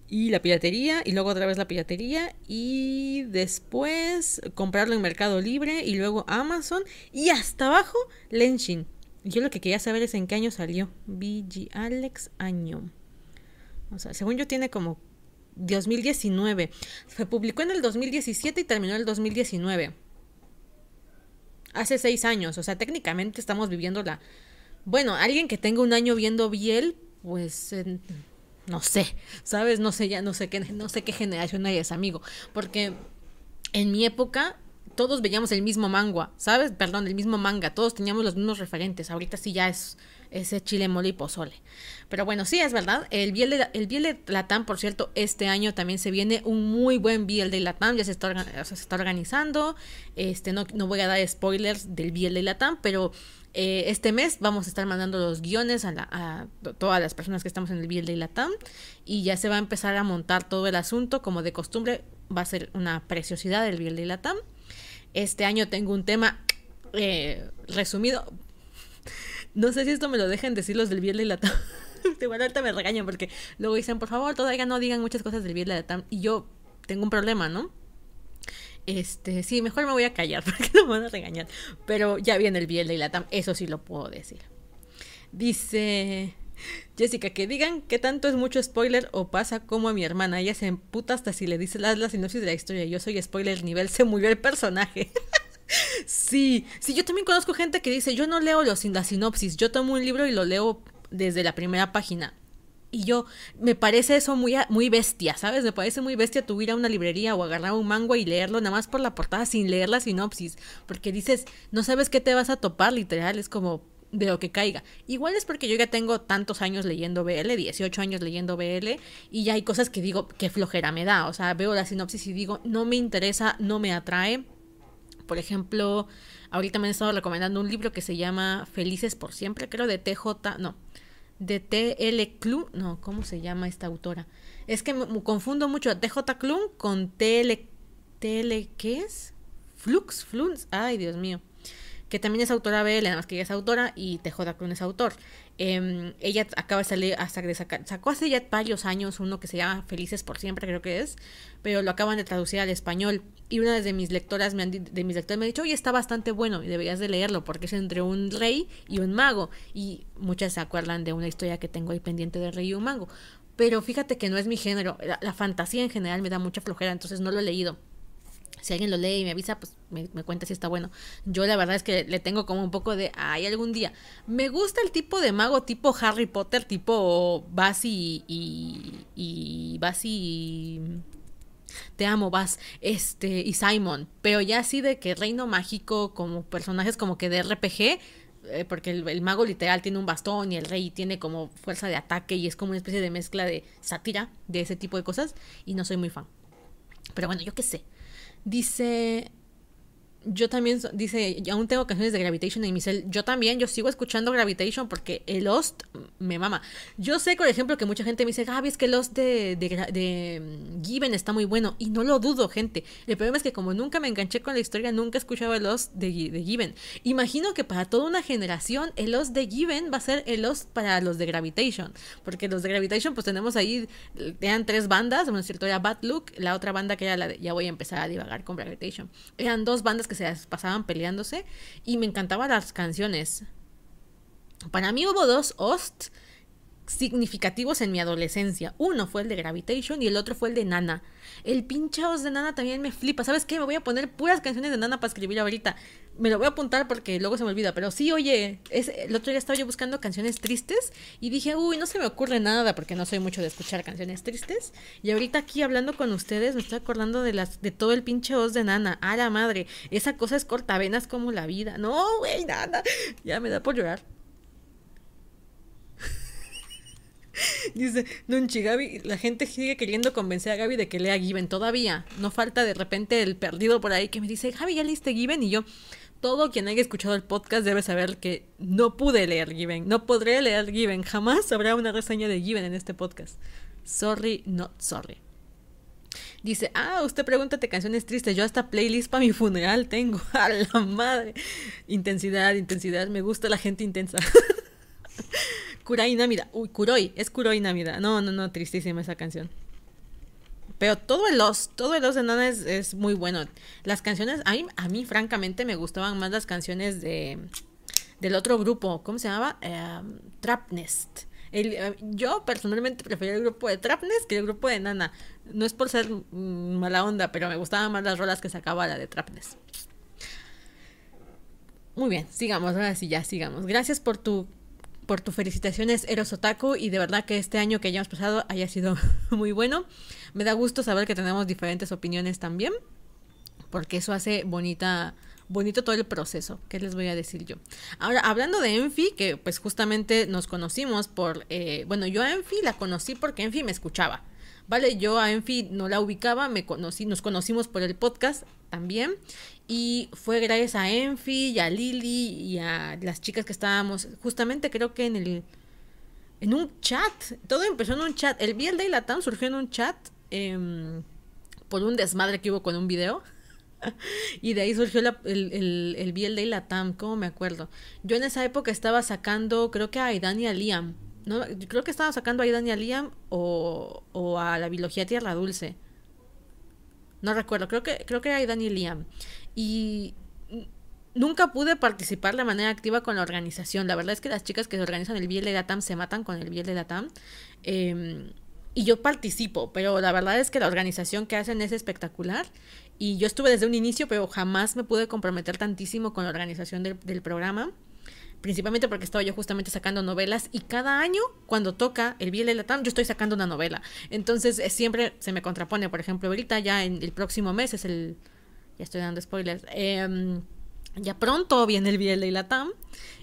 Y la piratería. Y luego otra vez la piratería. Y después comprarlo en Mercado Libre. Y luego Amazon. Y hasta abajo Lenshin. Yo lo que quería saber es en qué año salió. BG Alex año. O sea, según yo tiene como 2019. Se publicó en el 2017 y terminó en el 2019 hace seis años. O sea, técnicamente estamos viviendo la... Bueno, alguien que tenga un año viendo Biel, pues... no sé, ¿sabes? No sé ya, no sé qué, no sé qué generación ese amigo. Porque en mi época todos veíamos el mismo manga, ¿sabes? Perdón, el mismo manga, todos teníamos los mismos referentes. Ahorita sí ya es ese chile mole y pozole. Pero bueno, sí, es verdad. El Biel de, el de Latam, por cierto, este año también se viene un muy buen Biel de Latam. Ya se está, se está organizando. Este, no, no voy a dar spoilers del Biel de Latam, pero eh, este mes vamos a estar mandando los guiones a, a, todas las personas que estamos en el Biel de Latam. Y ya se va a empezar a montar todo el asunto. Como de costumbre, va a ser una preciosidad el Biel de Latam. Este año tengo un tema eh, resumido. No sé si esto me lo dejan decir los del Viernes y la TAM. Igual ahorita me regañan porque luego dicen, por favor, todavía no digan muchas cosas del Viernes y la TAM. Y yo tengo un problema, ¿no? Este, sí, mejor me voy a callar porque no me van a regañar. Pero ya viene el Viernes y la TAM, eso sí lo puedo decir. Dice Jessica, que digan que tanto es mucho spoiler o pasa como a mi hermana. Ella se emputa hasta si le dice la, la sinopsis de la historia. Yo soy spoiler nivel, se murió el personaje. sí, sí, yo también conozco gente que dice, yo no leo los, la sinopsis, yo tomo un libro y lo leo desde la primera página. Y yo, me parece eso muy, muy bestia, ¿sabes? Me parece muy bestia tu ir a una librería o agarrar un mango y leerlo nada más por la portada sin leer la sinopsis. Porque dices, no sabes qué te vas a topar, literal, es como de lo que caiga. Igual es porque yo ya tengo tantos años leyendo BL, 18 años leyendo BL, y ya hay cosas que digo, qué flojera me da. O sea, veo la sinopsis y digo, no me interesa, no me atrae. Por ejemplo, ahorita me han estado recomendando un libro que se llama Felices por siempre, creo de TJ, no, de TL Club, no, ¿cómo se llama esta autora? Es que me, confundo mucho a TJ Club con TL, TL, ¿qué es? Flux, Flux, ay Dios mío. que también es autora BL, nada más que ella es autora y Tejoda Crun es autor. Em, ella acaba de salir hasta que sacó hace ya varios años uno que se llama Felices por siempre, creo que es, pero lo acaban de traducir al español. Y una de mis lectoras me han, de mis lectores me ha dicho, oye, está bastante bueno y deberías de leerlo porque es entre un rey y un mago. Y muchas se acuerdan de una historia que tengo ahí pendiente de rey y un mago. Pero fíjate que no es mi género. la fantasía en general me da mucha flojera, entonces no lo he leído si alguien lo lee y me avisa, pues me, cuenta si está bueno. Yo la verdad es que le tengo como un poco de, ay, algún día. Me gusta el tipo de mago tipo Harry Potter, tipo Basi y, y Basi te amo, Bas, este, y Simon, pero ya así de que Reino Mágico, como personajes como que de RPG, eh, porque el, el, mago literal tiene un bastón y el rey tiene como fuerza de ataque y es como una especie de mezcla de sátira, de ese tipo de cosas, y no soy muy fan. Pero bueno, yo qué sé. Dice yo también, dice, aún tengo canciones de Gravitation en mi cel. Yo también, yo sigo escuchando Gravitation porque el Lost me mama. Yo sé, por ejemplo, que mucha gente me dice, Gaby, es que el Lost de, mm, Given está muy bueno. Y no lo dudo, gente. El problema es que como nunca me enganché con la historia, nunca he escuchado el Lost de, de Given. Imagino que para toda una generación, el Lost de Given va a ser el Lost para los de Gravitation. Porque los de Gravitation, pues tenemos ahí, eran tres bandas. Bueno, cierto, era Bad Look, la otra banda que era la de, ya voy a empezar a divagar con Gravitation. Eran dos bandas que que se pasaban peleándose y me encantaban las canciones. Para mí hubo dos hosts significativos en mi adolescencia. Uno fue el de Gravitation y el otro fue el de Nana. El pinche host de Nana también me flipa. ¿Sabes qué? Me voy a poner puras canciones de Nana para escribir ahorita. Me lo voy a apuntar porque luego se me olvida. Pero sí, oye, es, el otro día estaba yo buscando canciones tristes y dije, uy, no se me ocurre nada porque no soy mucho de escuchar canciones tristes. Y ahorita aquí hablando con ustedes me estoy acordando de las de todo el pinche host de Nana. A la madre, esa cosa es cortavenas como la vida. No, güey, nada. Ya me da por llorar. Dice Nunchi, Gaby, la gente sigue queriendo convencer a Gaby de que lea Given todavía. No falta de repente el perdido por ahí que me dice, Gaby, ¿ya leíste Given? Y yo, todo quien haya escuchado el podcast debe saber que no pude leer Given. No podré leer Given. Jamás habrá una reseña de Given en este podcast. Sorry, not sorry. Dice, ah, usted pregúntate canciones tristes. Yo hasta playlist para mi funeral tengo. A la madre. Intensidad, intensidad. Me gusta la gente intensa. Kurai Namida. Uy, Kuroi. Es Kuroi Namida. No, no, no. Tristísima esa canción. Pero todo el Lost, todo el Lost de Nana es, muy bueno. Las canciones, a mí, a mí francamente me gustaban más las canciones de del otro grupo. ¿Cómo se llamaba? Em, Trapnest. Eh, yo personalmente prefería el grupo de Trapnest que el grupo de Nana. No es por ser mala onda, pero me gustaban más las rolas que sacaba la de Trapnest. Muy bien, sigamos, ahora sí ya sigamos. Gracias por tu por tus felicitaciones, Eros Otaku, y de verdad que este año que hayamos pasado haya sido muy bueno. Me da gusto saber que tenemos diferentes opiniones también, porque eso hace bonita bonito todo el proceso. ¿Qué les voy a decir yo? Ahora, hablando de Enfi, que pues justamente nos conocimos por, eh, bueno, yo a Enfi la conocí porque Enfi me escuchaba. Vale, yo a Enfi no la ubicaba, me conocí, nos conocimos por el podcast también. Y fue gracias a Enfi y a Lili y a las chicas que estábamos, justamente creo que en el en un chat. Todo empezó en un chat. El BL la TAM surgió en un chat em, por un desmadre que hubo con un video. y de ahí surgió el, el, el BL la TAM, ¿cómo me acuerdo? Yo en esa época estaba sacando, creo que a Aidan y a Liam. No, creo que estaba sacando a Aidan y a Liam o, o a la biología Tierra Dulce. No recuerdo, creo que, creo que era Aidan y Liam. Y nunca pude participar de manera activa con la organización. La verdad es que las chicas que organizan el Biel de se matan con el Biel de. Em, y yo participo, pero la verdad es que la organización que hacen es espectacular. Y yo estuve desde un inicio, pero jamás me pude comprometer tantísimo con la organización del, programa. Principalmente porque estaba yo justamente sacando novelas y cada año, cuando toca el Biel de la TAM, yo estoy sacando una novela. Entonces eh, siempre se me contrapone. Por ejemplo, ahorita ya en el próximo mes es el. Ya estoy dando spoilers. Eh, ya pronto viene el Biel de la TAM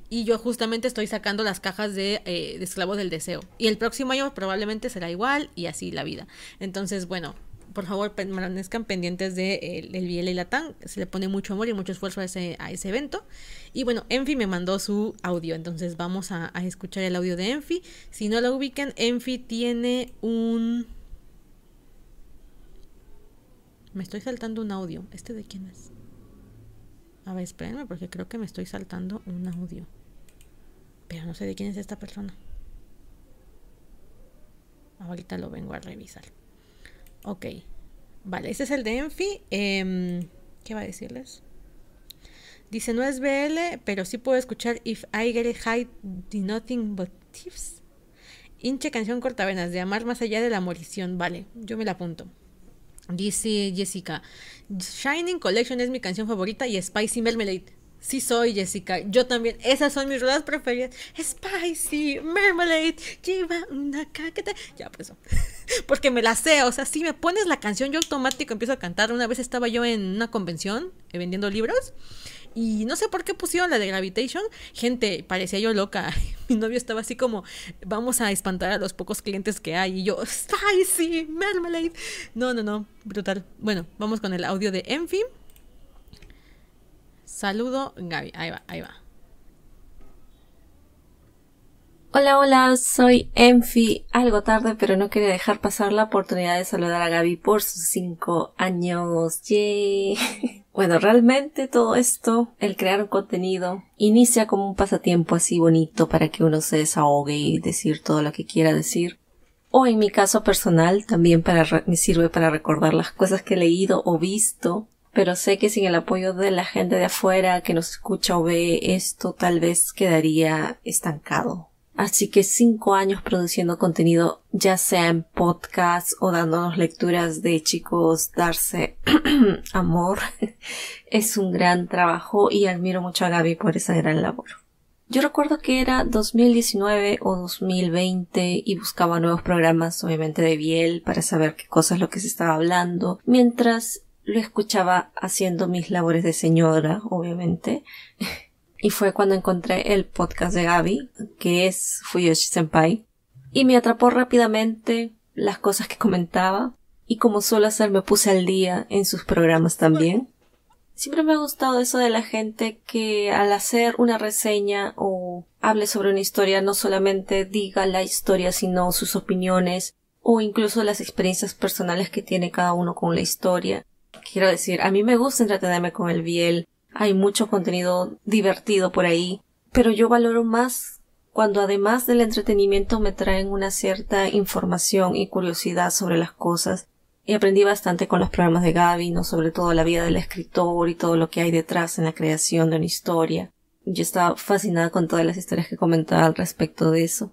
y yo justamente estoy sacando las cajas de, eh, de Esclavos del Deseo. Y el próximo año probablemente será igual y así la vida. Entonces, bueno, por favor permanezcan pendientes de, el del Biel y la TAM. Se le pone mucho amor y mucho esfuerzo a ese, a ese evento. Y bueno, Enfi me mandó su audio, entonces vamos a, a escuchar el audio de Enfi. Si no lo ubican, Enfi tiene un... Me estoy saltando un audio. ¿Este de quién es? A ver, espérenme porque creo que me estoy saltando un audio. Pero no sé de quién es esta persona. Ahorita lo vengo a revisar. Ok. Vale, este es el de Enfi. Em, ¿Qué va a decirles? Dice, no es BL, pero sí puedo escuchar If I Get High the Nothing But Tips. Hinche canción cortavenas de Amar más allá de la morición. Vale, yo me la apunto. Dice Jessica, Shining Collection es mi canción favorita y Spicy Marmalade. Sí soy, Jessica. Yo también. Esas son mis rodas preferidas. Spicy, Marmalade, lleva una caqueta. Ya, pues. Porque me la sé. O sea, si me pones la canción, yo automático empiezo a cantar. Una vez estaba yo en una convención eh, vendiendo libros. Y no sé por qué pusieron la de Gravitation. Gente, parecía yo loca. Mi novio estaba así como, vamos a espantar a los pocos clientes que hay. Y yo, Spicy, Marmalade. No, no, no. Brutal. Bueno, vamos con el audio de Enfi. Saludo, Gaby. Ahí va, ahí va. Hola, hola, soy Enfi. Algo tarde, pero no quería dejar pasar la oportunidad de saludar a Gaby por sus cinco años. Yay. Bueno, realmente todo esto, el crear un contenido, inicia como un pasatiempo así bonito para que uno se desahogue y decir todo lo que quiera decir. O en mi caso personal, también para me sirve para recordar las cosas que he leído o visto pero sé que sin el apoyo de la gente de afuera que nos escucha o ve esto tal vez quedaría estancado. Así que cinco años produciendo contenido, ya sea en podcast o dándonos lecturas de chicos darse amor, es un gran trabajo y admiro mucho a Gaby por esa gran labor. Yo recuerdo que era 2019 o 2020 y buscaba nuevos programas, obviamente de Biel, para saber qué cosas lo que se estaba hablando, mientras lo escuchaba haciendo mis labores de señora, obviamente. y fue cuando encontré el podcast de Gaby, que es Fuyoshi Senpai, y me atrapó rápidamente las cosas que comentaba, y como suelo hacer me puse al día en sus programas también. Siempre me ha gustado eso de la gente que al hacer una reseña o hable sobre una historia no solamente diga la historia sino sus opiniones o incluso las experiencias personales que tiene cada uno con la historia Quiero decir, a mí me gusta entretenerme con el Biel, hay mucho contenido divertido por ahí, pero yo valoro más cuando además del entretenimiento me traen una cierta información y curiosidad sobre las cosas. Y aprendí bastante con los programas de Gaby, no sobre todo la vida del escritor y todo lo que hay detrás en la creación de una historia. Yo estaba fascinada con todas las historias que comentaba al respecto de eso.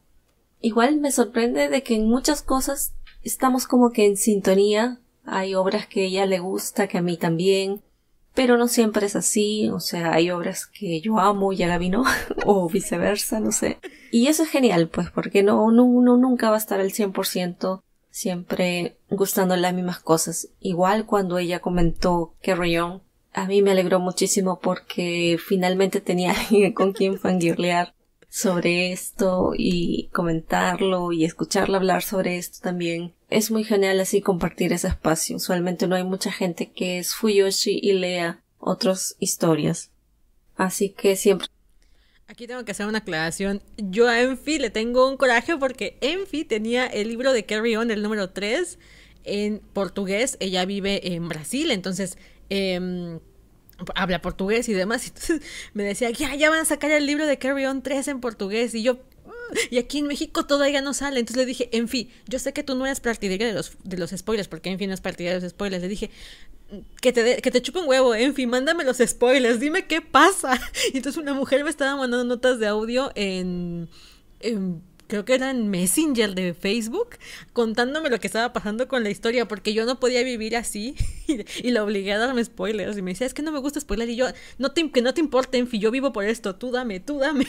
Igual me sorprende de que en muchas cosas estamos como que en sintonía hay obras que ella le gusta, que a mí también, pero no siempre es así, o sea, hay obras que yo amo y a Gaby no, o viceversa, no sé. Y eso es genial, pues, porque no, uno nunca va a estar al 100% siempre gustando las mismas cosas. Igual cuando ella comentó que Rayon, a mí me alegró muchísimo porque finalmente tenía alguien con quien fangirlear sobre esto y comentarlo y escucharla hablar sobre esto también. Es muy genial así compartir ese espacio. Usualmente no hay mucha gente que es Fuyoshi y lea otras historias. Así que siempre Aquí tengo que hacer una aclaración. Yo a Enfi le tengo un coraje porque Enfi tenía el libro de Carry On, el número 3, en portugués. Ella vive en Brasil, entonces eh, habla portugués y demás. Entonces me decía, ya, ya van a sacar el libro de Carry On 3 en portugués. Y yo, ah", y aquí en México todavía no sale. Entonces le dije, en fin, yo sé que tú no eres partidaria de los, de los spoilers, porque en fin no es partidaria de los spoilers. Le dije, que te, que te chupe un huevo, en fin, mándame los spoilers, dime qué pasa. Y entonces una mujer me estaba mandando notas de audio en creo que era en Messenger de Facebook, contándome lo que estaba pasando con la historia, porque yo no podía vivir así y, la obligué a darme spoilers. Y me decía, es que no me gusta spoiler. Y yo, que no te importe, Enfi, yo vivo por esto, tú dame, tú dame.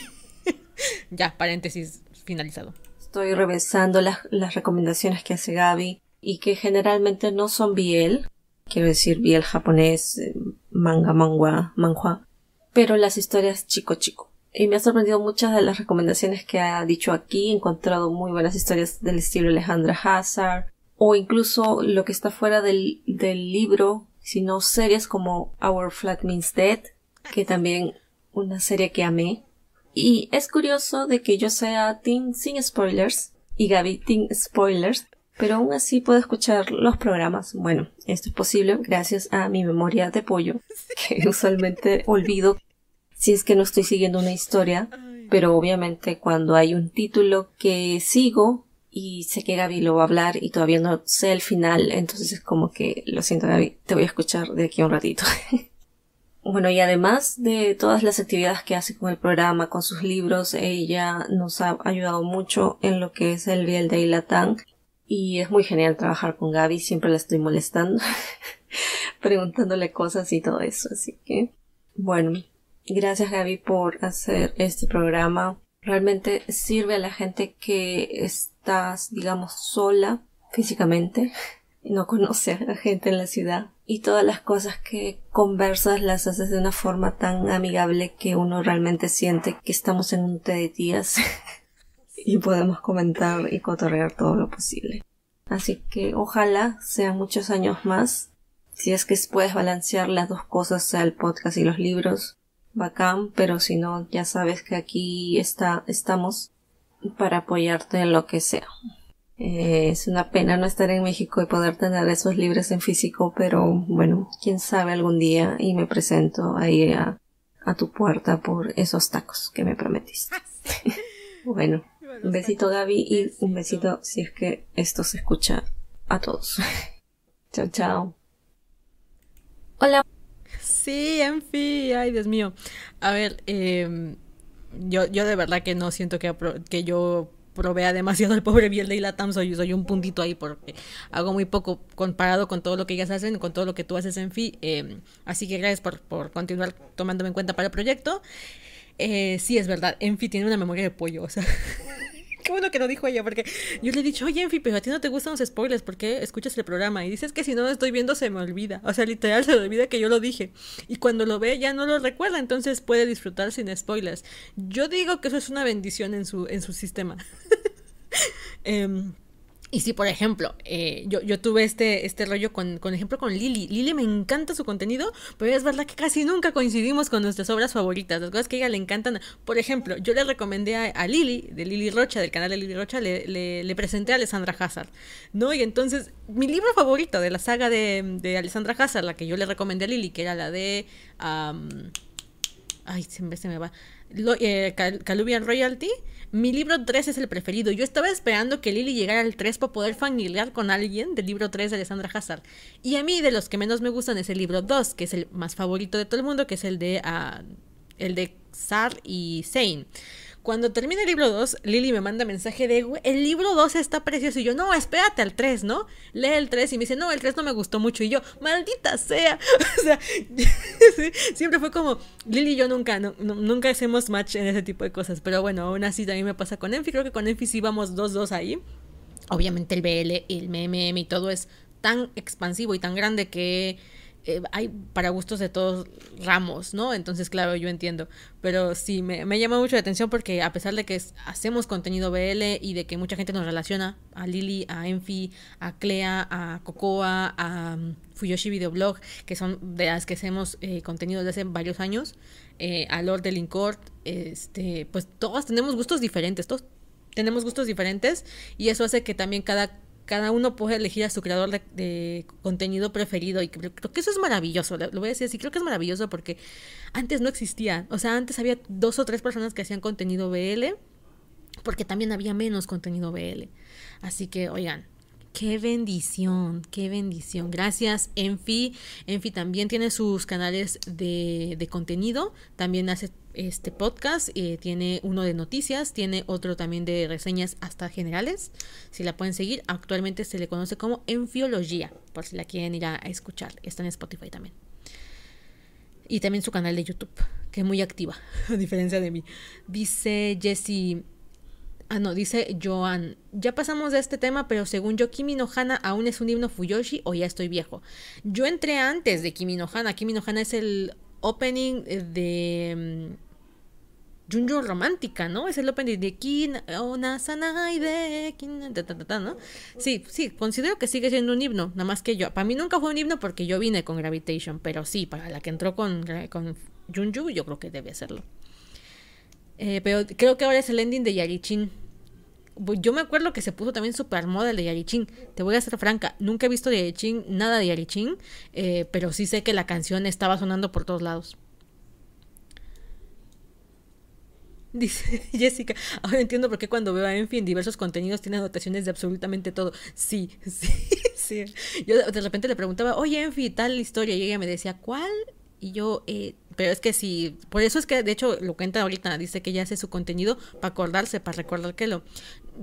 ya, paréntesis finalizado. Estoy revisando las, las recomendaciones que hace Gaby y que generalmente no son biel, quiero decir biel japonés, eh, manga, mangua, manhua, pero las historias chico chico y me ha sorprendido muchas de las recomendaciones que ha dicho aquí. He encontrado muy buenas historias del estilo Alejandra Hazard o incluso lo que está fuera del, del libro, sino series como Our Flat Means Dead, que también una serie que amé. Y es curioso de que yo sea Team sin spoilers y Gaby Team spoilers, pero aún así puedo escuchar los programas. Bueno, esto es posible gracias a mi memoria de pollo, que usualmente olvido si es que no estoy siguiendo una historia, pero obviamente cuando hay un título que sigo y sé que Gaby lo va a hablar y todavía no sé el final, entonces es como que lo siento Gaby, te voy a escuchar de aquí a un ratito. Bueno, y además de todas las actividades que hace con el programa, con sus libros, ella nos ha ayudado mucho en lo que es el Biel de Latam. Y es muy genial trabajar con Gaby, siempre la estoy molestando, preguntándole cosas y todo eso. Así que, bueno, gracias Gaby por hacer este programa. Realmente sirve a la gente que estás, digamos, sola físicamente, no conoce a gente en la ciudad y todas las cosas que conversas las haces de una forma tan amigable que uno realmente siente que estamos en un té de tías y podemos comentar y cotorrear todo lo posible. Así que ojalá sean muchos años más. Si es que puedes balancear las dos cosas, sea el podcast y los libros, bacán, pero si no, ya sabes que aquí está, estamos para apoyarte en lo que sea. Eh, es una pena no estar en México y poder tener esos libros en físico, pero bueno, quién sabe algún día y me presento ahí a, a tu puerta por esos tacos que me prometiste. bueno, un besito Gaby y un besito si es que esto se escucha a todos. chao, chao. Hola. Sí, en fin, ay Dios mío. A ver, eh, yo, yo de verdad que no siento que, que yo provea demasiado al pobre Biel de Latam, soy, soy un puntito ahí porque hago muy poco comparado con todo lo que ellas hacen, con todo lo que tú haces en FI. Eh, así que gracias por, por, continuar tomándome en cuenta para el proyecto. Eh, sí, es verdad, Enfi tiene una memoria de pollo, o sea. qué bueno que lo dijo ella, porque yo le he dicho, oye, Enfi, pero a ti no te gustan los spoilers, ¿por qué escuchas el programa? Y dices que si no lo estoy viendo se me olvida. O sea, literal se olvida que yo lo dije. Y cuando lo ve ya no lo recuerda, entonces puede disfrutar sin spoilers. Yo digo que eso es una bendición en su, en su sistema. eh, y si, por ejemplo, eh, yo, yo tuve este, este rollo con, con ejemplo, con Lili. Lili me encanta su contenido, pero es verdad que casi nunca coincidimos con nuestras obras favoritas, las cosas que a ella le encantan. Por ejemplo, yo le recomendé a, Lili, de Lili Rocha, del canal de Lili Rocha, le, le, presenté a Alessandra Hazard, ¿no? Y entonces, mi libro favorito de la saga de, de Alessandra Hazard, la que yo le recomendé a Lili, que era la de... ay, siempre se me va. Lo, eh, Calubian Royalty mi libro 3 es el preferido. Yo estaba esperando que Lily llegara al 3 para poder familiar con alguien del libro 3 de Alessandra Hazard. Y a mí de los que menos me gustan es el libro 2, que es el más favorito de todo el mundo, que es el de, uh, el de Sar y Zane. Cuando termina el libro 2, Lily me manda mensaje de, el libro 2 está precioso. Y yo, no, espérate al 3, ¿no? Lee el 3 y me dice, no, el 3 no me gustó mucho. Y yo, maldita sea. o sea, siempre fue como, Lily y yo nunca, nunca hacemos match en ese tipo de cosas. Pero bueno, aún así también me pasa con Enfi. Creo que con Enfi sí vamos 2-2 ahí. Obviamente el BL, el MMM y todo es tan expansivo y tan grande que eh, hay para gustos de todos ramos, ¿no? Entonces, claro, yo entiendo. Pero sí, me, me llama mucho la atención porque a pesar de que hacemos contenido BL y de que mucha gente nos relaciona a Lili, a Enfi, a Clea, a Cocoa, a um, Fuyoshi Videoblog, que son de las que hacemos eh, contenido desde hace varios años, eh, a Lord de este, pues todos tenemos gustos diferentes, todos tenemos gustos diferentes y eso hace que también cada cada uno puede elegir a su creador de, contenido preferido y creo, que eso es maravilloso, lo, voy a decir así, creo que es maravilloso porque antes no existía, o sea, antes había dos o tres personas que hacían contenido BL porque también había menos contenido BL. Así que, oigan, Qué bendición, qué bendición. Gracias, Enfi. Enfi también tiene sus canales de, de contenido. También hace este podcast. Eh, tiene uno de noticias, tiene otro también de reseñas hasta generales. Si la pueden seguir, actualmente se le conoce como Enfiología, por si la quieren ir a, escuchar. Está en Spotify también. Y también su canal de YouTube, que es muy activa, a diferencia de mí. Dice Jessie. Ah, no, dice Joan. Ya pasamos de este tema, pero según yo, Kimi no Hana aún es un himno Fuyoshi o ya estoy viejo. Yo entré antes de Kimi no Hana. Kimi no Hana es el opening de mm, Junjo Romántica, ¿no? Es el opening de Kin, una Sanai de ¿no? Sí, sí, considero que sigue siendo un himno, nada más que yo. Para mí nunca fue un himno porque yo vine con Gravitation, pero sí, para la que entró con, con Junju, yo creo que debe hacerlo. Eh, pero creo que ahora es el ending de Yarichin. yo me acuerdo que se puso también super moda el de Yarichin. Te voy a ser franca, nunca he visto de Yarichin, nada de Yarichin, eh, pero sí sé que la canción estaba sonando por todos lados. Dice Jessica, ahora entiendo por qué cuando veo a Enfi en diversos contenidos tiene anotaciones de absolutamente todo. Sí, sí, sí. Yo de repente le preguntaba, oye Enfi, tal historia, y ella me decía, ¿cuál? Y yo, eh, pero es que sí, por eso es que de hecho lo cuenta ahorita, dice que ella hace su contenido para acordarse, para recordar que lo,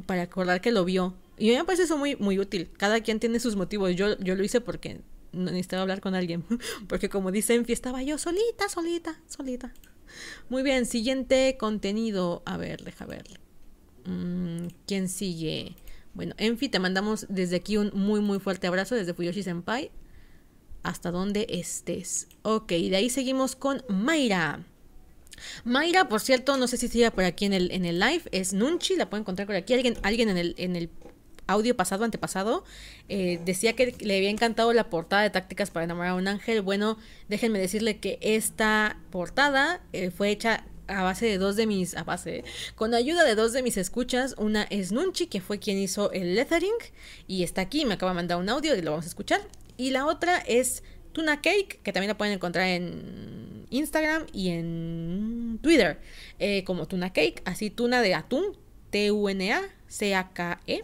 para acordar que lo vio. Y a mí me parece eso muy, muy útil. Cada quien tiene sus motivos. Yo, yo lo hice porque necesitaba hablar con alguien. Porque como dice Enfi, estaba yo solita, solita, solita. Muy bien, siguiente contenido. A ver, deja ver. Mm, ¿Quién sigue? Bueno, Enfi, te mandamos desde aquí un muy, muy fuerte abrazo desde Fuyoshi Senpai. Hasta donde estés. Ok, de ahí seguimos con Mayra. Mayra, por cierto, no sé si sigue por aquí en el, en el live, es Nunchi, la pueden encontrar por aquí. Alguien, alguien en, el, en el audio pasado, antepasado, eh, decía que le había encantado la portada de Tácticas para enamorar a un ángel. Bueno, déjenme decirle que esta portada eh, fue hecha a base de dos de mis, a base, con ayuda de dos de mis escuchas. Una es Nunchi, que fue quien hizo el lettering, y está aquí, me acaba de mandar un audio y lo vamos a escuchar. Y la otra es Tuna Cake, que también la pueden encontrar en Instagram y en Twitter, eh, como Tuna Cake, así tuna de atún, T-U-N-A, C-A-K-E,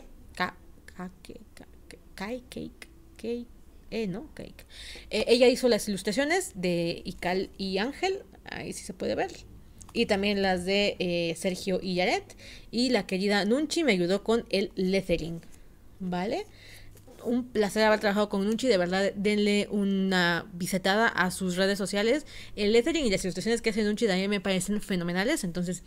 Cake, Cake, eh, ¿no? Cake. Eh, ella hizo las ilustraciones de Ical y Ángel, ahí sí se puede ver. Y también las de eh, Sergio y Yaret. Y la querida Nunchi me ayudó con el lettering. ¿Vale? Un placer haber trabajado con Nunchi, de verdad denle una visitada a sus redes sociales. El lettering y las ilustraciones que hace Nunchi también me parecen fenomenales, entonces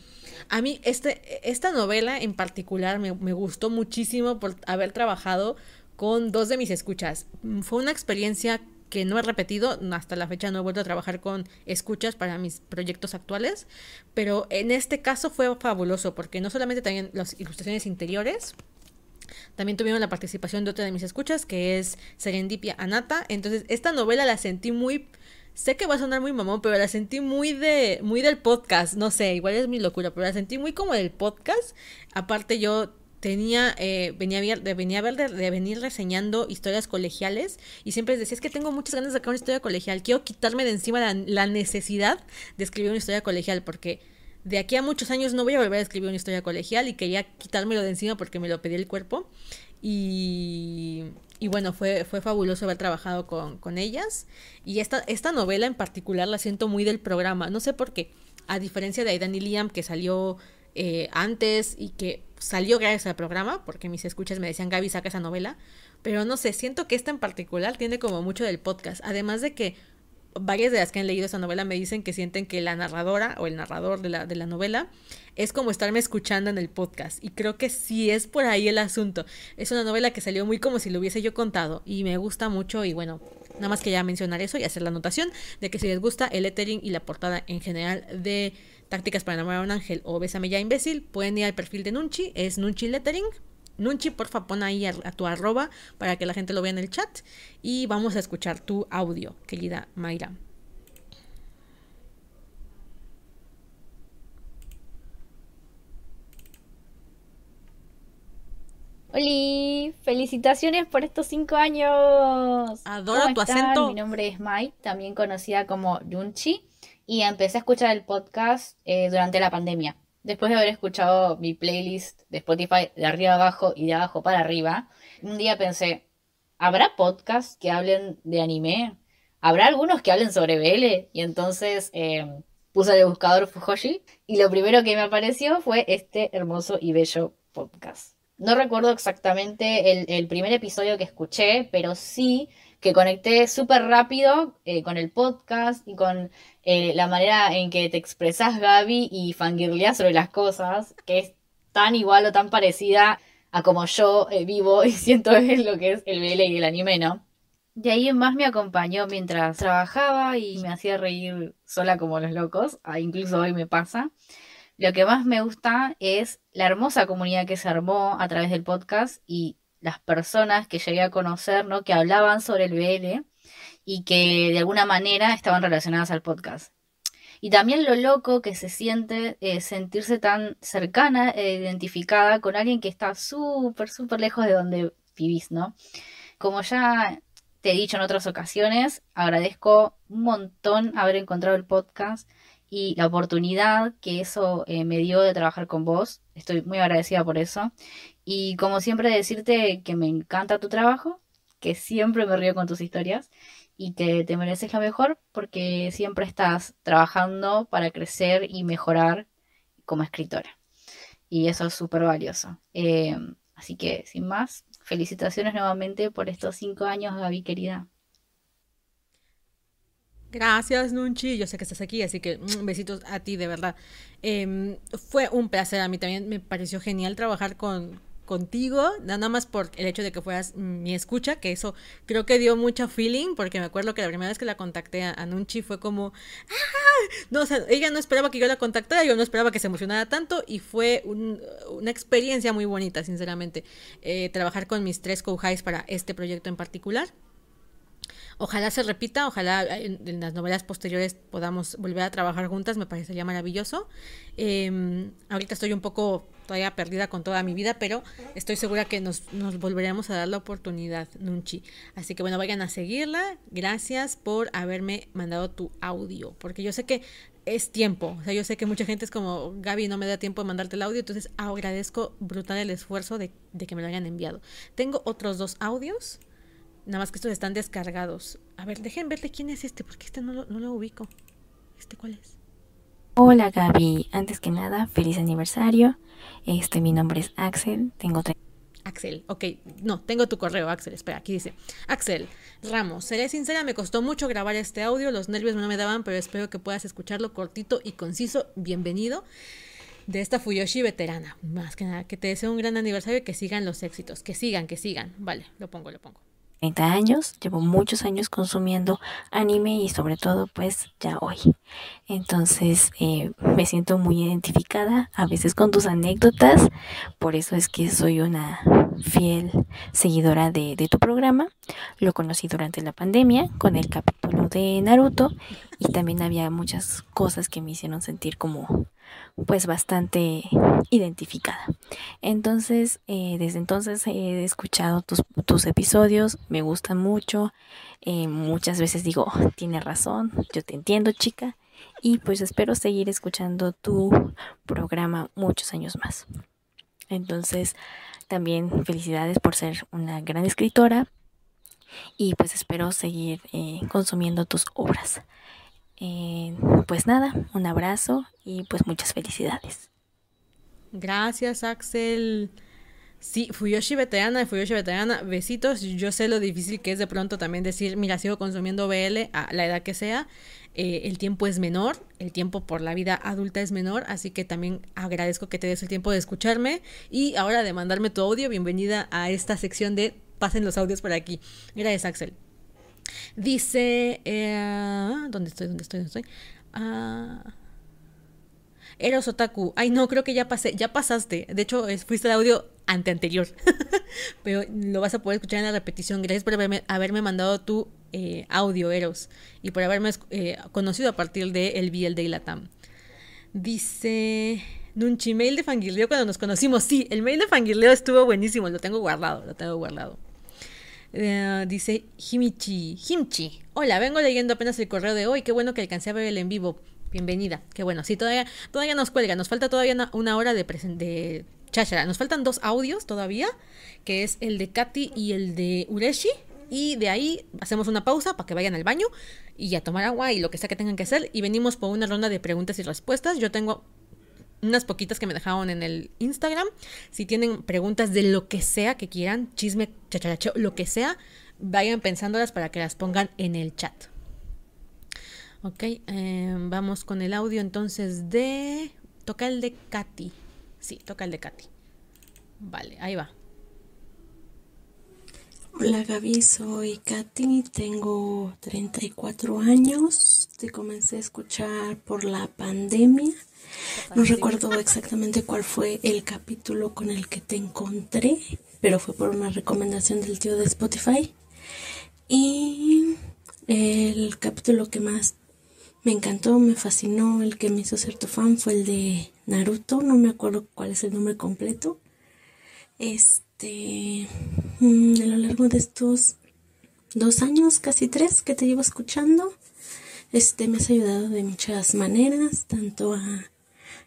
a mí este, esta novela en particular me, me gustó muchísimo por haber trabajado con dos de mis escuchas. Fue una experiencia que no he repetido, hasta la fecha no he vuelto a trabajar con escuchas para mis proyectos actuales, pero en este caso fue fabuloso porque no solamente también las ilustraciones interiores, también tuvieron la participación de otra de mis escuchas, que es Serendipia Anata. Entonces, esta novela la sentí muy. Sé que va a sonar muy mamón, pero la sentí muy de. muy del podcast. No sé, igual es mi locura, pero la sentí muy como del podcast. Aparte, yo tenía, eh, venía, venía a ver de, venir reseñando historias colegiales y siempre decía, es que tengo muchas ganas de sacar una historia colegial, quiero quitarme de encima la necesidad de escribir una historia colegial porque de aquí a muchos años no voy a volver a escribir una historia colegial y quería quitármelo de encima porque me lo pedía el cuerpo. Y, bueno, fue, fue fabuloso haber trabajado con, con, ellas. Y esta, esta novela en particular la siento muy del programa. No sé por qué. A diferencia de Aidan y Liam, que salió eh, antes y que salió gracias al programa, porque mis escuchas me decían, Gaby, saca esa novela. Pero no sé, siento que esta en particular tiene como mucho del podcast. Además de que varias de las que han leído esa novela me dicen que sienten que la narradora o el narrador de la, de la novela es como estarme escuchando en el podcast. Y creo que sí es por ahí el asunto. Es una novela que salió muy como si lo hubiese yo contado. Y me gusta mucho. Y bueno, nada más que ya mencionar eso y hacer la anotación de que si les gusta el lettering y la portada en general de Tácticas para enamorar a un ángel o Bésame ya imbécil, pueden ir al perfil de Nunchi. Es Nunchi Lettering Nunchi, porfa, pon ahí a, tu arroba para que la gente lo vea en el chat. Y vamos a escuchar tu audio, querida Mayra. ¡Holi! ¡Felicitaciones por estos cinco años! Adoro tu acento. Mi nombre es Mai, también conocida como Nunchi, y empecé a escuchar el podcast eh, durante la pandemia después de haber escuchado mi playlist de Spotify de arriba abajo y de abajo para arriba, un día pensé, ¿habrá podcasts que hablen de anime? ¿Habrá algunos que hablen sobre BL? Y entonces em, puse el buscador Fujoshi y lo primero que me apareció fue este hermoso y bello podcast. No recuerdo exactamente el, el primer episodio que escuché, pero sí que conecté súper rápido eh, con el podcast y con eh, la manera en que te expresas, Gaby, y fangirleas sobre las cosas, que es tan igual o tan parecida a como yo eh, vivo y siento es lo que es el BL y el anime, ¿no? De ahí más me acompañó mientras trabajaba y me hacía reír sola como los locos, ah, incluso hoy me pasa. Lo que más me gusta es la hermosa comunidad que se armó a través del podcast y las personas que llegué a conocer, ¿no? Que hablaban sobre el BL y que de alguna manera estaban relacionadas al podcast. Y también lo loco que se siente eh, sentirse tan cercana e identificada con alguien que está súper, súper lejos de donde vivís, ¿no? Como ya te he dicho en otras ocasiones, agradezco un montón haber encontrado el podcast y la oportunidad que eso eh, me dio de trabajar con vos. Estoy muy agradecida por eso. Y como siempre decirte que me encanta tu trabajo, que siempre me río con tus historias y que te mereces lo mejor porque siempre estás trabajando para crecer y mejorar como escritora. Y eso es súper valioso. Eh, así que, sin más, felicitaciones nuevamente por estos cinco años, Gaby, querida. Gracias, Nunchi. Yo sé que estás aquí, así que mm, besitos a ti, de verdad. Em, fue un placer. A mí también me pareció genial trabajar con, contigo, nada más por el hecho de que fueras mi escucha, que eso creo que dio mucho feeling, porque me acuerdo que la primera vez que la contacté a, Nunchi fue como, ¡Ah! no, o sea, ella no esperaba que yo la contactara, yo no esperaba que se emocionara tanto y fue una experiencia muy bonita, sinceramente, eh, trabajar con mis tres co-highs para este proyecto en particular. Ojalá se repita, ojalá en, las novelas posteriores podamos volver a trabajar juntas, me parecería maravilloso. Em, ahorita estoy un poco todavía perdida con toda mi vida, pero estoy segura que nos, nos volveremos a dar la oportunidad, Nunchi. Así que bueno, vayan a seguirla. Gracias por haberme mandado tu audio, porque yo sé que es tiempo. O sea, yo sé que mucha gente es como, Gaby, no me da tiempo de mandarte el audio, entonces agradezco brutal el esfuerzo de, de que me lo hayan enviado. Tengo otros dos audios. Nada más que estos están descargados. A ver, dejen verle quién es este, porque este no lo, no lo ubico. ¿Este cuál es? Hola Gaby, antes que nada, feliz aniversario. Este, mi nombre es Axel, tengo Axel, ok, no, tengo tu correo, Axel, espera, aquí dice, Axel Ramos, seré sincera, me costó mucho grabar este audio, los nervios no me daban, pero espero que puedas escucharlo cortito y conciso, bienvenido de esta Fuyoshi veterana, más que nada, que te deseo un gran aniversario y que sigan los éxitos, que sigan, que sigan, vale, lo pongo, lo pongo. 30 años, llevo muchos años consumiendo anime y sobre todo pues ya hoy. Entonces eh, me siento muy identificada a veces con tus anécdotas, por eso es que soy una fiel seguidora de, de tu programa. Lo conocí durante la pandemia con el capítulo de Naruto y también había muchas cosas que me hicieron sentir como pues bastante identificada. Entonces, eh, desde entonces he escuchado tus, tus episodios, me gustan mucho, eh, muchas veces digo, tiene razón, yo te entiendo chica, y pues espero seguir escuchando tu programa muchos años más. Entonces, también felicidades por ser una gran escritora y pues espero seguir eh, consumiendo tus obras. Eh, pues nada, un abrazo y pues muchas felicidades. Gracias, Axel. Sí, Fuyoshi veterana, Fuyoshi veterana, besitos. Yo sé lo difícil que es de pronto también decir, mira, sigo consumiendo BL a la edad que sea. Eh, el tiempo es menor, el tiempo por la vida adulta es menor, así que también agradezco que te des el tiempo de escucharme y ahora de mandarme tu audio. Bienvenida a esta sección de Pasen los audios por aquí. Gracias, Axel. Dice. Eh, ¿Dónde estoy? ¿Dónde estoy? ¿Dónde estoy? Ah. Eros Otaku. Ay, no, creo que ya pasé. Ya pasaste. De hecho, fuiste el audio ante anterior. Pero lo vas a poder escuchar en la repetición. Gracias por haberme, mandado tu eh, audio, Eros. Y por haberme eh, conocido a partir del el BL de Latam. Dice. Nunchi, mail de Fangirleo cuando nos conocimos. Sí, el mail de Fangirleo estuvo buenísimo. Lo tengo guardado. Lo tengo guardado. Eh, dice Himichi. Himchi. Hola, vengo leyendo apenas el correo de hoy. Qué bueno que alcancé a ver el en vivo. Bienvenida. Qué bueno. Sí, todavía, todavía nos cuelga. Nos falta todavía una, hora de, de cháchara. Nos faltan dos audios todavía, que es el de Katy y el de Ureshi. Y de ahí hacemos una pausa para que vayan al baño y a tomar agua y lo que sea que tengan que hacer. Y venimos por una ronda de preguntas y respuestas. Yo tengo unas poquitas que me dejaron en el Instagram. Si tienen preguntas de lo que sea que quieran, chisme, chacharacho, lo que sea, vayan pensándolas para que las pongan en el chat. Ok, em, vamos con el audio entonces de... Toca el de Katy. Sí, toca el de Katy. Vale, ahí va. Hola Gaby, soy Katy, tengo 34 años, te comencé a escuchar por la pandemia no recuerdo exactamente cuál fue el capítulo con el que te encontré, pero fue por una recomendación del tío de Spotify. Y el capítulo que más me encantó, me fascinó. El que me hizo ser tu fan fue el de Naruto, no me acuerdo cuál es el nombre completo. Este, mm, a lo largo de estos dos años, casi tres, que te llevo escuchando, este, me has ayudado de muchas maneras, tanto a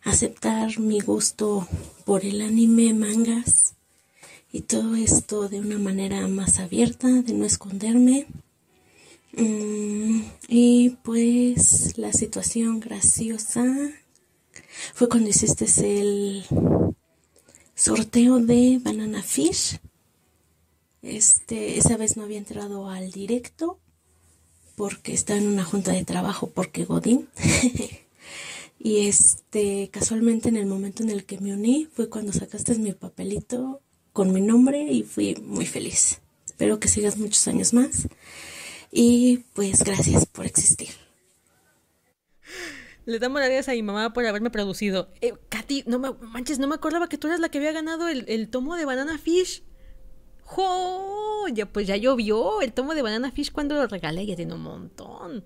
aceptar mi gusto por el anime, mangas y todo esto de una manera más abierta, de no esconderme. Mm, y pues la situación graciosa fue cuando hiciste el sorteo de Banana Fish. Este, esa vez no había entrado al directo porque estaba en una junta de trabajo porque Godín. y este, casualmente en el momento en el que me uní fue cuando sacaste mi papelito con mi nombre y fui muy feliz. Espero que sigas muchos años más. Y pues gracias por existir. Le damos las gracias a mi mamá por haberme producido. Eh, Katy, no me manches, no me acordaba que tú eras la que había ganado el, tomo de Banana Fish. ¡Jo! Ya, pues ya llovió el tomo de Banana Fish cuando lo regalé, ya tiene un montón.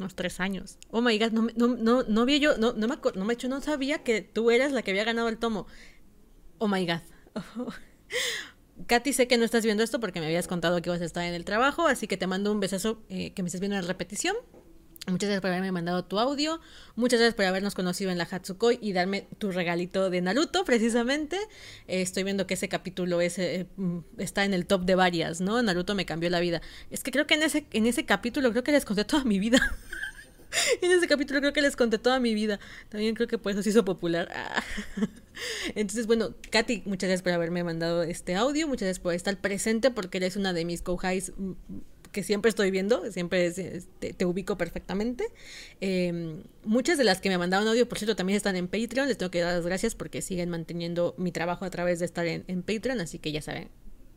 Unos tres años. Oh my god, no, no, no, no había yo, no, no me no me no sabía que tú eras la que había ganado el tomo. Oh my god. Katy, sé que no estás viendo esto porque me habías contado que ibas a estar en el trabajo, así que te mando un besazo eh, que me estés viendo en la repetición. Muchas gracias por haberme mandado tu audio. Muchas gracias por habernos conocido en la Hatsukoi y darme tu regalito de Naruto, precisamente. Eh, estoy viendo que ese capítulo ese, mm, está en el top de varias, ¿no? Naruto me cambió la vida. Es que creo que en ese, en ese capítulo creo que les conté toda mi vida. en ese capítulo creo que les conté toda mi vida. También creo que por eso se hizo popular. Entonces, bueno, Katy, muchas gracias por haberme mandado este audio. Muchas gracias por estar presente porque eres una de mis co-highs mm, que siempre estoy viendo, siempre te, ubico perfectamente. Em, muchas de las que me mandaron audio, por cierto, también están en Patreon. Les tengo que dar las gracias porque siguen manteniendo mi trabajo a través de estar en, Patreon, así que ya saben,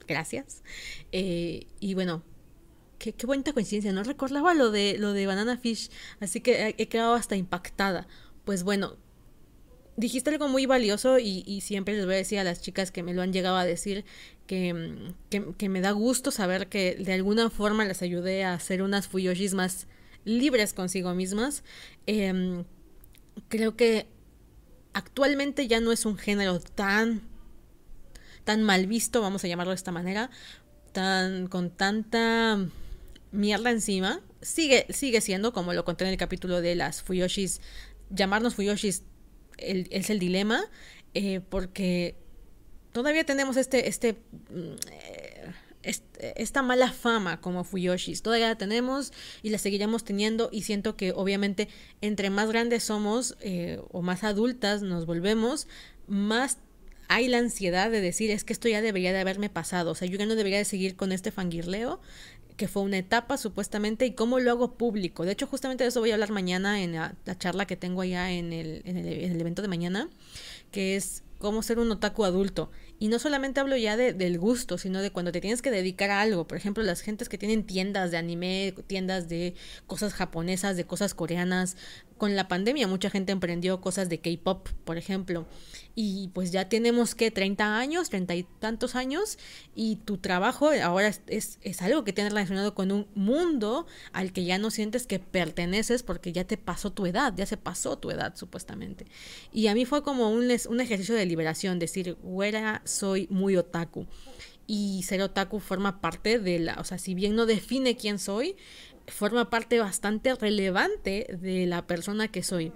gracias. Eh, y bueno, qué, qué bonita coincidencia, no recordaba lo de, lo de Banana Fish, así que he quedado hasta impactada. Pues bueno, dijiste algo muy valioso y, siempre les voy a decir a las chicas que me lo han llegado a decir que, que, me da gusto saber que de alguna forma les ayudé a hacer unas Fuyoshis más libres consigo mismas. Em, creo que actualmente ya no es un género tan tan mal visto, vamos a llamarlo de esta manera, tan con tanta mierda encima. Sigue sigue siendo como lo conté en el capítulo de las Fuyoshis, llamarnos Fuyoshis es el dilema, eh, porque todavía tenemos este, este, eh, esta mala fama como Fuyoshis, todavía la tenemos y la seguiremos teniendo y siento que obviamente entre más grandes somos eh, o más adultas nos volvemos, más hay la ansiedad de decir es que esto ya debería de haberme pasado, o sea, yo ya no debería de seguir con este fangirleo que fue una etapa supuestamente y cómo lo hago público. De hecho, justamente de eso voy a hablar mañana en la, charla que tengo allá en el, en el evento de mañana, que es cómo ser un otaku adulto. Y no solamente hablo ya de, del gusto, sino de cuando te tienes que dedicar a algo. Por ejemplo, las gentes que tienen tiendas de anime, tiendas de cosas japonesas, de cosas coreanas. Con la pandemia mucha gente emprendió cosas de K-Pop, por ejemplo y pues ya tenemos que 30 años, 30 y tantos años y tu trabajo ahora es, es, algo que tienes relacionado con un mundo al que ya no sientes que perteneces porque ya te pasó tu edad, ya se pasó tu edad supuestamente. Y a mí fue como un, un ejercicio de liberación, decir, güera, soy muy otaku. Y ser otaku forma parte de la, o sea, si bien no define quién soy, forma parte bastante relevante de la persona que soy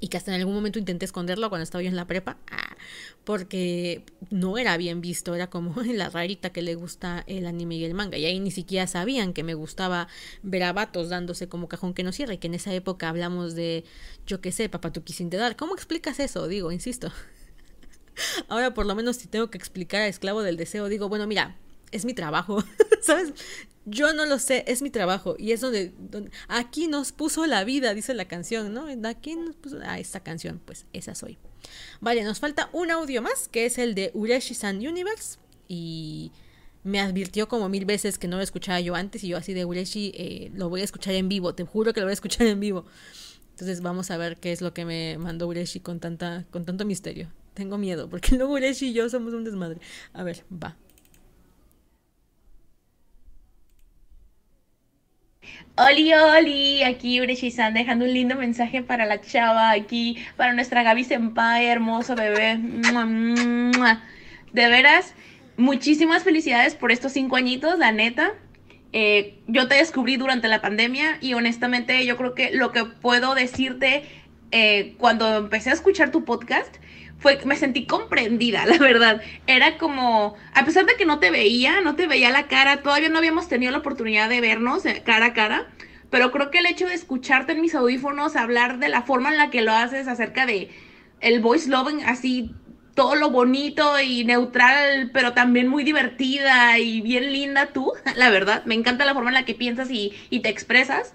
y que hasta en algún momento intenté esconderlo cuando estaba yo en la prepa, ah, porque no era bien visto, era como la rarita que le gusta el anime y el manga, y ahí ni siquiera sabían que me gustaba ver a vatos dándose como cajón que no cierra, y que en esa época hablamos de, yo qué sé, papatuki sin dar. ¿Cómo explicas eso? Digo, insisto. Ahora por lo menos si tengo que explicar a Esclavo del Deseo, digo, bueno, mira, es mi trabajo, ¿sabes? Yo no lo sé, es mi trabajo. Y es donde, aquí nos puso la vida, dice la canción, ¿no? Aquí nos puso ah, esta canción, pues esa soy. Vale, nos falta un audio más, que es el de Ureshi-san Universe. Y me advirtió como mil veces que no lo escuchaba yo antes. Y yo así de Ureshi, eh, lo voy a escuchar en vivo, te juro que lo voy a escuchar en vivo. Entonces vamos a ver qué es lo que me mandó Ureshi con, tanta, con tanto misterio. Tengo miedo, porque luego Ureshi y yo somos un desmadre. A ver, va. Oli, oli, aquí Ureshi-san dejando un lindo mensaje para la chava, aquí para nuestra Gaby Senpai, hermoso bebé. De veras, muchísimas felicidades por estos cinco añitos, la neta. Eh, yo te descubrí durante la pandemia y honestamente yo creo que lo que puedo decirte eh, cuando empecé a escuchar tu podcast fue me sentí comprendida, la verdad. Era como, a pesar de que no te veía, no te veía la cara, todavía no habíamos tenido la oportunidad de vernos eh, cara a cara, pero creo que el hecho de escucharte en mis audífonos hablar de la forma en la que lo haces acerca de el voice loving así todo lo bonito y neutral, pero también muy divertida y bien linda tú, la verdad. Me encanta la forma en la que piensas y, y te expresas.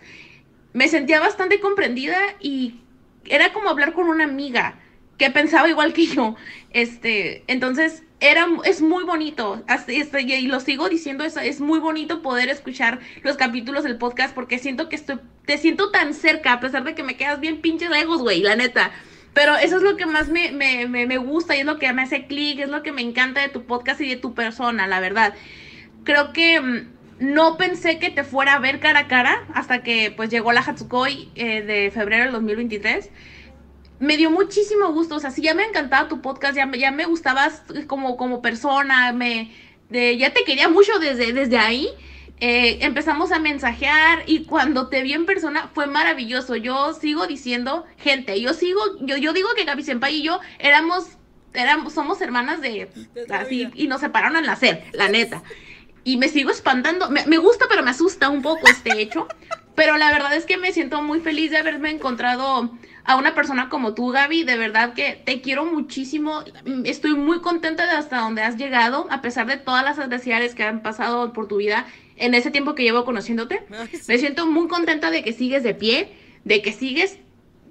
Me sentía bastante comprendida y era como hablar con una amiga que pensaba igual que yo. Este, entonces era es muy bonito este, y lo sigo diciendo es, es muy bonito poder escuchar los capítulos del podcast porque siento que estoy te siento tan cerca a pesar de que me quedas bien pinches lejos, güey, la neta. Pero eso es lo que más me, me, me, me gusta y es lo que me hace clic, es lo que me encanta de tu podcast y de tu persona, la verdad. Creo que mm, no pensé que te fuera a ver cara a cara hasta que pues llegó la Hatsukoi eh, de febrero del 2023. Me dio muchísimo gusto, o sea, sí, ya me encantaba tu podcast, ya, me- ya me gustabas como, como persona, me, de, ya te quería mucho desde, desde ahí. Eh, empezamos a mensajear y cuando te vi en persona fue maravilloso. Yo sigo diciendo, gente, yo sigo, yo, yo digo que Gaby Senpai y yo éramos, éramos, somos hermanas de, así, y nos separaron al nacer, la neta. Y me sigo espantando, me, me gusta pero me asusta un poco este hecho. Pero la verdad es que me siento muy feliz de haberme encontrado a una persona como tú, Gaby. De verdad que te quiero muchísimo. Mm, Estoy muy contenta de hasta donde has llegado, a pesar de todas las adversidades que han pasado por tu vida en ese tiempo que llevo conociéndote. Me siento muy contenta de que sigues de pie, de que sigues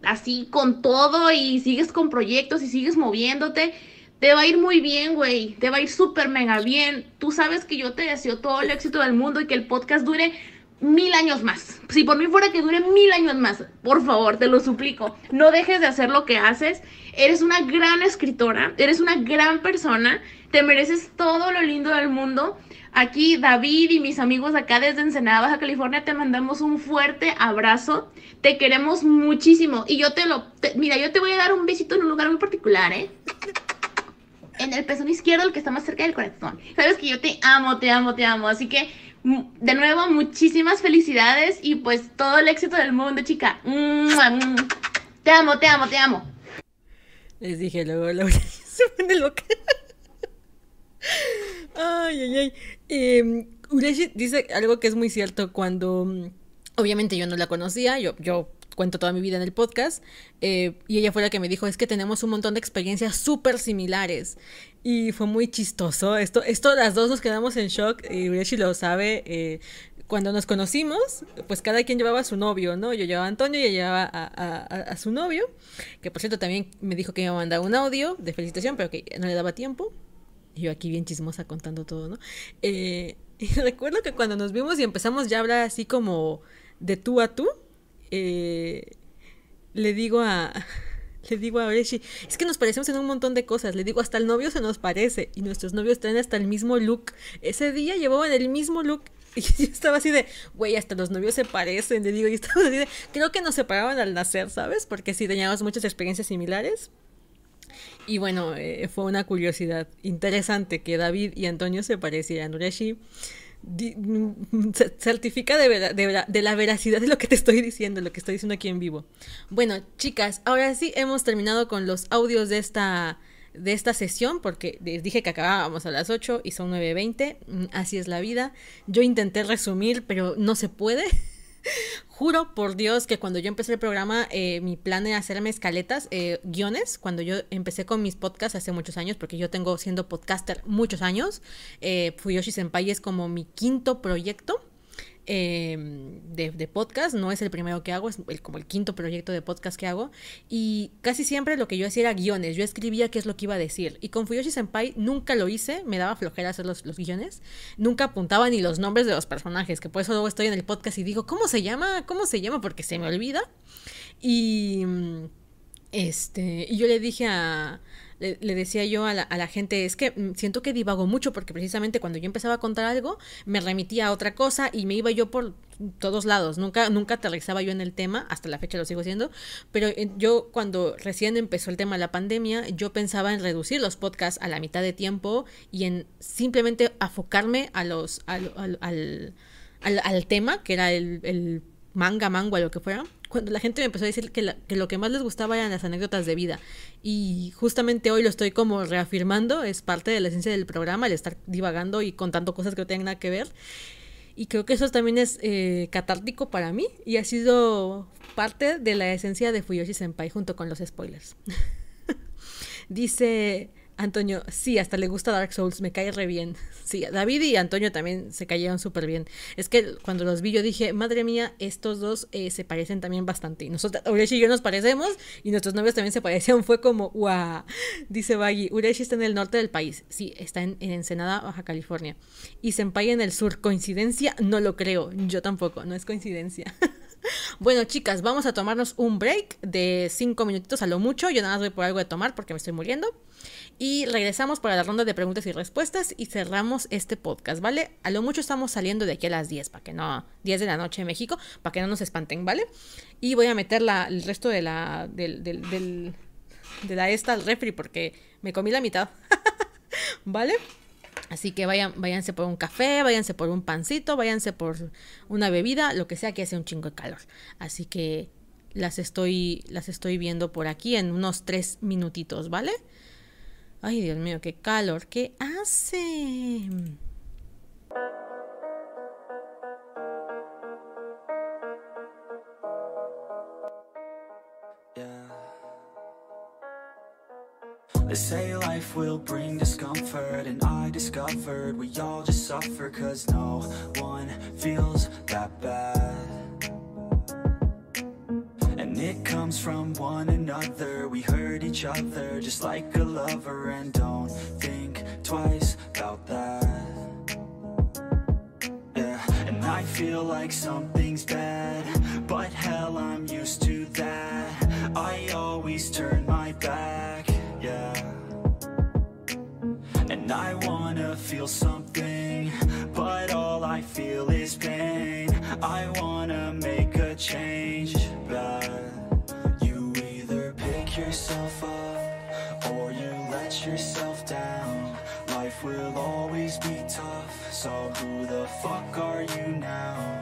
así con todo y sigues con proyectos y sigues moviéndote. Te va a ir muy bien, güey. Te va a ir súper mega bien. Tú sabes que yo te deseo todo el éxito del mundo y que el podcast dure mil años más. Si por mí fuera que dure mil años más, por favor, te lo suplico. No dejes de hacer lo que haces. Eres una gran escritora, eres una gran persona, te mereces todo lo lindo del mundo. Aquí David y mis amigos acá desde Ensenada, Baja California, te mandamos un fuerte abrazo. Te queremos muchísimo. Y yo te lo... mira, yo te voy a dar un besito en un lugar muy particular, ¿eh? En el pezón izquierdo, el que está más cerca del corazón. Sabes que yo te amo, te amo, te amo. Así que, de nuevo, muchísimas felicidades y pues todo el éxito del mundo, chica. Te amo, te amo, te amo. Les dije luego, Laura se pone loca. Ay, ay, ay. Eh, Ureshi dice algo que es muy cierto cuando, mm, obviamente yo no la conocía, yo, yo cuento toda mi vida en el podcast, eh, y ella fue la que me dijo, es que tenemos un montón de experiencias súper similares. Y fue muy chistoso. Esto, esto las dos nos quedamos en shock, y Ureshi lo sabe. eh, cuando nos conocimos, pues cada quien llevaba a su novio, ¿no? Yo llevaba a Antonio y ella llevaba a, a- su novio, que por cierto también me dijo que iba a mandar un audio de felicitación, pero que no le daba tiempo. Y yo aquí bien chismosa contando todo, ¿no? Eh, y recuerdo que cuando nos vimos y empezamos ya a hablar así como de tú a tú, eh, le digo a... Le digo a Oreshi, es que nos parecemos en un montón de cosas. Le digo, hasta el novio se nos parece. Y nuestros novios traen hasta el mismo look. Ese día llevaban el mismo look. Y yo estaba así de, güey, hasta los novios se parecen. Le digo, y estaba así de, creo que nos separaban al nacer, ¿sabes? Porque sí teníamos muchas experiencias similares. Y bueno, eh, fue una curiosidad interesante que David y Antonio se parecieran. Ureshi certifica de, de de la veracidad de lo que te estoy diciendo, lo que estoy diciendo aquí en vivo. Bueno, chicas, ahora sí hemos terminado con los audios de esta, de esta sesión, porque les dije que acabábamos a las 8 y son 9.20. Mm, Así es la vida. Yo intenté resumir, pero no se puede. Juro por Dios que cuando yo empecé el programa, eh, mi plan era hacerme escaletas, eh, guiones. Cuando yo empecé con mis podcasts hace muchos años, porque yo tengo siendo podcaster muchos años, eh, Fuyoshi Senpai es como mi quinto proyecto eh, de, de podcast. No es el primero que hago, es el- como el quinto proyecto de podcast que hago. Y casi siempre lo que yo hacía era guiones. Yo escribía qué es lo que iba a decir. Y con Fuyoshi Senpai nunca lo hice, me daba flojera hacer los, los guiones. Nunca apuntaba ni los nombres de los personajes, que por eso luego estoy en el podcast y digo, ¿cómo se llama? ¿Cómo se llama? Porque se me olvida. Y. Este. Y yo le dije a. le, le decía yo a la, a la, gente, es que mm, siento que divago mucho porque precisamente cuando yo empezaba a contar algo, me remitía a otra cosa y me iba yo por todos lados, nunca, nunca aterrizaba yo en el tema, hasta la fecha lo sigo haciendo, pero yo cuando recién empezó el tema de la pandemia, yo pensaba en reducir los podcasts a la mitad de tiempo y en simplemente afocarme a los, al, al, al, al tema, que era el, el manga, manga, lo que fuera, cuando la gente me empezó a decir que, lo que más les gustaba eran las anécdotas de vida. Y justamente hoy lo estoy como reafirmando, es parte de la esencia del programa, el estar divagando y contando cosas que no tienen nada que ver. Y creo que eso también es eh, catártico para mí y ha sido parte de la esencia de Fuyoshi Senpai junto con los spoilers. Dice Antonio, sí, hasta le gusta Dark Souls, me cae re bien. Sí, David y Antonio también se cayeron súper bien. Es que cuando los vi yo dije, madre mía, estos dos eh, se parecen también bastante. Y nosotros, Ureshi y yo nos parecemos y nuestros novios también se parecían. Fue como, guau. Dice Baggy, Ureshi está en el norte del país. Sí, está en, en Ensenada, Baja California. Y Senpai en el sur. ¿Coincidencia? No lo creo. Yo tampoco, no es coincidencia. Bueno, chicas, vamos a tomarnos un break de cinco minutitos a lo mucho. Yo nada más voy por algo de tomar porque me estoy muriendo. Y regresamos para la ronda de preguntas y respuestas y cerramos este podcast, ¿vale? A lo mucho estamos saliendo de aquí a las 10, para que no, 10 de la noche en México, para que no nos espanten, ¿vale? Y voy a meter la, el resto de la, de la esta al refri porque me comí la mitad, ¿vale? Así que vayan, váyanse por un café, váyanse por un pancito, váyanse por una bebida, lo que sea que hace un chingo de calor. Así que las estoy, las estoy viendo por aquí en unos tres minutitos, ¿vale? Ay, Dios mío, qué calor, ¿qué hace? They say life will bring discomfort And I discovered we all just suffer Cause no one feels that bad it comes from one another. We hurt each other just like a lover. And don't think twice about that. Yeah, and I feel like something's bad. But hell, I'm used to that. I always turn my back, yeah. And I wanna feel something But all I feel is pain. I wanna make a change, pick yourself up Or you let yourself down Life will always be tough So who the fuck are you now?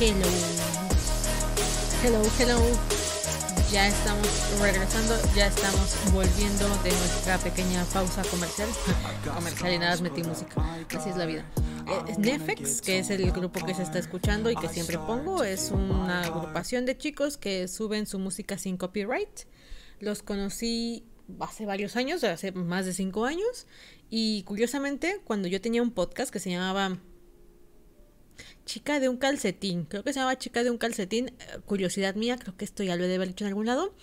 Hello. Hello, hello. Ya estamos regresando, ya estamos volviendo de nuestra pequeña pausa comercial. comercial y nada más metí música. Así es la vida. Eh, Nefex, que es el grupo que se está escuchando y que siempre pongo, es una agrupación de chicos que suben su música sin copyright. Los conocí hace varios años, hace más de cinco años. Y curiosamente, cuando yo tenía un podcast que se llamaba Chica de un calcetín, creo que se llama Chica de un calcetín, eh, curiosidad mía, creo que esto ya lo he de haber hecho en algún lado.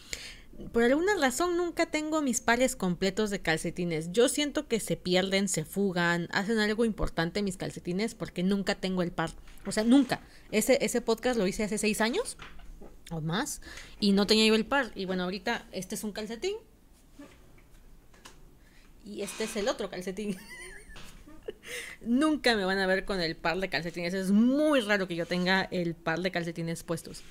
Por alguna razón nunca tengo mis pares completos de calcetines. Yo siento que se pierden, se fugan, hacen algo importante mis calcetines porque nunca tengo el par. O sea, nunca. Ese, ese podcast lo hice hace seis años o más y no tenía yo el par. Y bueno, ahorita este es un calcetín y este es el otro calcetín. Nunca me van a ver con el par de calcetines. Es muy raro que yo tenga el par de calcetines puestos.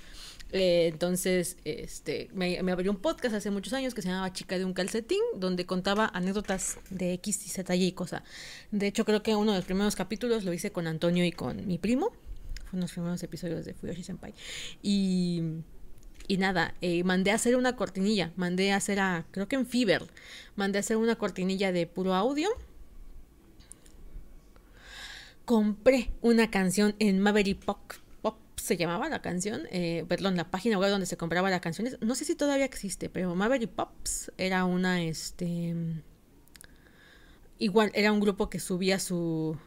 Eh, entonces, este, me, abrió un podcast hace muchos años que se llamaba Chica de un calcetín, donde contaba anécdotas de X y Z y cosa. De hecho, creo que uno de los primeros capítulos lo hice con Antonio y con mi primo. Fue uno de los primeros episodios de Fuyoshi Senpai. Y, y nada, eh, mandé a hacer una cortinilla. Mandé a hacer a, creo que en Fiverr, mandé a hacer una cortinilla de puro audio compré una canción en Maverick Pop, Pop se llamaba la canción, eh, perdón, la página web donde se compraba las canciones, no sé si todavía existe, pero Maverick Pops era una, este, igual, era un grupo que subía su,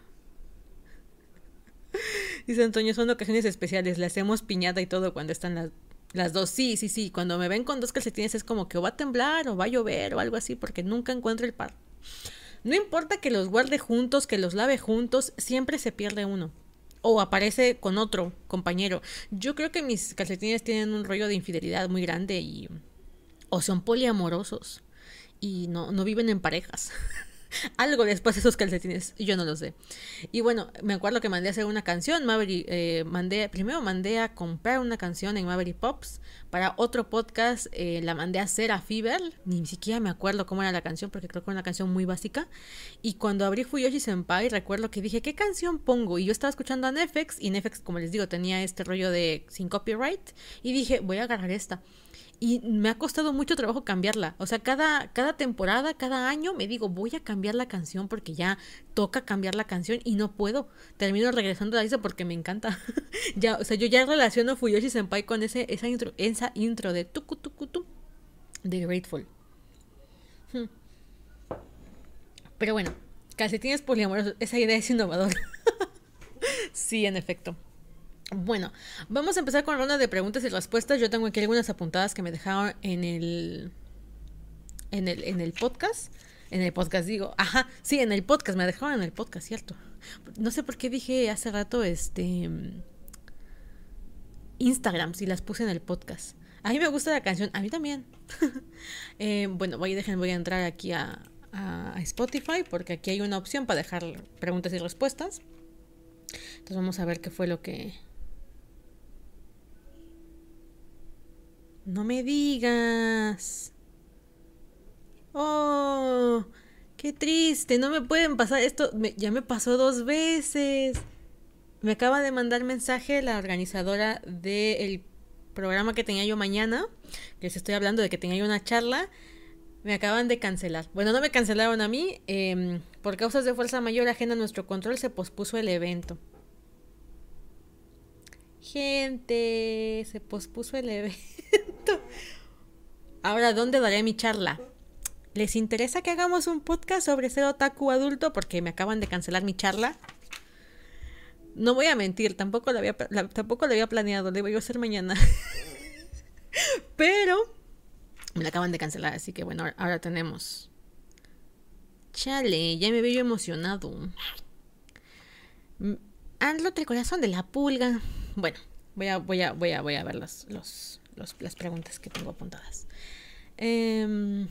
Dice Antonio, son ocasiones especiales, le hacemos piñata y todo cuando están las, las dos. Sí, sí, sí, cuando me ven con dos calcetines es como que va a temblar o va a llover o algo así porque nunca encuentro el par. No importa que los guarde juntos, que los lave juntos, siempre se pierde uno. O aparece con otro compañero. Yo creo que mis calcetines tienen un rollo de infidelidad muy grande y... O son poliamorosos. Y no, no viven en parejas. Algo después de esos calcetines, yo no lo sé. Y bueno, me acuerdo que mandé a hacer una canción, Maverick, eh, mandé, primero mandé a comprar una canción en Maverick Pops, para otro podcast eh, la mandé a hacer a Fever, ni siquiera me acuerdo cómo era la canción, porque creo que era una canción muy básica, y cuando abrí Fuyoshi Senpai, recuerdo que dije, ¿qué canción pongo? Y yo estaba escuchando a Nefex, y Nefex, como les digo, tenía este rollo de sin copyright, y dije, voy a agarrar esta y me ha costado mucho trabajo cambiarla. O sea, cada, cada temporada, cada año me digo, voy a cambiar la canción porque ya toca cambiar la canción y no puedo. Termino regresando a eso porque me encanta. ya, o sea, yo ya relaciono Fuyoshi Senpai con ese, esa intro, esa intro de tuku tuku tu de Grateful. Hmm. Pero bueno, calcetines poliamorosos, esa idea es innovadora. sí, en efecto. Bueno, vamos a empezar con ronda de preguntas y respuestas. Yo tengo aquí algunas apuntadas que me dejaron en el, en el, en el podcast. En el podcast digo, ajá, sí, en el podcast, me dejaron en el podcast, cierto. No sé por qué dije hace rato este Instagram, si las puse en el podcast. A mí me gusta la canción, a mí también. eh, bueno, voy, dejen, voy a entrar aquí a, a Spotify porque aquí hay una opción para dejar preguntas y respuestas. Entonces vamos a ver qué fue lo que, No me digas. Oh, qué triste. No me pueden pasar esto. ya me pasó dos veces. Me acaba de mandar mensaje la organizadora del programa que tenía yo mañana. Que les estoy hablando de que tenía yo una charla. Me acaban de cancelar. Bueno, no me cancelaron a mí. Em, por causas de fuerza mayor ajena a nuestro control se pospuso el evento. Gente, se pospuso el evento. Ahora, ¿dónde daré mi charla? ¿Les interesa que hagamos un podcast sobre ser otaku adulto? Porque me acaban de cancelar mi charla. No voy a mentir, tampoco lo había, tampoco lo había planeado, lo iba a hacer mañana. Pero me la acaban de cancelar, así que bueno, ahora tenemos. Chale, ya me veo emocionado. Ando el corazón de la pulga. Bueno, voy a, voy a, voy a, voy a ver los, las preguntas que tengo apuntadas. Eh,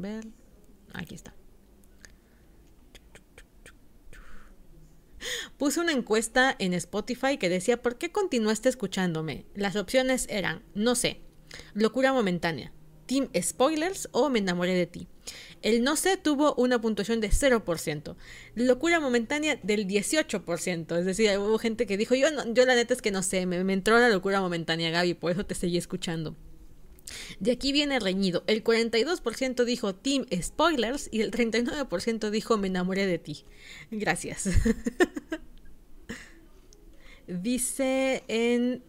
ver. Aquí está. Puse una encuesta en Spotify que decía ¿por qué continuaste escuchándome? Las opciones eran, no sé, locura momentánea, Team Spoilers o Me enamoré de ti. El no sé tuvo una puntuación de 0%. Locura momentánea del 18%. Es decir, hubo gente que dijo, yo, yo la neta es que no sé, me, me entró la locura momentánea, Gaby, por eso te seguí escuchando. De aquí viene reñido. El 42% dijo Team Spoilers y el 39% dijo Me enamoré de ti. Gracias. Dice en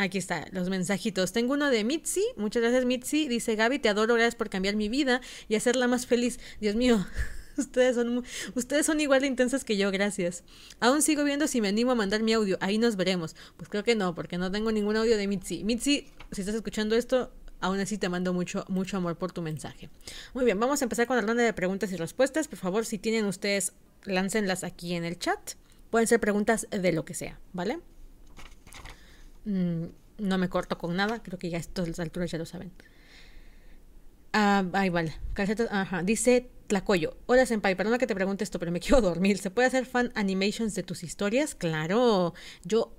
Aquí está, los mensajitos. Tengo uno de Mitzi. Muchas gracias, Mitzi. Dice Gaby, te adoro, gracias por cambiar mi vida y hacerla más feliz. Dios mío, ustedes son, ustedes son igual de intensas que yo, gracias. Aún sigo viendo si me animo a mandar mi audio. Ahí nos veremos. Pues creo que no, porque no tengo ningún audio de Mitzi. Mitzi, si estás escuchando esto, aún así te mando mucho, mucho amor por tu mensaje. Muy bien, vamos a empezar con la ronda de preguntas y respuestas. Por favor, si tienen ustedes, láncenlas aquí en el chat. Pueden ser preguntas de lo que sea, ¿vale? Mm, no me corto con nada, creo que ya a estas alturas ya lo saben. Ah, ahí vale. ajá. Dice Tlacoyo. Hola, Senpai, perdona que te pregunte esto, pero me quiero dormir. ¿Se puede hacer fan animations de tus historias? Claro. Yo,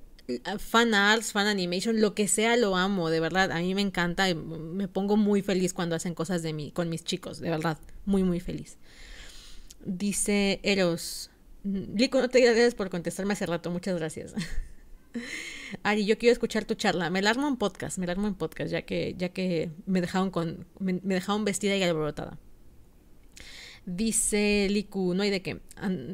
ah, fan arts, fan animation, lo que sea lo amo, de verdad. A mí me encanta. Me pongo muy feliz cuando hacen cosas de mí, con mis chicos, de verdad. Muy, muy feliz. Dice Eros. Lico, no te gracias por contestarme hace rato. Muchas gracias. Ari, yo quiero escuchar tu charla. Me la armo en podcast, me la armo en podcast, ya que, ya que me dejaron con, me, dejaron vestida y alborotada. Dice Liku, no hay de qué.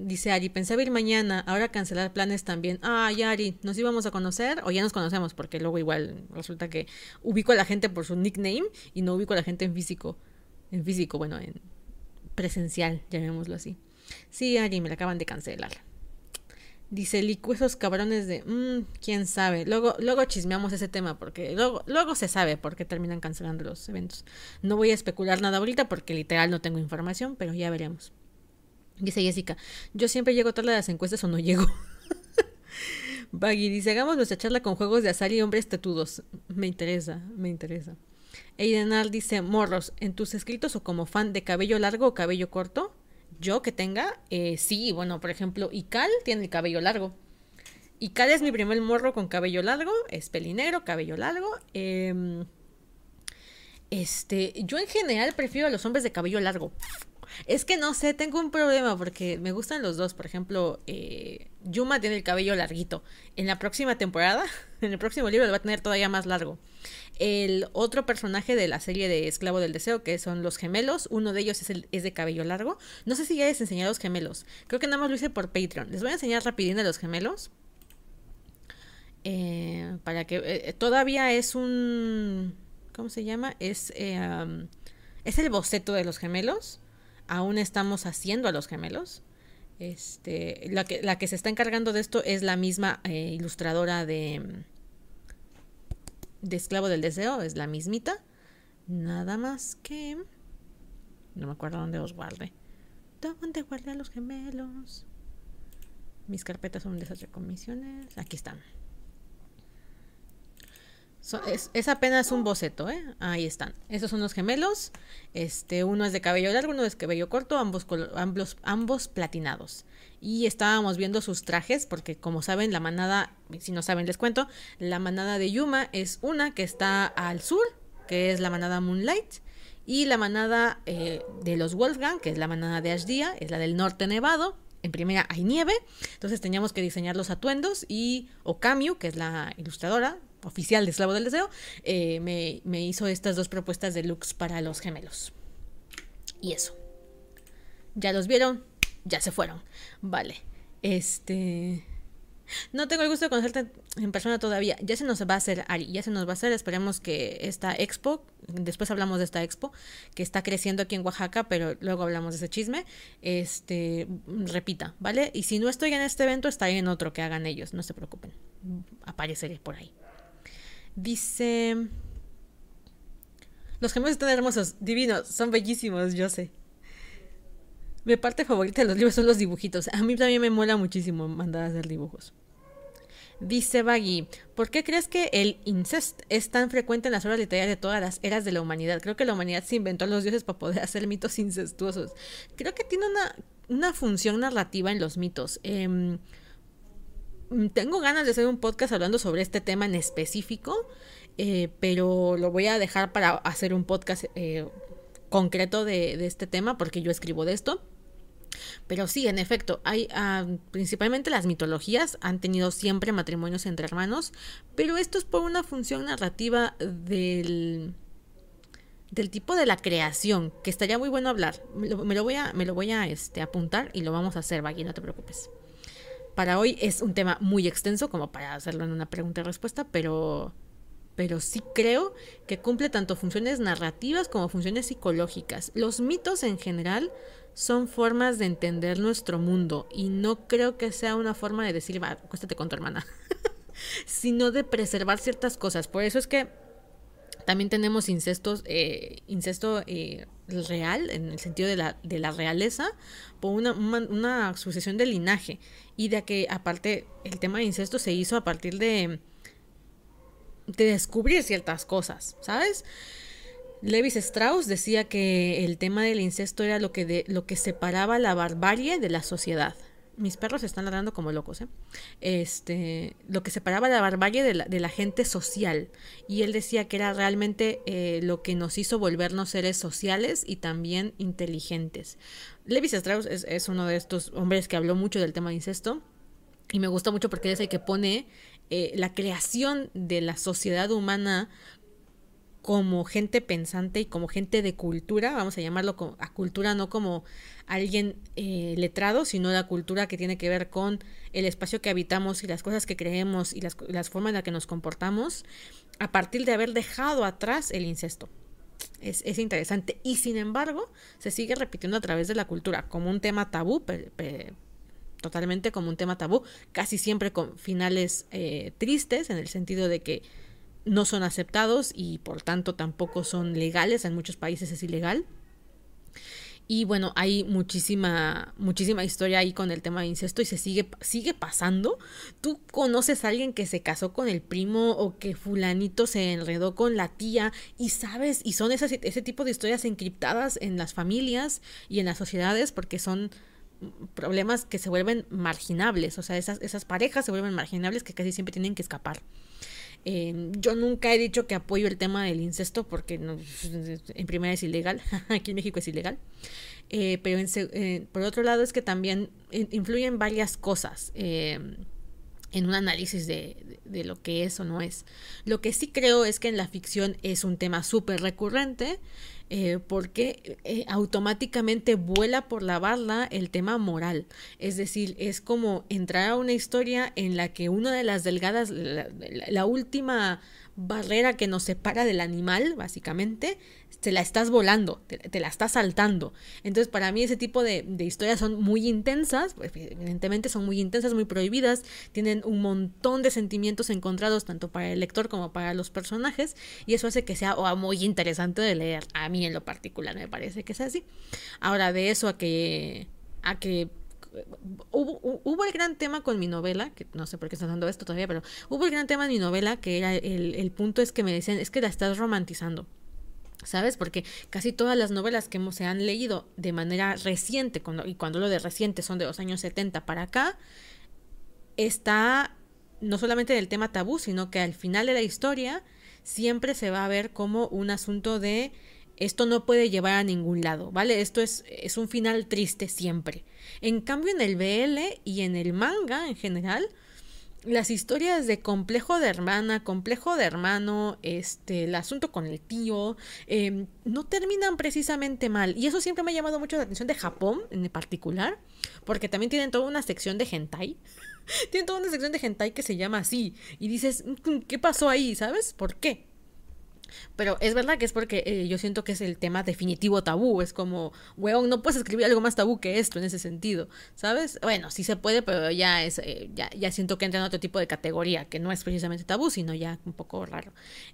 Dice Ari, pensaba ir mañana, ahora cancelar planes también. Ay, Ari, ¿nos íbamos a conocer o ya nos conocemos? Porque luego igual resulta que ubico a la gente por su nickname y no ubico a la gente en físico. en físico, bueno, en presencial, llamémoslo así. Sí, Ari, me la acaban de cancelar. Dice Licu, esos cabrones de, mmm, quién sabe. Luego, luego chismeamos ese tema porque luego, luego se sabe por qué terminan cancelando los eventos. No voy a especular nada ahorita porque literal no tengo información, pero ya veremos. Dice Jessica, yo siempre llego tarde a las encuestas o no llego. Baggy dice, hagamos nuestra charla con juegos de azar y hombres tetudos. Me interesa, me interesa. Aidenar dice, morros, ¿en tus escritos o como fan de cabello largo o cabello corto? Yo que tenga, eh, sí, bueno, por ejemplo, Ical tiene el cabello largo. Ical es mi primer morro con cabello largo, es pelinegro, cabello largo. Em, este, yo en general prefiero a los hombres de cabello largo. Es que no sé, tengo un problema porque me gustan los dos. Por ejemplo, eh, Yuma tiene el cabello larguito. En la próxima temporada, en el próximo libro, lo va a tener todavía más largo. El otro personaje de la serie de Esclavo del Deseo, que son los gemelos, uno de ellos es, es de cabello largo. No sé si ya les enseñado los gemelos. Creo que nada más lo hice por Patreon. Les voy a enseñar rapidín de los gemelos. Eh, para que eh, todavía es un... ¿Cómo se llama? Es, eh, es el boceto de los gemelos aún estamos haciendo a los gemelos. Este, la que, la que se está encargando de esto es la misma eh, ilustradora de, de Esclavo del Deseo, es la mismita. Nada más que... No me acuerdo dónde los guardé. ¿Dónde guardé a los gemelos? Mis carpetas son un desastre con misiones. Aquí están. Es, apenas un boceto, ¿eh? Ahí están. Esos son los gemelos. Este, uno es de cabello largo, uno es de cabello corto, ambos, ambos, ambos platinados. Y estábamos viendo sus trajes, porque como saben, la manada, si no saben, les cuento, la manada de Yuma es una que está al sur, que es la manada Moonlight. Y la manada eh, de los Wolfgang, que es la manada de Ashdia, es la del norte nevado. En primera hay nieve, entonces teníamos que diseñar los atuendos y Okamiu, que es la ilustradora, oficial de Esclavo del Deseo, eh, me, me, hizo estas dos propuestas de looks para los gemelos. Y eso. ¿Ya los vieron? Ya se fueron. Vale. Este... No tengo el gusto de conocerte en persona todavía. Ya se nos va a hacer, Ari, ya se nos va a hacer. Esperemos que esta expo, después hablamos de esta expo, que está creciendo aquí en Oaxaca, pero luego hablamos de ese chisme, este, repita, ¿vale? Y si no estoy en este evento, estaré en otro que hagan ellos, no se preocupen. Apareceré por ahí. Dice... Los gemelos están hermosos, divinos, son bellísimos, yo sé. Mi parte favorita de los libros son los dibujitos. A mí también me mola muchísimo mandar a hacer dibujos. Dice Baggy, ¿por qué crees que el incest es tan frecuente en las obras literarias de todas las eras de la humanidad? Creo que la humanidad se inventó a los dioses para poder hacer mitos incestuosos. Creo que tiene una, una función narrativa en los mitos. Eh, tengo ganas de hacer un podcast hablando sobre este tema en específico, eh, pero lo voy a dejar para hacer un podcast eh, concreto de, este tema porque yo escribo de esto. Pero sí, en efecto, hay principalmente las mitologías han tenido siempre matrimonios entre hermanos, pero esto es por una función narrativa del del tipo de la creación, que estaría muy bueno hablar. Me lo, me lo voy a, me lo voy a este, apuntar y lo vamos a hacer, Baggy, no te preocupes. Para hoy es un tema muy extenso como para hacerlo en una pregunta y respuesta, pero, pero sí creo que cumple tanto funciones narrativas como funciones psicológicas. Los mitos en general son formas de entender nuestro mundo y no creo que sea una forma de decir, va, acuéstate con tu hermana, sino de preservar ciertas cosas. Por eso es que también tenemos incestos, eh, incesto eh, real, en el sentido de la, de la realeza, por una, una, una, sucesión de linaje. Y de que, aparte, el tema de incesto se hizo a partir de, de descubrir ciertas cosas, ¿sabes? Levis Strauss decía que el tema del incesto era lo que, de, lo que separaba la barbarie de la sociedad. Mis perros están ladrando como locos, ¿eh? Este, lo que separaba la barbarie de la, gente social. Y él decía que era realmente eh, lo que nos hizo volvernos seres sociales y también inteligentes. Levis Strauss es, es, uno de estos hombres que habló mucho del tema de incesto. Y me gusta mucho porque es el que pone eh, la creación de la sociedad humana como gente pensante y como gente de cultura, vamos a llamarlo a cultura no como alguien eh, letrado, sino la cultura que tiene que ver con el espacio que habitamos y las cosas que creemos y las, formas en las que nos comportamos, a partir de haber dejado atrás el incesto. Es, es interesante. Y sin embargo, se sigue repitiendo a través de la cultura como un tema tabú, totalmente como un tema tabú, casi siempre con finales eh, tristes, en el sentido de que no son aceptados y por tanto tampoco son legales, en muchos países es ilegal. Y bueno, hay muchísima, muchísima historia ahí con el tema de incesto y se sigue, sigue pasando. Tú conoces a alguien que se casó con el primo o que fulanito se enredó con la tía y sabes, y son esas, ese tipo de historias encriptadas en las familias y en las sociedades porque son problemas que se vuelven marginables, o sea, esas, esas parejas se vuelven marginables que casi siempre tienen que escapar. Yo nunca he dicho que apoyo el tema del incesto porque no, en primera es ilegal, aquí en México es ilegal, Eh, pero en eh, por otro lado es que también in- influyen varias cosas eh, en un análisis de, de- de lo que es o no es. Lo que sí creo es que en la ficción es un tema súper recurrente eh, porque eh, automáticamente vuela por la barda el tema moral. Es decir, es como entrar a una historia en la que una de las delgadas, la última barrera que nos separa del animal, básicamente, te la estás volando, te, la estás saltando. Entonces, para mí ese tipo de, de historias son muy intensas, pues, evidentemente son muy intensas, muy prohibidas, tienen un montón de sentimientos encontrados tanto para el lector como para los personajes, y eso hace que sea muy interesante de leer. A mí en lo particular me parece que es así. Ahora, de eso a que a que hubo, hu- hubo el gran tema con mi novela, que no sé por qué estás dando esto todavía, pero hubo el gran tema en mi novela, que era el, punto es que me decían, es que la estás romantizando. ¿Sabes? Porque casi todas las novelas que se han leído de manera reciente, cuando, y cuando lo de reciente son de los años 70 para acá, está no solamente del tema tabú, sino que al final de la historia siempre se va a ver como un asunto de esto no puede llevar a ningún lado, ¿vale? Esto es, es un final triste siempre. En cambio, en el BL y en el manga en general, las historias de complejo de hermana, complejo de hermano, este, el asunto con el tío, eh, no terminan precisamente mal. Y eso siempre me ha llamado mucho la atención de Japón en particular, porque también tienen toda una sección de hentai. tienen toda una sección de hentai que se llama así. Y dices, "Mm, ¿qué pasó ahí? ¿Sabes? ¿Por qué? Pero es verdad que es porque eh, yo siento que es el tema definitivo tabú. Es como, weón, no puedes escribir algo más tabú que esto en ese sentido, ¿sabes? Bueno, sí se puede, pero ya es, eh, ya, ya siento que entra en otro tipo de categoría, que no es precisamente tabú, sino ya un poco raro.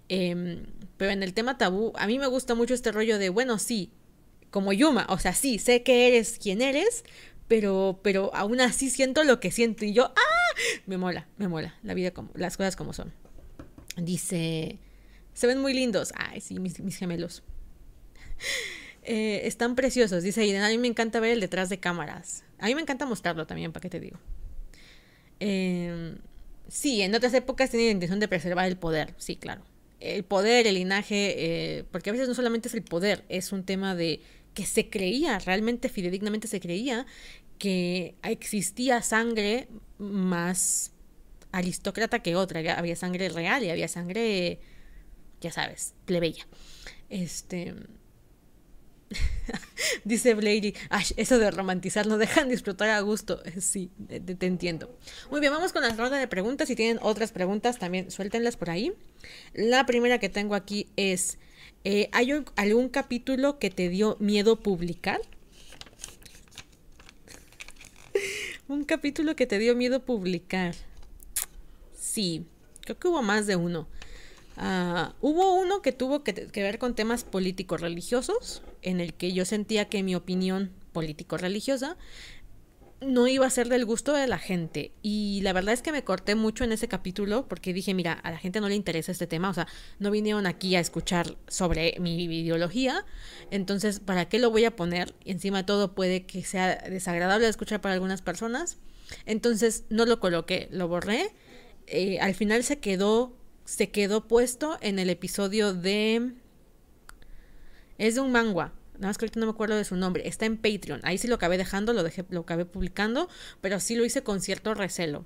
Em, pero en el tema tabú, a mí me gusta mucho este rollo de, bueno, sí, como Yuma, o sea, sí, sé que eres quien eres, pero, pero aún así siento lo que siento y yo, ¡ah! Me mola, me mola, la vida como, las cosas como son. Dice, se ven muy lindos. Ay, sí, mis, gemelos. Eh, están preciosos, dice Aiden. A mí me encanta ver el detrás de cámaras. A mí me encanta mostrarlo también, ¿para qué te digo? Eh, sí, en otras épocas tienen la intención de preservar el poder, sí, claro. El poder, el linaje, eh, porque a veces no solamente es el poder, es un tema de que se creía, realmente fidedignamente se creía que existía sangre más aristócrata que otra. Había sangre real y había sangre, ya sabes, plebeya. Este. Dice Blady, eso de romantizar no dejan disfrutar a gusto. Sí, te, entiendo. Muy bien, vamos con la ronda de preguntas. Si tienen otras preguntas, también suéltenlas por ahí. La primera que tengo aquí es: eh, ¿hay algún capítulo que te dio miedo publicar? un capítulo que te dio miedo publicar. Sí, creo que hubo más de uno. Ah, hubo uno que tuvo que, ver con temas políticos religiosos, en el que yo sentía que mi opinión político-religiosa no iba a ser del gusto de la gente. Y la verdad es que me corté mucho en ese capítulo porque dije, mira, a la gente no le interesa este tema, o sea, no vinieron aquí a escuchar sobre mi ideología, entonces, ¿para qué lo voy a poner? Y encima de todo puede que sea desagradable de escuchar para algunas personas. Entonces, no lo coloqué, lo borré. Eh, al final se quedó, se quedó puesto en el episodio de... Es de un manga. Nada más que ahorita no me acuerdo de su nombre. Está en Patreon. Ahí sí lo acabé dejando, lo dejé, lo acabé publicando, pero sí lo hice con cierto recelo.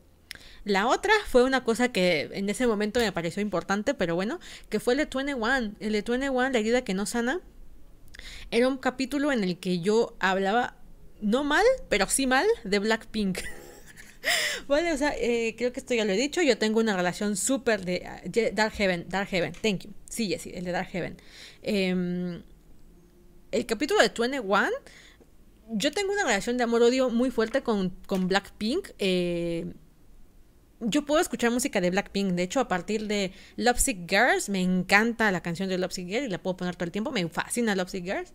La otra fue una cosa que en ese momento me pareció importante, pero bueno, que fue el de 21. El de 21, la herida que no sana. Era un capítulo en el que yo hablaba, no mal, pero sí mal, de Blackpink. Vale, o sea, eh, creo que esto ya lo he dicho. Yo tengo una relación súper de uh, Dark Heaven, Dark Heaven, thank you. Sí, Jessie, el de Dark Heaven. Eh, el capítulo de 21, yo tengo una relación de amor-odio muy fuerte con, con Blackpink. Eh, yo puedo escuchar música de Blackpink. De hecho, a partir de Lovesick Girls, me encanta la canción de Lovesick Girls y la puedo poner todo el tiempo. Me fascina Lovesick Girls.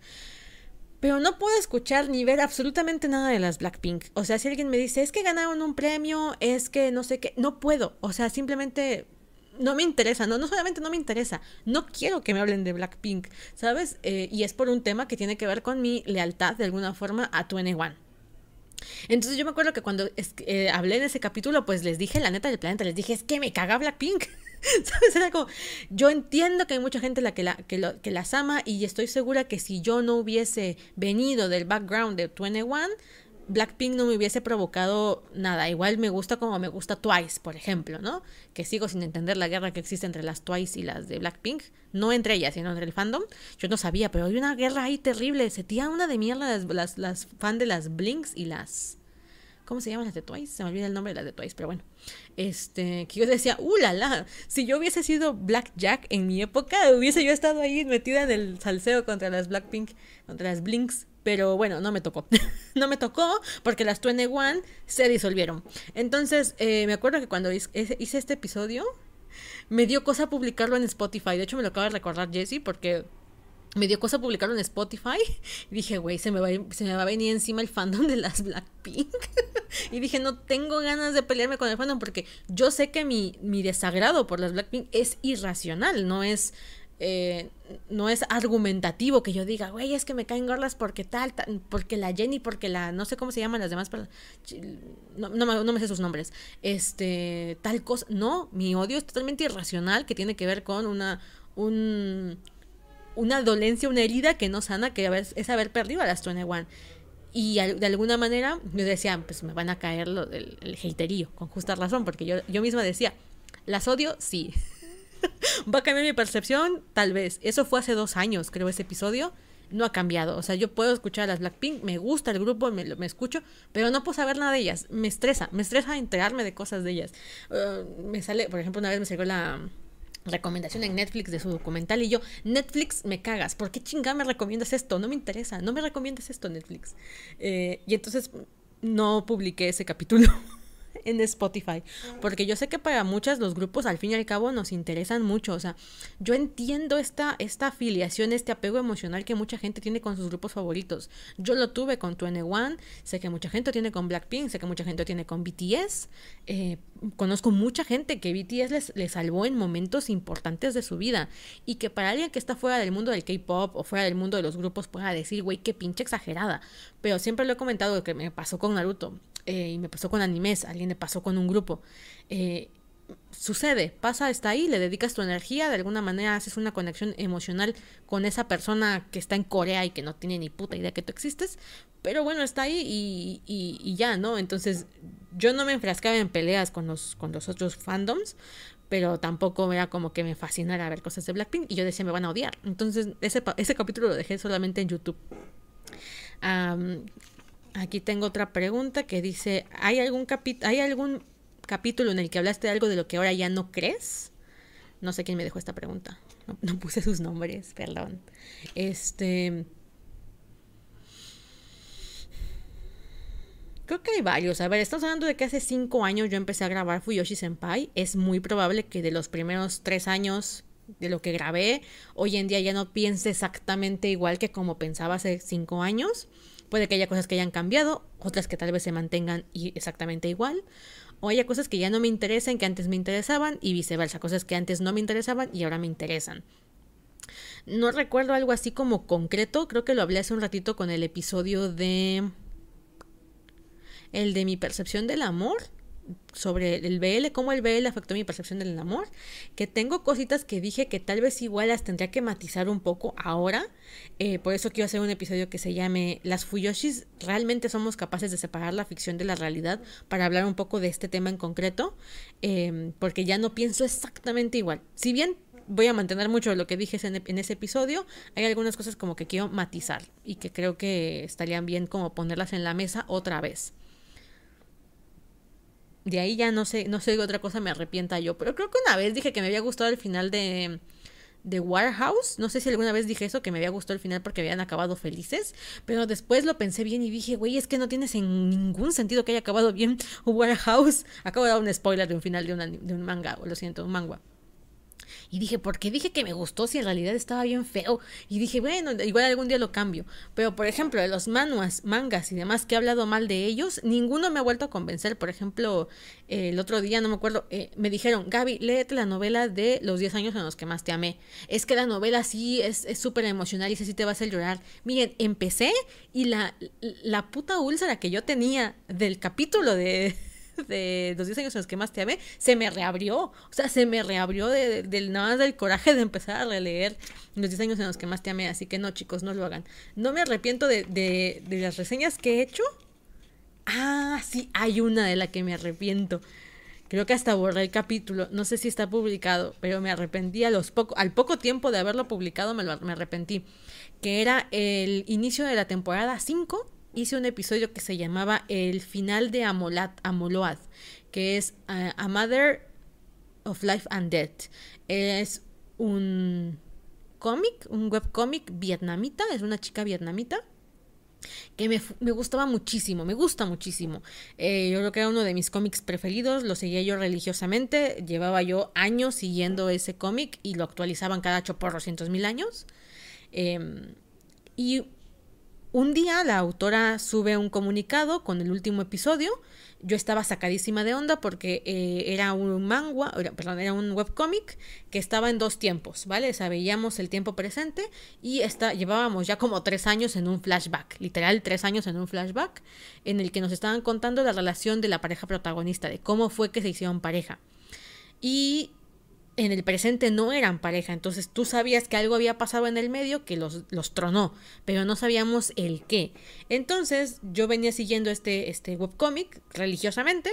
Pero no puedo escuchar ni ver absolutamente nada de las Blackpink. O sea, si alguien me dice, es que ganaron un premio, es que no sé qué, no puedo. O sea, simplemente no me interesa. No, no solamente no me interesa, no quiero que me hablen de Blackpink, ¿sabes? Eh, y es por un tema que tiene que ver con mi lealtad de alguna forma a 21. Entonces yo me acuerdo que cuando eh, hablé en ese capítulo, pues les dije la neta del planeta, les dije, es que me caga Blackpink. ¿Sabes? Era como, yo entiendo que hay mucha gente la que, la, que, lo, las ama y estoy segura que si yo no hubiese venido del background de 21, Blackpink no me hubiese provocado nada. Igual me gusta como me gusta Twice, por ejemplo, ¿no? Que sigo sin entender la guerra que existe entre las Twice y las de Blackpink. No entre ellas, sino entre el fandom. Yo no sabía, pero hay una guerra ahí terrible. Se tía una de mierda las, las, las fan de las Blinks y las... ¿Cómo se llaman las de Twice? Se me olvida el nombre de las de Twice, pero bueno. Este, que yo decía, ¡uh! Si yo hubiese sido Black Jack en mi época, hubiese yo estado ahí metida en el salseo contra las Blackpink, contra las Blinks. Pero bueno, no me tocó. no me tocó porque las 21 se disolvieron. Entonces, eh, me acuerdo que cuando hice este episodio, me dio cosa publicarlo en Spotify. De hecho, me lo acaba de recordar Jesse porque me dio cosa publicarlo en Spotify. Y dije, güey, se, me va, se me va a venir encima el fandom de las Blackpink. y dije, no tengo ganas de pelearme con el fandom porque yo sé que mi, mi desagrado por las Blackpink es irracional, no es... Eh, no es argumentativo que yo diga, güey, es que me caen gordas porque tal, porque la Jenny, porque la, no sé cómo se llaman las demás, no, no, no, me sé sus nombres, este, tal cosa, no, mi odio es totalmente irracional que tiene que ver con una, un, una dolencia, una herida que no sana, que es haber perdido a las 21. Y de alguna manera yo decía, pues me van a caer lo del el haterío, con justa razón, porque yo, yo misma decía, las odio, sí. ¿Va a cambiar mi percepción? Tal vez. Eso fue hace dos años, creo, ese episodio. No ha cambiado. O sea, yo puedo escuchar a las Blackpink, me gusta el grupo, me, me escucho, pero no puedo saber nada de ellas. Me estresa, me estresa enterarme de cosas de ellas. Uh, me sale, por ejemplo, una vez me salió la recomendación en Netflix de su documental y yo, Netflix, me cagas, ¿por qué chingada me recomiendas esto? No me interesa, no me recomiendas esto, Netflix. Eh, y entonces no publiqué ese capítulo. en Spotify. Porque yo sé que para muchas los grupos al fin y al cabo nos interesan mucho. O sea, yo entiendo esta, esta afiliación, este apego emocional que mucha gente tiene con sus grupos favoritos. Yo lo tuve con 21, sé que mucha gente tiene con Blackpink, sé que mucha gente tiene con BTS. Eh, conozco mucha gente que BTS les, les salvó en momentos importantes de su vida. Y que para alguien que está fuera del mundo del K-pop o fuera del mundo de los grupos pueda decir, güey, qué pinche exagerada. Pero siempre lo he comentado que me pasó con Naruto. Eh, y me pasó con animes, alguien le pasó con un grupo. Eh, sucede, pasa, está ahí, le dedicas tu energía, de alguna manera haces una conexión emocional con esa persona que está en Corea y que no tiene ni puta idea que tú existes, pero bueno, está ahí y, y, ya, ¿no? Entonces yo no me enfrascaba en peleas con los, con los otros fandoms, pero tampoco era como que me fascinara ver cosas de Blackpink y yo decía me van a odiar. Entonces ese, ese capítulo lo dejé solamente en YouTube. Aquí tengo otra pregunta que dice, ¿hay algún, ¿hay algún capítulo en el que hablaste de algo de lo que ahora ya no crees? No sé quién me dejó esta pregunta. No, puse sus nombres, perdón. Este... Creo que hay varios. A ver, estamos hablando de que hace cinco años yo empecé a grabar Fuyoshi Senpai. Es muy probable que de los primeros tres años de lo que grabé, hoy en día ya no piense exactamente igual que como pensaba hace cinco años. Puede que haya cosas que hayan cambiado, otras que tal vez se mantengan exactamente igual. O haya cosas que ya no me interesan, que antes me interesaban, y viceversa, cosas que antes no me interesaban y ahora me interesan. No recuerdo algo así como concreto, creo que lo hablé hace un ratito con el episodio de... El de mi percepción del amor, sobre el BL, cómo el BL afectó mi percepción del amor, que tengo cositas que dije que tal vez igual las tendría que matizar un poco ahora, eh, por eso quiero hacer un episodio que se llame Las Fuyoshis, realmente somos capaces de separar la ficción de la realidad para hablar un poco de este tema en concreto, em, porque ya no pienso exactamente igual, si bien voy a mantener mucho lo que dije en, en ese episodio, hay algunas cosas como que quiero matizar y que creo que estarían bien como ponerlas en la mesa otra vez de ahí ya no sé, no sé otra cosa me arrepienta yo. Pero creo que una vez dije que me había gustado el final de, de Warehouse. No sé si alguna vez dije eso, que me había gustado el final porque habían acabado felices, pero después lo pensé bien y dije, güey, es que no tienes en ningún sentido que haya acabado bien Warehouse. Acabo de dar un spoiler de un final de, una- de un manga, o lo siento, un manga. Y dije, ¿por qué dije que me gustó si en realidad estaba bien feo? Y dije, bueno, igual algún día lo cambio. Pero, por ejemplo, de los manuas, mangas y demás que he hablado mal de ellos, ninguno me ha vuelto a convencer. Por ejemplo, eh, el otro día, no me acuerdo, eh, me dijeron, Gaby, léete la novela de Los 10 años en los que más te amé. Es que la novela sí es súper emocional y sí te va a llorar. Miren, empecé y la, la puta úlcera que yo tenía del capítulo de de los 10 años en los que más te amé, se me reabrió. O sea, se me reabrió de, de- nada más del coraje de empezar a releer los 10 años en los que más te amé. Así que no, chicos, no lo hagan. No me arrepiento de, de, de las reseñas que he hecho. Ah, sí, hay una de la que me arrepiento. Creo que hasta borré el capítulo. No sé si está publicado, pero me arrepentí a los poco, al poco tiempo de haberlo publicado, me, lo- me arrepentí. Que era el inicio de la temporada 5. Hice un episodio que se llamaba El final de Amolat, Amoload, que es uh, A Mother of Life and Death. Es un cómic, un webcómic vietnamita, es una chica vietnamita que me, me gustaba muchísimo, me gusta muchísimo. Eh, yo creo que era uno de mis cómics preferidos, lo seguía yo religiosamente, llevaba yo años siguiendo ese cómic y lo actualizaban cada choporrocientos mil años. Em, y un día la autora sube un comunicado con el último episodio. Yo estaba sacadísima de onda porque eh, era un manga, perdón, era un webcómic que estaba en dos tiempos, ¿vale? O sea, veíamos el tiempo presente y esta, llevábamos ya como tres años en un flashback, literal tres años en un flashback, en el que nos estaban contando la relación de la pareja protagonista, de cómo fue que se hicieron pareja. Y en el presente no eran pareja, entonces tú sabías que algo había pasado en el medio que los, los tronó, pero no sabíamos el qué. Entonces yo venía siguiendo este, este webcómic religiosamente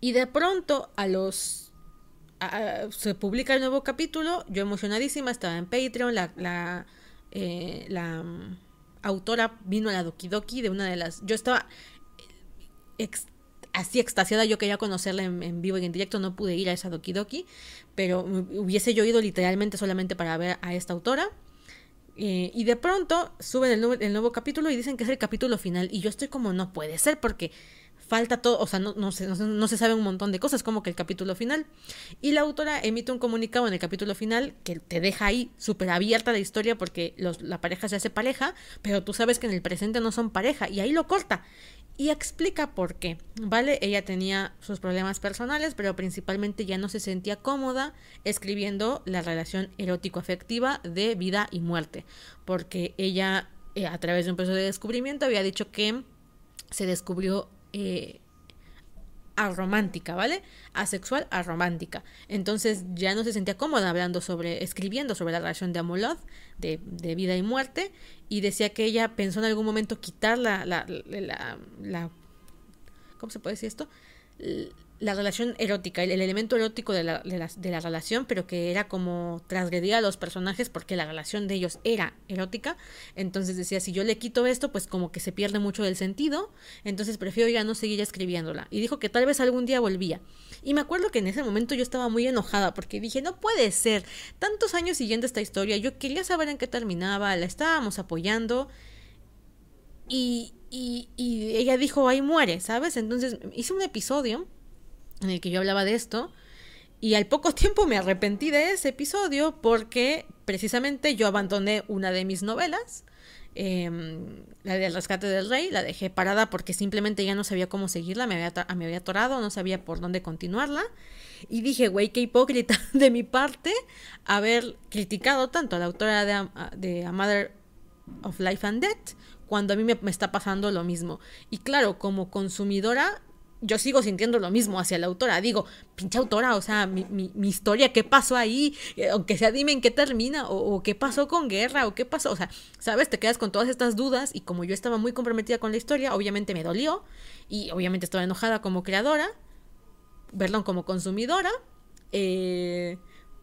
y de pronto a los... se publica el nuevo capítulo, yo emocionadísima, estaba en Patreon, la, la, eh, mm, autora vino a la Doki Doki de una de las... Yo estaba así extasiada, yo quería conocerla en, vivo y en directo, no pude ir a esa Doki Doki, pero hubiese yo ido literalmente solamente para ver a esta autora. Eh, y de pronto suben el, nuevo- capítulo y dicen que es el capítulo final. Y yo estoy como, no puede ser porque falta todo, o sea, no, no, se, no, se- no se sabe un montón de cosas como que el capítulo final. Y la autora emite un comunicado en el capítulo final que te deja ahí súper abierta la historia porque los, la pareja se hace pareja, pero tú sabes que en el presente no son pareja y ahí lo corta. Y explica por qué, ¿vale? Ella tenía sus problemas personales, pero principalmente ya no se sentía cómoda escribiendo la relación erótico-afectiva de vida y muerte, porque ella, eh, a través de un proceso de descubrimiento, había dicho que se descubrió eh, aromántica, ¿vale? Asexual aromántica. Entonces ya no se sentía cómoda hablando sobre, escribiendo sobre la relación de Amolod, de, de vida y muerte, y decía que ella pensó en algún momento quitar la, la, la, la- ¿cómo se puede decir esto? La relación erótica, el, el elemento erótico de la, de, la, relación, pero que era como transgredir a los personajes porque la relación de ellos era erótica. Entonces decía, si yo le quito esto, pues como que se pierde mucho del sentido. Entonces prefiero ya no seguir escribiéndola. Y dijo que tal vez algún día volvía. Y me acuerdo que en ese momento yo estaba muy enojada porque dije, no puede ser. Tantos años siguiendo esta historia, yo quería saber en qué terminaba, la estábamos apoyando. Y, y, y ella dijo, ahí muere, ¿sabes? Entonces hice un episodio en el que yo hablaba de esto. Y al poco tiempo me arrepentí de ese episodio porque precisamente yo abandoné una de mis novelas, em, la del rescate del rey, la dejé parada porque simplemente ya no sabía cómo seguirla, me había, me había atorado, no sabía por dónde continuarla. Y dije, güey, qué hipócrita de mi parte haber criticado tanto a la autora de, A- de Mother of Life and Death cuando a mí me, me está pasando lo mismo. Y claro, como consumidora, yo sigo sintiendo lo mismo hacia la autora. Digo, pinche autora, o sea, mi, mi, historia, ¿qué pasó ahí? Eh, aunque sea, dime en qué termina, o, o qué pasó con guerra, o qué pasó. O sea, ¿sabes? Te quedas con todas estas dudas y como yo estaba muy comprometida con la historia, obviamente me dolió y obviamente estaba enojada como creadora, perdón, como consumidora, eh,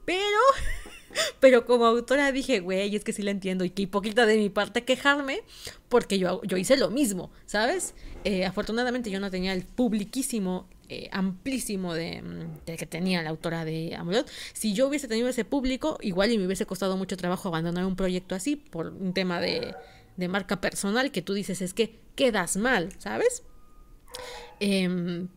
pero... Pero como autora dije, güey, es que sí la entiendo y qué hipócrita de mi parte quejarme porque yo, yo hice lo mismo, ¿sabes? Eh, afortunadamente yo no tenía el publiquísimo eh, amplísimo de, mm, de que tenía la autora de Amelot. Si yo hubiese tenido ese público, igual y me hubiese costado mucho trabajo abandonar un proyecto así por un tema de, de marca personal que tú dices es que quedas mal, ¿sabes? Em,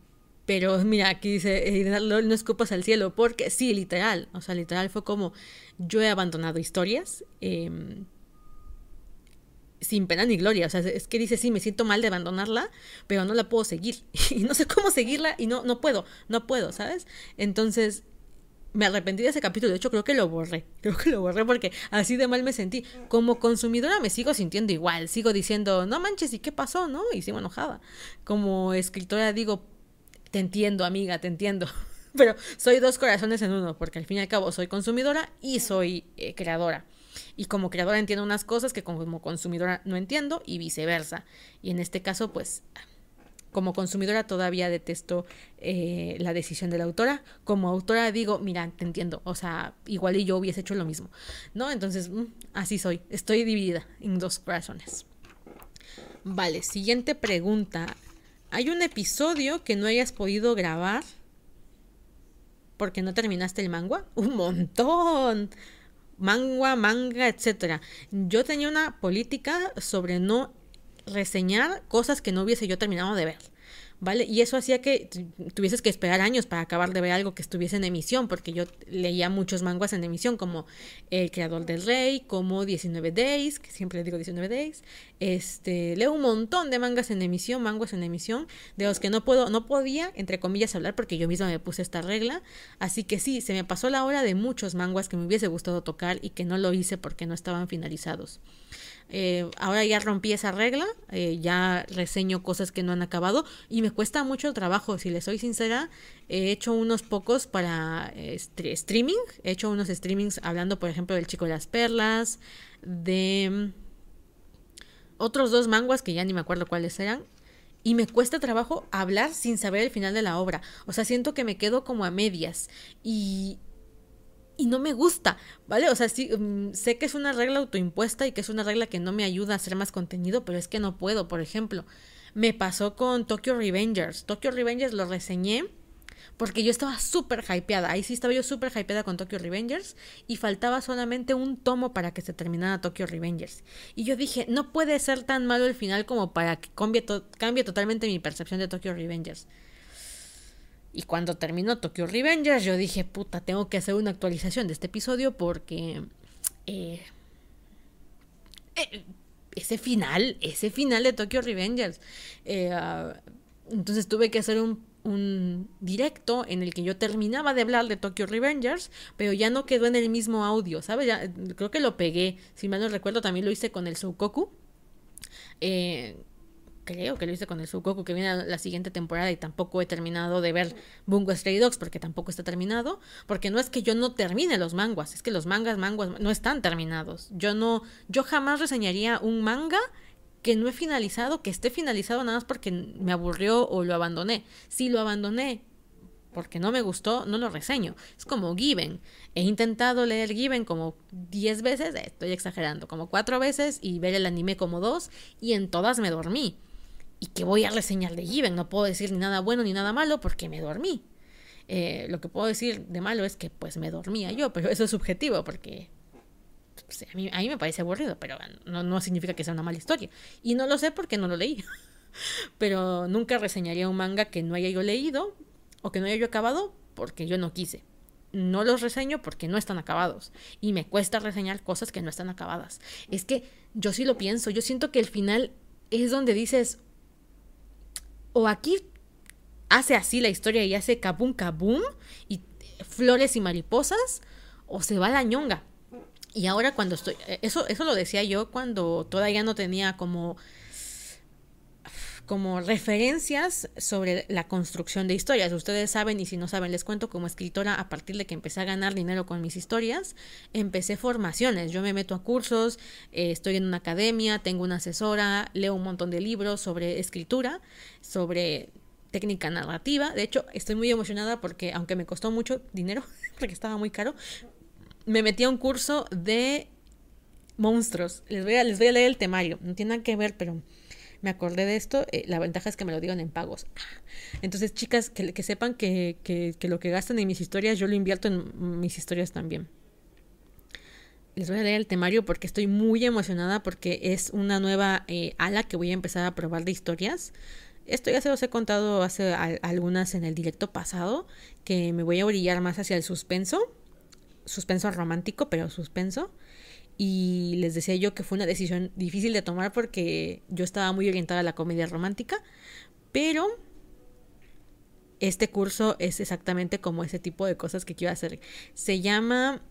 pero mira, aquí dice, eh, no, escupas al cielo, porque sí, literal, o sea, literal fue como yo he abandonado historias. em, sin pena ni gloria. O sea, es que dice, sí, me siento mal de abandonarla, pero no la puedo seguir. Y no sé cómo seguirla y no, no puedo, no puedo, ¿sabes? Entonces, me arrepentí de ese capítulo. De hecho, creo que lo borré. Creo que lo borré porque así de mal me sentí. Como consumidora me sigo sintiendo igual. Sigo diciendo, no manches, ¿y qué pasó? ¿No? Y sigo enojada. Como escritora digo, te entiendo, amiga, te entiendo. Pero soy dos corazones en uno, porque al fin y al cabo soy consumidora y soy eh, creadora. Y como creadora entiendo unas cosas que como consumidora no entiendo y viceversa. Y en este caso, pues, como consumidora todavía detesto eh, la decisión de la autora. Como autora digo, mira, te entiendo. O sea, igual y yo hubiese hecho lo mismo. ¿No? Entonces, mm, así soy. Estoy dividida en dos corazones. Vale, siguiente pregunta. ¿Hay un episodio que no hayas podido grabar porque no terminaste el manga? Un montón manga, manga, etcétera. Yo tenía una política sobre no reseñar cosas que no hubiese yo terminado de ver. ¿Vale? Y eso hacía que tuvieses que esperar años para acabar de ver algo que estuviese en emisión, porque yo leía muchos manguas en emisión, como El Creador del Rey, como 19 Days, que siempre le digo 19 Days. Este, leo un montón de mangas en emisión, manguas en emisión, de los que no puedo, no podía, entre comillas, hablar, porque yo misma me puse esta regla. Así que sí, se me pasó la hora de muchos manguas que me hubiese gustado tocar y que no lo hice porque no estaban finalizados. Eh, ahora ya rompí esa regla, eh, ya reseño cosas que no han acabado y me cuesta mucho trabajo, si les soy sincera. He hecho unos pocos para este, streaming, he hecho unos streamings hablando, por ejemplo, del Chico de las Perlas, de mm, otros dos manguas que ya ni me acuerdo cuáles eran. Y me cuesta trabajo hablar sin saber el final de la obra. O sea, siento que me quedo como a medias. Y, y no me gusta, ¿vale? O sea, sí, um, sé que es una regla autoimpuesta y que es una regla que no me ayuda a hacer más contenido, pero es que no puedo, por ejemplo. Me pasó con Tokyo Revengers. Tokyo Revengers lo reseñé porque yo estaba súper hypeada. Ahí sí estaba yo súper hypeada con Tokyo Revengers y faltaba solamente un tomo para que se terminara Tokyo Revengers. Y yo dije, no puede ser tan malo el final como para que cambie, cambie totalmente mi percepción de Tokyo Revengers. Y cuando terminó Tokyo Revengers, yo dije, puta, tengo que hacer una actualización de este episodio porque... Eh, eh, ese final, ese final de Tokyo Revengers. Eh, uh, entonces tuve que hacer un, un, directo en el que yo terminaba de hablar de Tokyo Revengers, pero ya no quedó en el mismo audio, ¿sabes? Ya, creo que lo pegué. Si mal no recuerdo, también lo hice con el Soukoku. Eh, creo que lo hice con el Sukoku que viene la siguiente temporada y tampoco he terminado de ver Bungo Stray Dogs porque tampoco está terminado, porque no es que yo no termine los manguas, es que los mangas, manguas no están terminados. Yo no, yo jamás reseñaría un manga que no he finalizado, que esté finalizado nada más porque me aburrió o lo abandoné. Si lo abandoné porque no me gustó, no lo reseño. Es como Given. He intentado leer Given como 10 veces, estoy exagerando, como 4 veces y ver el anime como 2 y en todas me dormí y que voy a reseñar de Given. No puedo decir ni nada bueno ni nada malo porque me dormí. Eh, lo que puedo decir de malo es que pues me dormía yo, pero eso es subjetivo porque pues, a, mí, a, mí, me parece aburrido, pero no, no significa que sea una mala historia. Y no lo sé porque no lo leí. pero nunca reseñaría un manga que no haya yo leído o que no haya yo acabado porque yo no quise. No los reseño porque no están acabados. Y me cuesta reseñar cosas que no están acabadas. Es que yo sí lo pienso. Yo siento que el final es donde dices, o aquí hace así la historia y hace kabum kabum y flores y mariposas, o se va la ñonga. Y ahora cuando estoy, eso, eso lo decía yo cuando todavía no tenía como como referencias sobre la construcción de historias. Ustedes saben, y si no saben, les cuento como escritora, a partir de que empecé a ganar dinero con mis historias, empecé formaciones. Yo me meto a cursos, eh, estoy en una academia, tengo una asesora, leo un montón de libros sobre escritura, sobre técnica narrativa. De hecho, estoy muy emocionada porque, aunque me costó mucho dinero, porque estaba muy caro, me metí a un curso de monstruos. Les voy a, les voy a leer el temario. No tiene nada que ver, pero me acordé de esto, eh, la ventaja es que me lo digan en pagos. Entonces, chicas, que, sepan que, que, lo que gastan en mis historias, yo lo invierto en mis historias también les voy a leer el temario porque estoy muy emocionada porque es una nueva eh, ala que voy a empezar a probar de historias. Esto ya se los he contado hace algunas en el directo pasado, que me voy a brillar más hacia el suspenso, suspenso romántico, pero suspenso. Y les decía yo que fue una decisión difícil de tomar porque yo estaba muy orientada a la comedia romántica, pero este curso es exactamente como ese tipo de cosas que quiero hacer. Se llama...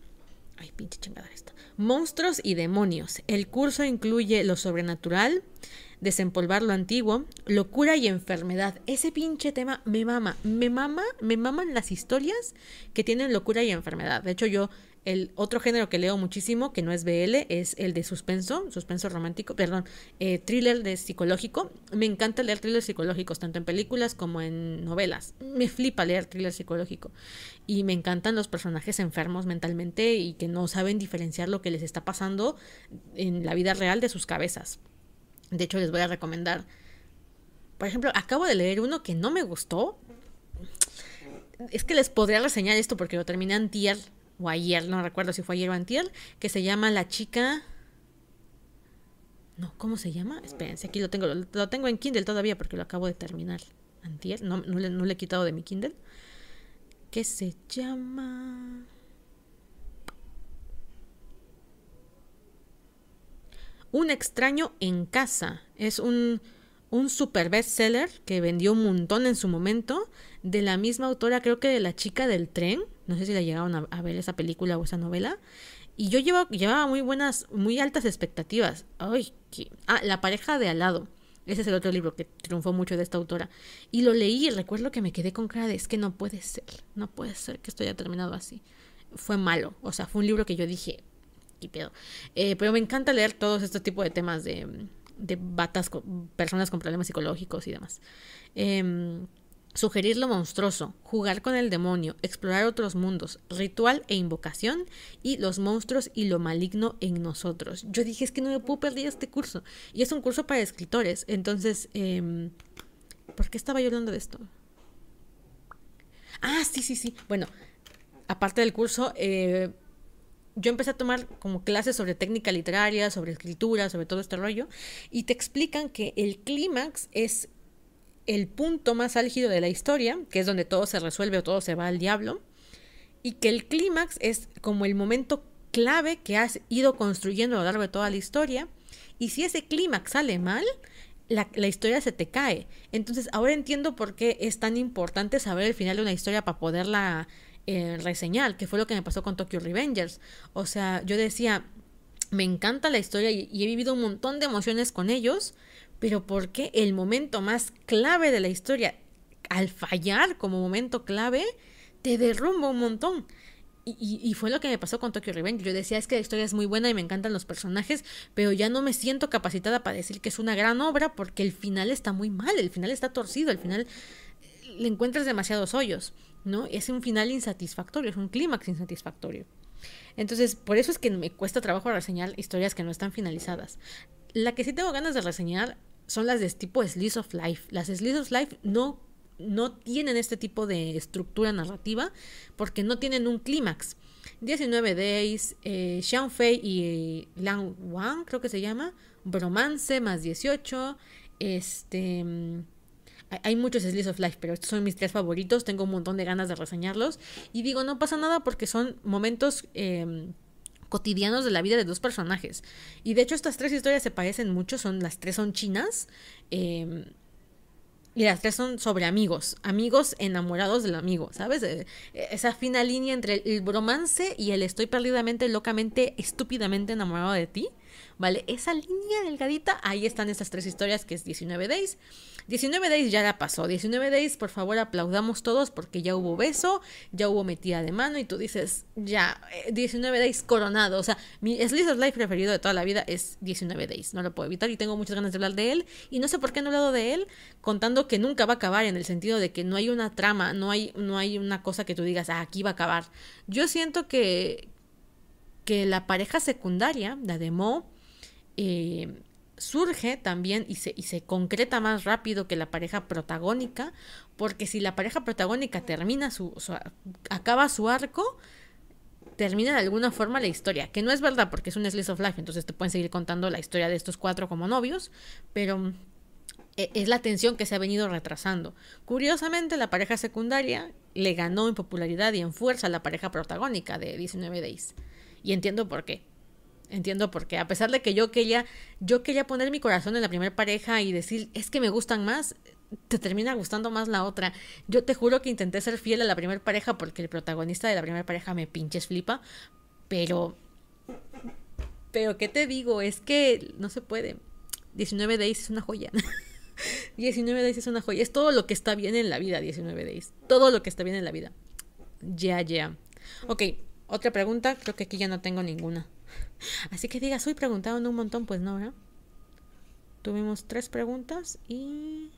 Ay, pinche chingada esto. Monstruos y demonios. El curso incluye lo sobrenatural, desempolvar lo antiguo, locura y enfermedad. Ese pinche tema me mama, me mama, me maman las historias que tienen locura y enfermedad. De hecho, yo el otro género que leo muchísimo, que no es BL, es el de suspenso, suspenso romántico, perdón, eh, thriller de psicológico. Me encanta leer thrillers psicológicos, tanto en películas como en novelas. Me flipa leer thriller psicológico. Y me encantan los personajes enfermos mentalmente y que no saben diferenciar lo que les está pasando en la vida real de sus cabezas. De hecho, les voy a recomendar. Por ejemplo, acabo de leer uno que no me gustó. Es que les podría reseñar esto porque lo terminé antier o ayer, no recuerdo si fue ayer o antier, que se llama La chica... No, ¿cómo se llama? Espérense, aquí lo tengo, lo, tengo en Kindle todavía porque lo acabo de terminar. Antier, no, no, le, he quitado de mi Kindle. Que se llama... Un extraño en casa. Es un, un super bestseller que vendió un montón en su momento. De la misma autora, creo que de La chica del tren. No sé si la llegaron a, ver esa película o esa novela. Y yo llevaba, llevaba muy buenas, muy altas expectativas. Ay, Ah, La pareja de al lado. Ese es el otro libro que triunfó mucho de esta autora. Y lo leí y recuerdo que me quedé con cara de es que no puede ser, no puede ser que esto haya terminado así. Fue malo, o sea, fue un libro que yo dije, ¿qué pedo? Eh, pero me encanta leer todos estos tipos de temas de, de batas, personas con problemas psicológicos y demás. Eh, Sugerir lo monstruoso, jugar con el demonio, explorar otros mundos, ritual e invocación y los monstruos y lo maligno en nosotros. Yo dije, es que no me puedo perder este curso. Y es un curso para escritores. Entonces, eh, ¿por qué estaba yo hablando de esto? Ah, sí, sí, sí. Bueno, aparte del curso, eh, yo empecé a tomar como clases sobre técnica literaria, sobre escritura, sobre todo este rollo, y te explican que el clímax es el punto más álgido de la historia, que es donde todo se resuelve o todo se va al diablo, y que el clímax es como el momento clave que has ido construyendo a lo largo de toda la historia, y si ese clímax sale mal, la, historia se te cae. Entonces ahora entiendo por qué es tan importante saber el final de una historia para poderla eh, reseñar, que fue lo que me pasó con Tokyo Revengers. O sea, yo decía, me encanta la historia y he vivido un montón de emociones con ellos, pero ¿por qué el momento más clave de la historia, al fallar como momento clave, te derrumba un montón? Y, y, fue lo que me pasó con Tokyo Revenge. Yo decía, es que la historia es muy buena y me encantan los personajes, pero ya no me siento capacitada para decir que es una gran obra porque el final está muy mal, el final está torcido, el final eh, le encuentras demasiados hoyos, ¿no? Es un final insatisfactorio, es un clímax insatisfactorio. Entonces, por eso es que me cuesta trabajo reseñar historias que no están finalizadas. La que sí tengo ganas de reseñar son las de tipo Slice of Life. Las Slice of Life no, no tienen este tipo de estructura narrativa porque no tienen un clímax. 19 Days, eh, Xiang Fei y Lang Wang, creo que se llama, Bromance más 18, este... Mm, hay muchos Slice of Life, pero estos son mis tres favoritos. Tengo un montón de ganas de reseñarlos. Y digo, no pasa nada porque son momentos em, cotidianos de la vida de dos personajes. Y de hecho estas tres historias se parecen mucho, son las tres son chinas. Em, y las tres son sobre amigos, amigos enamorados del amigo, ¿sabes? Eh, esa fina línea entre el bromance y el estoy perdidamente, locamente, estúpidamente enamorado de ti. ¿Vale? Esa línea delgadita, ahí están estas tres historias que es 19 Days. 19 Days ya la pasó. 19 Days, por favor, aplaudamos todos porque ya hubo beso, ya hubo metida de mano y tú dices, ya, 19 eh, Days coronado. O sea, mi Slice Life preferido de toda la vida es 19 Days. No lo puedo evitar y tengo muchas ganas de hablar de él. Y no sé por qué no he hablado de él, contando que nunca va a acabar en el sentido de que no hay una trama, no hay, no hay una cosa que tú digas, ah, aquí va a acabar. Yo siento que, que la pareja secundaria, la de Mo, eh, surge también y se, y se concreta más rápido que la pareja protagónica, porque si la pareja protagónica termina su, su acaba su arco, termina de alguna forma la historia, que no es verdad porque es un slice of life, entonces te pueden seguir contando la historia de estos cuatro como novios, pero e, es la tensión que se ha venido retrasando. Curiosamente, la pareja secundaria le ganó en popularidad y en fuerza a la pareja protagónica de 19 Days. Y entiendo por qué. Entiendo por qué. A pesar de que yo quería, yo quería poner mi corazón en la primera pareja y decir, es que me gustan más, te termina gustando más la otra. Yo te juro que intenté ser fiel a la primera pareja porque el protagonista de la primera pareja me pinches flipa, pero... Pero, ¿qué te digo? Es que no se puede. 19 Days es una joya. 19 Days es una joya. Es todo lo que está bien en la vida, 19 Days. Todo lo que está bien en la vida. Ya, ya. Ok, otra pregunta. Creo que aquí ya no tengo ninguna. Así que digas, hoy preguntaron un montón, pues no, ¿verdad? Tuvimos tres preguntas y...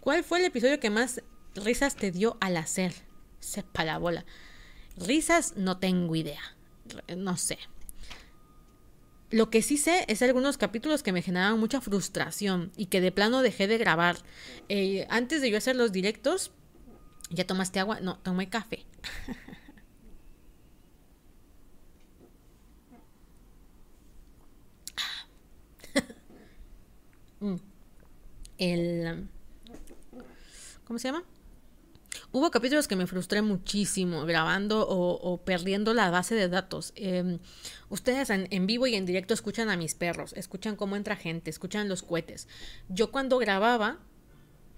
¿Cuál fue el episodio que más risas te dio al hacer? Sepa la bola. Risas no tengo idea. No sé. Lo que sí sé es algunos capítulos que me generaban mucha frustración y que de plano dejé de grabar. Eh, antes de yo hacer los directos, ¿ya tomaste agua? No, tomé café. Mm. El... ¿Cómo se llama? Hubo capítulos que me frustré muchísimo grabando o, perdiendo la base de datos. Em, ustedes en, en, vivo y en directo escuchan a mis perros, escuchan cómo entra gente, escuchan los cohetes. Yo cuando grababa,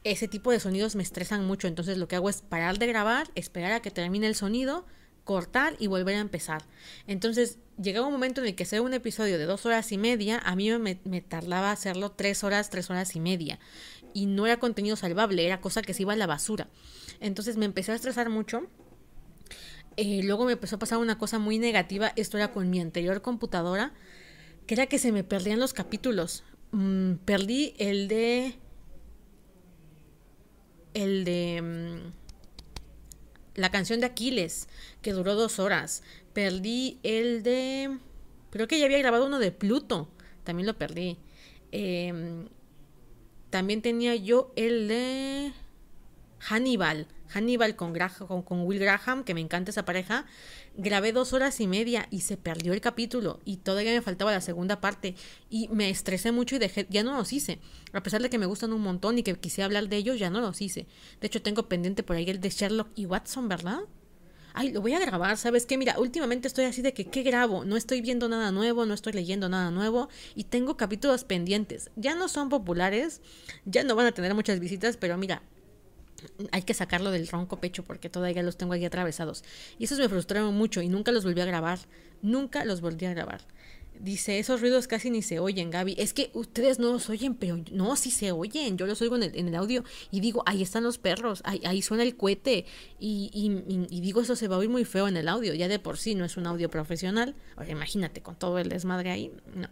ese tipo de sonidos me estresan mucho, entonces lo que hago es parar de grabar, esperar a que termine el sonido, cortar y volver a empezar. Entonces llegaba un momento en el que hacer un episodio de dos horas y media, a mí me, tardaba hacerlo tres horas, tres horas y media. Y no era contenido salvable, era cosa que se iba a la basura. Entonces me empecé a estresar mucho. Eh, luego me empezó a pasar una cosa muy negativa, esto era con mi anterior computadora, que era que se me perdían los capítulos. Mm, perdí el de... El de... Mm, la canción de Aquiles, que duró dos horas. Perdí el de... Creo que ya había grabado uno de Pluto. También lo perdí. Em, también tenía yo el de Hannibal. Hannibal con, con, Will Graham, que me encanta esa pareja. Grabé dos horas y media y se perdió el capítulo y todavía me faltaba la segunda parte y me estresé mucho y dejé, ya no los hice. A pesar de que me gustan un montón y que quise hablar de ellos, ya no los hice. De hecho, tengo pendiente por ahí el de Sherlock y Watson, ¿verdad? Ay, lo voy a grabar, ¿sabes qué? Mira, últimamente estoy así de que, ¿qué grabo? No estoy viendo nada nuevo, no estoy leyendo nada nuevo y tengo capítulos pendientes. Ya no son populares, ya no van a tener muchas visitas, pero mira, hay que sacarlo del ronco pecho porque todavía los tengo aquí atravesados. Y esos me frustraron mucho y nunca los volví a grabar. Nunca los volví a grabar. Dice, esos ruidos casi ni se oyen, Gaby. Es que ustedes no los oyen, pero no, sí se oyen. Yo los oigo en el, audio y digo, ahí están los perros, ahí, suena el cohete. Y, y, digo, eso se va a oír muy feo en el audio. Ya de por sí no es un audio profesional. Ahora imagínate con todo el desmadre ahí. No.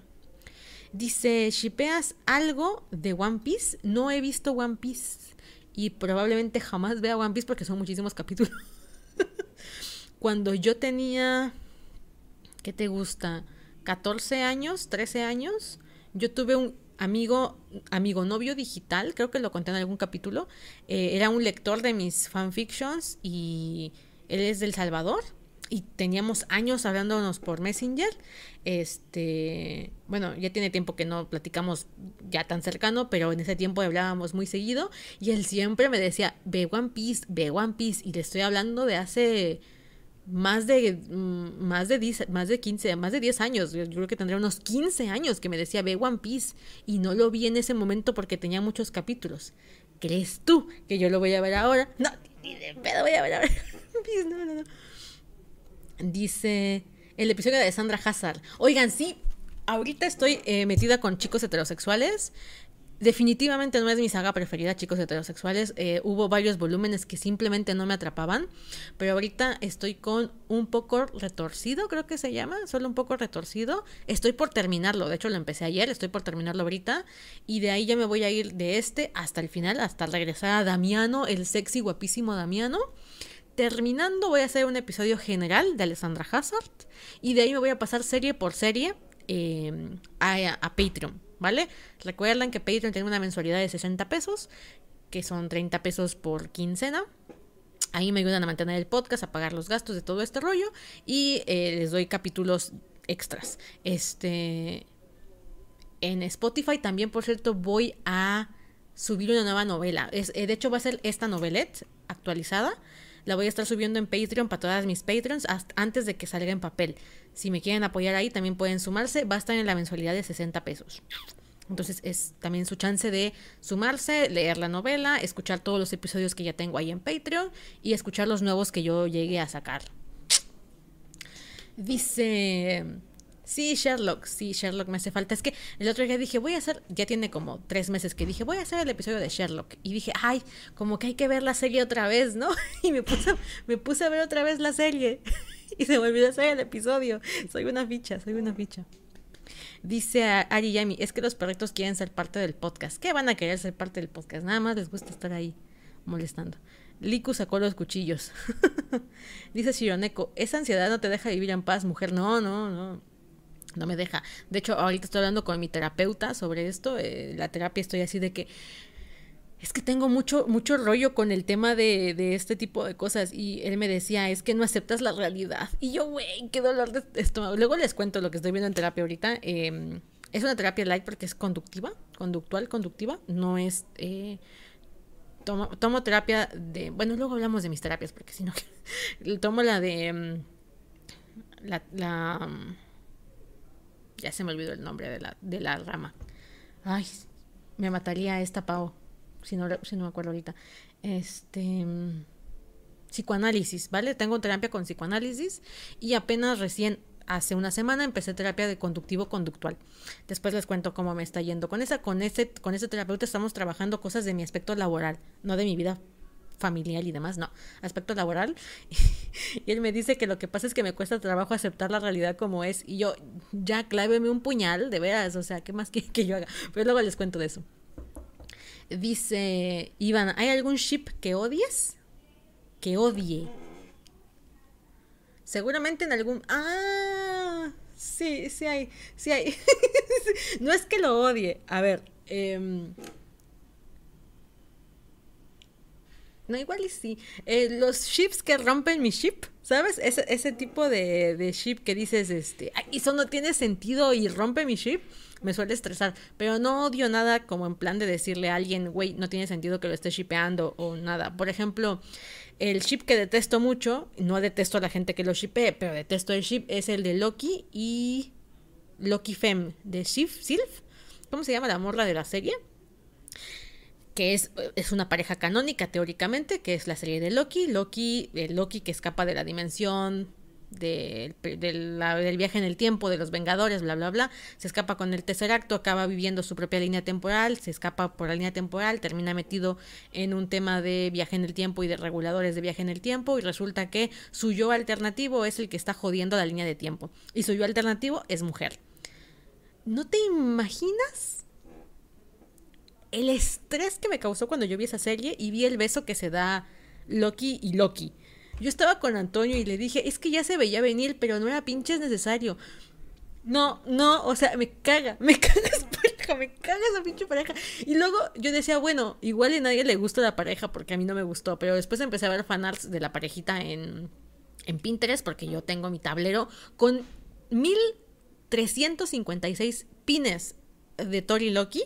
Dice, ¿shipeas algo de One Piece? No he visto One Piece y probablemente jamás vea One Piece porque son muchísimos capítulos. Cuando yo tenía, ¿qué te gusta? 14 años, 13 años, yo tuve un amigo, amigo novio digital, creo que lo conté en algún capítulo, eh, era un lector de mis fanfictions y él es del Salvador y teníamos años hablándonos por Messenger. Este, bueno, ya tiene tiempo que no platicamos ya tan cercano, pero en ese tiempo hablábamos muy seguido y él siempre me decía, ve One Piece, ve One Piece y le estoy hablando de hace más de mm, más de 10, más de 15, más de 10 años, yo creo que tendría unos 15 años que me decía, "Ve One Piece" y no lo vi en ese momento porque tenía muchos capítulos. ¿Crees tú que yo lo voy a ver ahora? No, ni de pedo voy a ver ahora. no, no, no. Dice el episodio de Sandra Hazard. Oigan, sí, ahorita estoy eh, metida con chicos heterosexuales. Definitivamente no es mi saga preferida, chicos heterosexuales. Eh, hubo varios volúmenes que simplemente no me atrapaban. Pero ahorita estoy con un poco retorcido, creo que se llama. Solo un poco retorcido. Estoy por terminarlo. De hecho, lo empecé ayer. Estoy por terminarlo ahorita. Y de ahí ya me voy a ir de este hasta el final, hasta regresar a Damiano, el sexy, guapísimo Damiano. Terminando voy a hacer un episodio general de Alessandra Hazard y de ahí me voy a pasar serie por serie eh, a, Patreon, ¿vale? Recuerden que Patreon tiene una mensualidad de 60 pesos, que son 30 pesos por quincena. Ahí me ayudan a mantener el podcast, a pagar los gastos de todo este rollo y eh, les doy capítulos extras. Este en Spotify también, por cierto, voy a subir una nueva novela. Eh, de hecho, va a ser esta novelette actualizada. La voy a estar subiendo en Patreon para todas mis Patreons antes de que salga en papel. Si me quieren apoyar ahí, también pueden sumarse. Va a estar en la mensualidad de 60 pesos. Entonces es también su chance de sumarse, leer la novela, escuchar todos los episodios que ya tengo ahí en Patreon y escuchar los nuevos que yo llegue a sacar. Dice, sí, Sherlock, sí, Sherlock me hace falta. Es que el otro día dije, voy a hacer, ya tiene como tres meses que dije, voy a hacer el episodio de Sherlock. Y dije, ay, como que hay que ver la serie otra vez, ¿no? Y me puse, me puse a ver otra vez la serie. Y se me olvidó hacer el episodio. Soy una ficha, soy una ficha. Dice a Ari Yami, es que los perritos quieren ser parte del podcast. ¿Qué van a querer ser parte del podcast? Nada más les gusta estar ahí molestando. Liku sacó los cuchillos. Dice Shironeko, esa ansiedad no te deja vivir en paz, mujer. No, no, no. No me deja. De hecho, ahorita estoy hablando con mi terapeuta sobre esto. Eh, la terapia estoy así de que es que tengo mucho, mucho rollo con el tema de, de, este tipo de cosas. Y él me decía, es que no aceptas la realidad. Y yo, güey, qué dolor de estómago. Luego les cuento lo que estoy viendo en terapia ahorita. Eh, es una terapia light porque es conductiva, conductual, conductiva. No es... Eh, tomo, terapia de... Bueno, luego hablamos de mis terapias porque si no... tomo la de... Um, la... um, ya se me olvidó el nombre de la, de la rama. Ay, me mataría esta pavo si no, si no me acuerdo ahorita. Este. Psicoanálisis, ¿vale? Tengo terapia con psicoanálisis y apenas recién hace una semana empecé terapia de conductivo conductual. Después les cuento cómo me está yendo con esa. Con ese, con ese terapeuta estamos trabajando cosas de mi aspecto laboral, no de mi vida familiar y demás, no, aspecto laboral. Y él me dice que lo que pasa es que me cuesta trabajo aceptar la realidad como es. Y yo, ya cláveme un puñal, de veras, o sea, ¿qué más quiere que yo haga? Pero luego les cuento de eso. Dice Iván, ¿hay algún ship que odies? Que odie. Seguramente en algún... Ah, sí, sí hay, sí hay. no es que lo odie. A ver, eh, No, igual y sí. Eh, los ships que rompen mi ship, ¿sabes? Ese, tipo de, ship que dices, este, ay, eso no tiene sentido y rompe mi ship, me suele estresar. Pero no odio nada como en plan de decirle a alguien, güey, no tiene sentido que lo esté shipeando o nada. Por ejemplo, el ship que detesto mucho, no detesto a la gente que lo shipee, pero detesto el ship, es el de Loki y Loki Fem de Sif, Sylph. ¿Cómo se llama la morra de la serie? Que es, es, una pareja canónica teóricamente, que es la serie de Loki. Loki, el Loki que escapa de la dimensión del viaje en el tiempo de los Vengadores, bla, bla, bla. Se escapa con el tercer acto, acaba viviendo su propia línea temporal, se escapa por la línea temporal, termina metido en un tema de viaje en el tiempo y de reguladores de viaje en el tiempo y resulta que su yo alternativo es el que está jodiendo la línea de tiempo. Y su yo alternativo es mujer. ¿No te imaginas? El estrés que me causó cuando yo vi esa serie y vi el beso que se da Loki y Loki. Yo estaba con Antonio y le dije, es que ya se veía venir, pero no era pinches necesario. No, no, o sea, me caga, me caga esa pareja, me caga esa pinche pareja. Y luego yo decía, bueno, igual a nadie le gusta la pareja porque a mí no me gustó, pero después empecé a ver fanarts de la parejita en, en Pinterest porque yo tengo mi tablero con 1356 pines de Tori Loki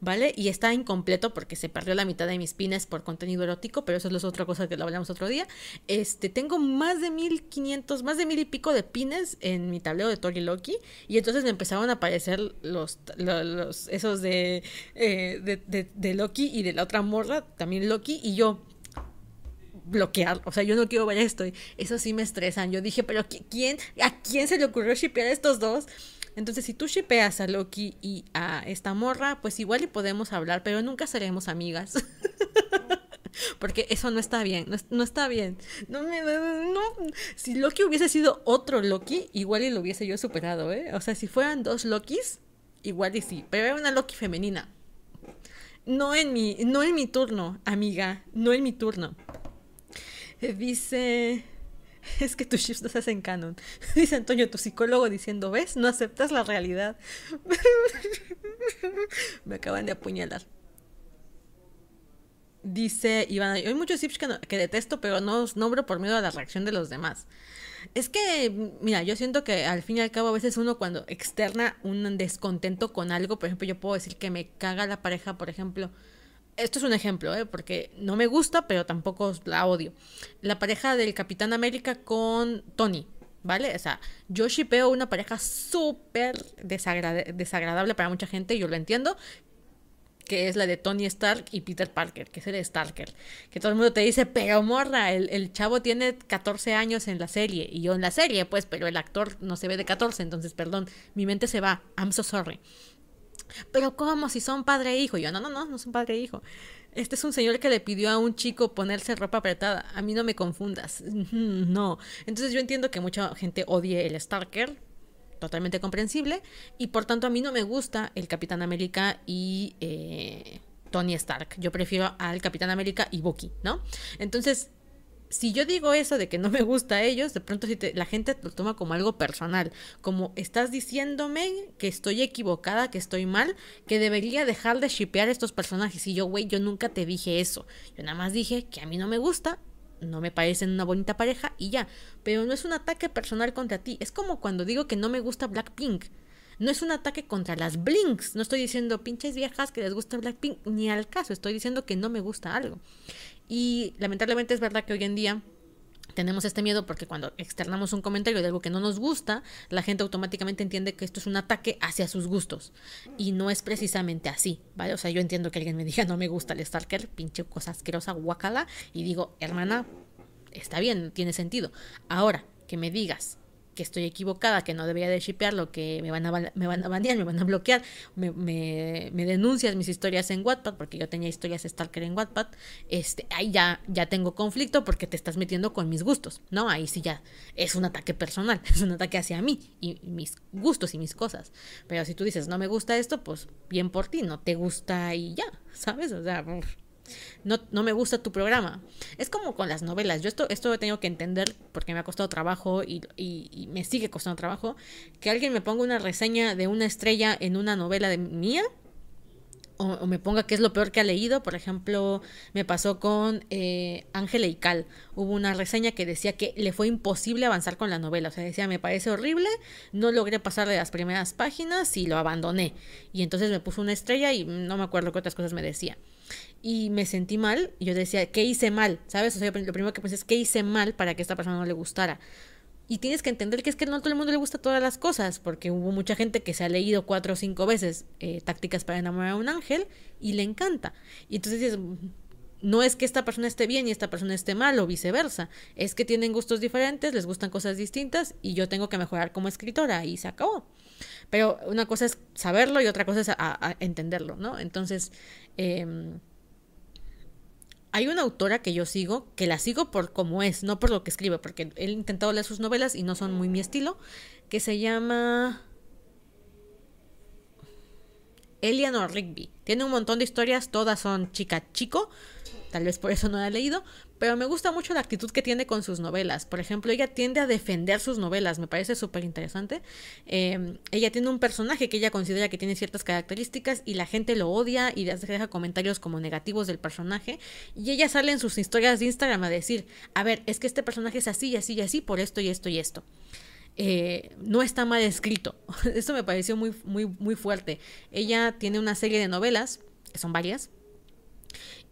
¿vale? Y está incompleto porque se perdió la mitad de mis pines por contenido erótico, pero eso es otra cosa que lo hablamos otro día. Este, tengo más de 1500, más de mil y pico de pines en mi tablero de Tori Loki y entonces me empezaron a aparecer los, los, esos de, eh, de, de, Loki y de la otra morra, también Loki, y yo, bloquear, o sea, yo no quiero ver esto. Eso sí me estresan. Yo dije, pero ¿quién, ¿a quién se le ocurrió shipear estos dos? Entonces, si tú shipeas a Loki y a esta morra, pues igual y podemos hablar, pero nunca seremos amigas. Porque eso no está bien, no, no está bien. No, no, si Loki hubiese sido otro Loki, igual y lo hubiese yo superado, ¿eh? O sea, si fueran dos Lokis, igual y sí. Pero era una Loki femenina. No en mi, no en mi turno, amiga. No en mi turno. Dice. Es que tus ships no se hacen canon. Dice Antonio, tu psicólogo diciendo, ¿ves? No aceptas la realidad. Me acaban de apuñalar. Dice Iván, hay muchos ships que, que detesto, pero no os nombro por miedo a la reacción de los demás. Es que, mira, yo siento que al fin y al cabo a veces uno cuando externa un descontento con algo, por ejemplo, yo puedo decir que me caga la pareja, por ejemplo, esto es un ejemplo, ¿eh? porque no me gusta, pero tampoco la odio. La pareja del Capitán América con Tony, ¿vale? O sea, yo shipeo una pareja súper desagrada- desagradable para mucha gente, yo lo entiendo, que es la de Tony Stark y Peter Parker, que es el Starker. Que todo el mundo te dice, pero morra, el, el chavo tiene 14 años en la serie, y yo en la serie, pues, pero el actor no se ve de 14, entonces, perdón, mi mente se va, I'm so sorry. Pero ¿cómo? Si son padre e hijo. Yo, no, no, no, no son padre e hijo. Este es un señor que le pidió a un chico ponerse ropa apretada. A mí no me confundas. No. Entonces yo entiendo que mucha gente odie el Starker. Totalmente comprensible. Y por tanto a mí no me gusta el Capitán América y eh, Tony Stark. Yo prefiero al Capitán América y Bucky, ¿no? Entonces si yo digo eso de que no me gusta a ellos, de pronto si la gente lo toma como algo personal, como estás diciéndome que estoy equivocada, que estoy mal, que debería dejar de shipear estos personajes. Y yo, güey, yo nunca te dije eso. Yo nada más dije que a mí no me gusta, no me parecen una bonita pareja y ya. Pero no es un ataque personal contra ti. Es como cuando digo que no me gusta Blackpink. No es un ataque contra las Blinks. No estoy diciendo pinches viejas que les gusta Blackpink, ni al caso. Estoy diciendo que no me gusta algo. Y lamentablemente es verdad que hoy en día tenemos este miedo porque cuando externamos un comentario de algo que no nos gusta, la gente automáticamente entiende que esto es un ataque hacia sus gustos. Y no es precisamente así, ¿vale? O sea, yo entiendo que alguien me diga no me gusta el Starker, pinche cosa asquerosa, guacala, y digo, hermana, está bien, tiene sentido. Ahora, que me digas que estoy equivocada, que no debería de shipearlo, que me van a, me van a banear, me van a bloquear, me, me, denuncias mis historias en Wattpad, porque yo tenía historias Stalker en Wattpad, este, ahí ya, ya tengo conflicto porque te estás metiendo con mis gustos, ¿no? Ahí sí ya es un ataque personal, es un ataque hacia mí y mis gustos y mis cosas. Pero si tú dices, no me gusta esto, pues bien por ti, no te gusta y ya, ¿sabes? O sea, no, no me gusta tu programa. Es como con las novelas. Yo esto, esto he tenido que entender porque me ha costado trabajo y, y- y me sigue costando trabajo. Que alguien me ponga una reseña de una estrella en una novela de mía. O, o me ponga qué es lo peor que ha leído. Por ejemplo, me pasó con eh, Ángela y Cal. Hubo una reseña que decía que le fue imposible avanzar con la novela. O sea, decía, me parece horrible, no logré pasar de las primeras páginas y lo abandoné. Y entonces me puso una estrella y no me acuerdo qué otras cosas me decía y me sentí mal. Y yo decía, ¿qué hice mal? ¿Sabes? O sea, lo primero que pensé es, ¿qué hice mal para que esta persona no le gustara? Y tienes que entender que es que no a todo el mundo le gusta todas las cosas, porque hubo mucha gente que se ha leído cuatro o cinco veces eh, Tácticas para enamorar a un ángel y le encanta. Y entonces dices, no es que esta persona esté bien y esta persona esté mal o viceversa, es que tienen gustos diferentes, les gustan cosas distintas y yo tengo que mejorar como escritora y se acabó. Pero una cosa es saberlo y otra cosa es a- entenderlo, ¿no? Entonces, em, hay una autora que yo sigo, que la sigo por cómo es, no por lo que escribe, porque he intentado leer sus novelas y no son muy mi estilo, que se llama Eleanor Rigby. Tiene un montón de historias, todas son chica chico, tal vez por eso no la he leído, pero me gusta mucho la actitud que tiene con sus novelas. Por ejemplo, ella tiende a defender sus novelas, me parece súper interesante. Eh, ella tiene un personaje que ella considera que tiene ciertas características y la gente lo odia y deja comentarios como negativos del personaje. Y ella sale en sus historias de Instagram a decir, a ver, es que este personaje es así y así y así por esto y esto y esto. Eh, no está mal escrito. Esto me pareció muy, muy, muy fuerte. Ella tiene una serie de novelas, que son varias,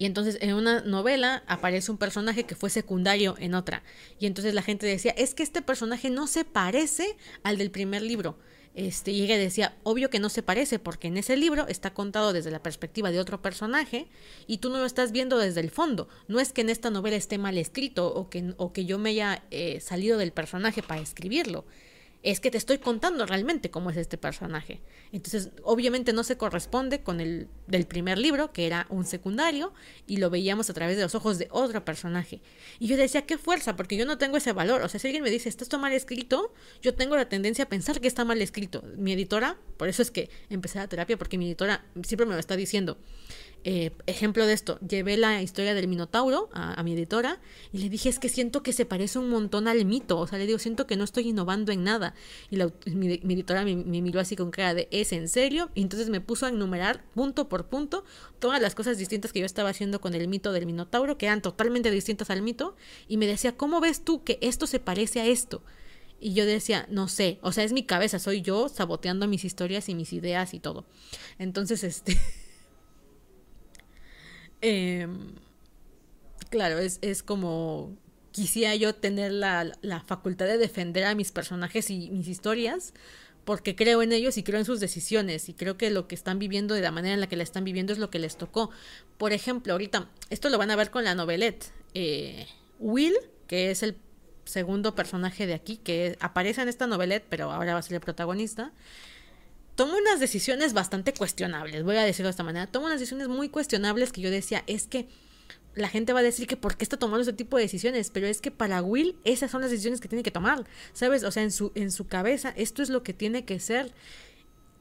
y entonces en una novela aparece un personaje que fue secundario en otra. Y entonces la gente decía, es que este personaje no se parece al del primer libro. Este, y ella decía, obvio que no se parece, porque en ese libro está contado desde la perspectiva de otro personaje y tú no lo estás viendo desde el fondo. No es que en esta novela esté mal escrito o que, o que yo me haya eh, salido del personaje para escribirlo es que te estoy contando realmente cómo es este personaje. Entonces, obviamente no se corresponde con el del primer libro, que era un secundario, y lo veíamos a través de los ojos de otro personaje. Y yo decía, qué fuerza, porque yo no tengo ese valor. O sea, si alguien me dice, esto está mal escrito, yo tengo la tendencia a pensar que está mal escrito. Mi editora, por eso es que empecé la terapia, porque mi editora siempre me lo está diciendo. Eh, ejemplo de esto, llevé la historia del Minotauro a, mi editora y le dije, es que siento que se parece un montón al mito, o sea, le digo, siento que no estoy innovando en nada. Y la, mi, editora me, me, miró así con cara de, ¿es en serio? Y entonces me puso a enumerar punto por punto todas las cosas distintas que yo estaba haciendo con el mito del Minotauro, que eran totalmente distintas al mito, y me decía, ¿cómo ves tú que esto se parece a esto? Y yo decía, no sé, o sea, es mi cabeza, soy yo saboteando mis historias y mis ideas y todo. Entonces, este... Em, claro, es, es, como quisiera yo tener la, la, facultad de defender a mis personajes y mis historias, porque creo en ellos y creo en sus decisiones, y creo que lo que están viviendo de la manera en la que la están viviendo es lo que les tocó. Por ejemplo, ahorita, esto lo van a ver con la novelette. Eh, Will, que es el segundo personaje de aquí, que aparece en esta novelette, pero ahora va a ser el protagonista, toma unas decisiones bastante cuestionables, voy a decirlo de esta manera, toma unas decisiones muy cuestionables que yo decía, es que la gente va a decir que por qué está tomando ese tipo de decisiones, pero es que para Will esas son las decisiones que tiene que tomar, ¿sabes? O sea, en su, en su cabeza esto es lo que tiene que ser.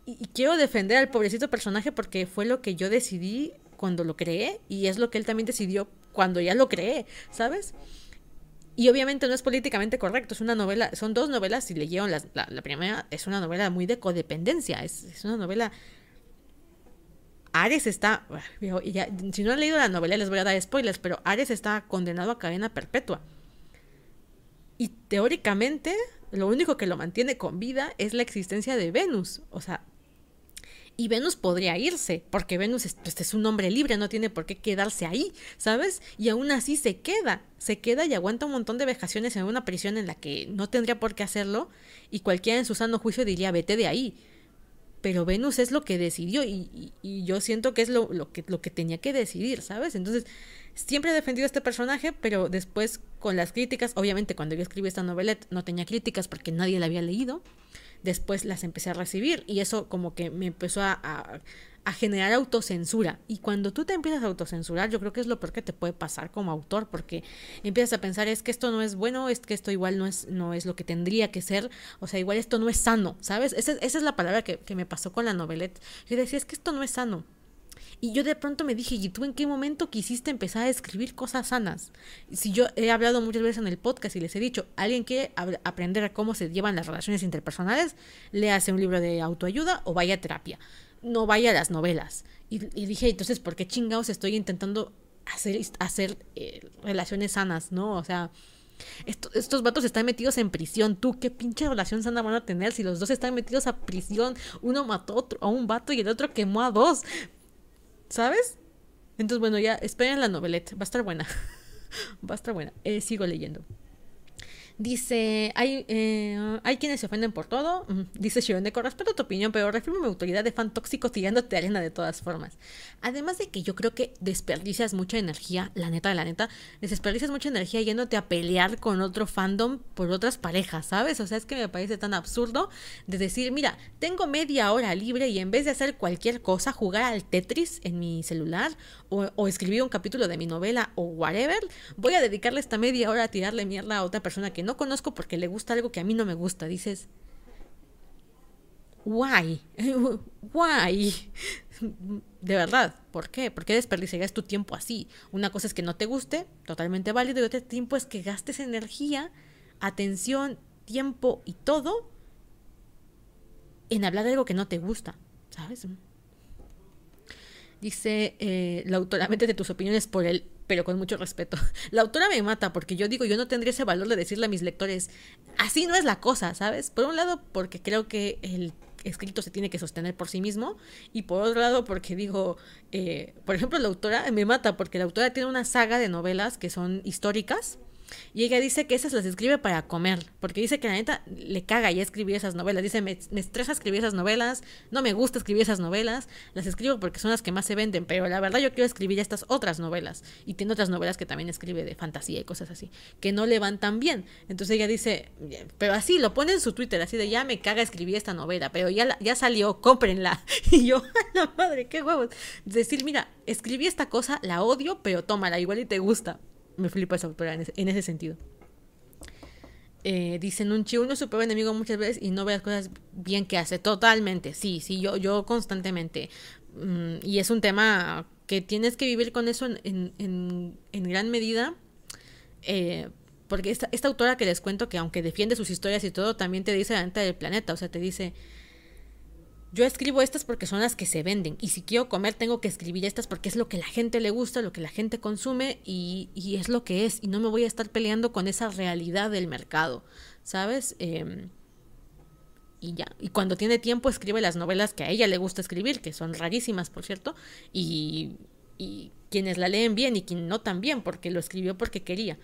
Y, y quiero defender al pobrecito personaje porque fue lo que yo decidí cuando lo creé y es lo que él también decidió cuando ya lo creé, ¿sabes? Y obviamente no es políticamente correcto, es una novela, son dos novelas, si leyeron la, la, primera, es una novela muy de codependencia, es, una novela... Ares está, ya, si no han leído la novela les voy a dar spoilers, pero Ares está condenado a cadena perpetua. Y teóricamente, lo único que lo mantiene con vida es la existencia de Venus. O sea, y Venus podría irse, porque Venus es, pues, es, un hombre libre, no tiene por qué quedarse ahí, ¿sabes? Y aún así se queda, se queda y aguanta un montón de vejaciones en una prisión en la que no tendría por qué hacerlo, y cualquiera en su sano juicio diría, vete de ahí. Pero Venus es lo que decidió y, yo siento que es lo, que, lo que tenía que decidir, ¿sabes? Entonces, siempre he defendido a este personaje, pero después con las críticas, obviamente cuando yo escribí esta novelette no tenía críticas porque nadie la había leído después las empecé a recibir y eso como que me empezó a, a, generar autocensura. Y cuando tú te empiezas a autocensurar, yo creo que es lo peor que te puede pasar como autor, porque empiezas a pensar, es que esto no es bueno, es que esto igual no es, no es lo que tendría que ser, o sea, igual esto no es sano, ¿sabes? Esa, esa es la palabra que, que me pasó con la novelette. Yo decía, es que esto no es sano. Y yo de pronto me dije, ¿y tú en qué momento quisiste empezar a escribir cosas sanas? Si yo he hablado muchas veces en el podcast y les he dicho, alguien quiere aprender a cómo se llevan las relaciones interpersonales, le hace un libro de autoayuda o vaya a terapia. No vaya a las novelas. Y, dije, entonces, ¿por qué chingados estoy intentando hacer, hacer eh, relaciones sanas, no? O sea, estos vatos están metidos en prisión. ¿Tú qué pinche relación sana van a tener si los dos están metidos a prisión? Uno mató a, otro, a un vato y el otro quemó a dos. ¿Sabes? Entonces, bueno, ya esperen la novelette. Va a estar buena. Va a estar buena. Eh, sigo leyendo. Dice, hay, eh, hay quienes se ofenden por todo. Dice Shironeko, respeto tu opinión, pero refirmo mi autoridad de fan tóxico tirándote arena de todas formas. Además de que yo creo que desperdicias mucha energía, la neta de la neta, desperdicias mucha energía yéndote a pelear con otro fandom por otras parejas, ¿sabes? O sea, es que me parece tan absurdo de decir, mira, tengo media hora libre y en vez de hacer cualquier cosa, jugar al Tetris en mi celular o, escribir un capítulo de mi novela o whatever, voy a dedicarle esta media hora a tirarle mierda a otra persona que no conozco porque le gusta algo que a mí no me gusta. Dices, why? Why? De verdad, ¿por qué? ¿Por qué desperdiciarías tu tiempo así? Una cosa es que no te guste, totalmente válido, y otro tiempo es que gastes energía, atención, tiempo y todo en hablar de algo que no te gusta, ¿sabes? Dice eh, la autora, de tus opiniones por el pero con mucho respeto. La autora me mata porque yo digo, yo no tendría ese valor de decirle a mis lectores, así no es la cosa, ¿sabes? Por un lado, porque creo que el escrito se tiene que sostener por sí mismo y por otro lado porque digo, eh, por ejemplo, la autora me mata porque la autora tiene una saga de novelas que son históricas y ella dice que esas las escribe para comer, porque dice que la neta le caga ya escribir esas novelas. Dice, me, estresa escribir esas novelas, no me gusta escribir esas novelas, las escribo porque son las que más se venden, pero la verdad yo quiero escribir estas otras novelas. Y tiene otras novelas que también escribe de fantasía y cosas así, que no le van tan bien. Entonces ella dice, pero así, lo pone en su Twitter, así de, ya me caga escribir esta novela, pero ya, ya salió, cómprenla. Y yo, la madre, qué huevos. Decir, mira, escribí esta cosa, la odio, pero tómala, igual y te gusta me flipa esa autora en ese, sentido. Eh, dicen un chivo, uno es enemigo muchas veces y no ve las cosas bien que hace. Totalmente, sí, sí, yo, yo constantemente. Mm, y es un tema que tienes que vivir con eso en, en, en, en gran medida. Eh, porque esta, esta autora que les cuento, que aunque defiende sus historias y todo, también te dice la neta del planeta. O sea, te dice, yo escribo estas porque son las que se venden. Y si quiero comer, tengo que escribir estas porque es lo que la gente le gusta, lo que la gente consume y, es lo que es. Y no me voy a estar peleando con esa realidad del mercado, ¿sabes? Eh, y ya. Y cuando tiene tiempo escribe las novelas que a ella le gusta escribir, que son rarísimas, por cierto. Y, y quienes la leen bien y quien no tan bien, porque lo escribió porque quería.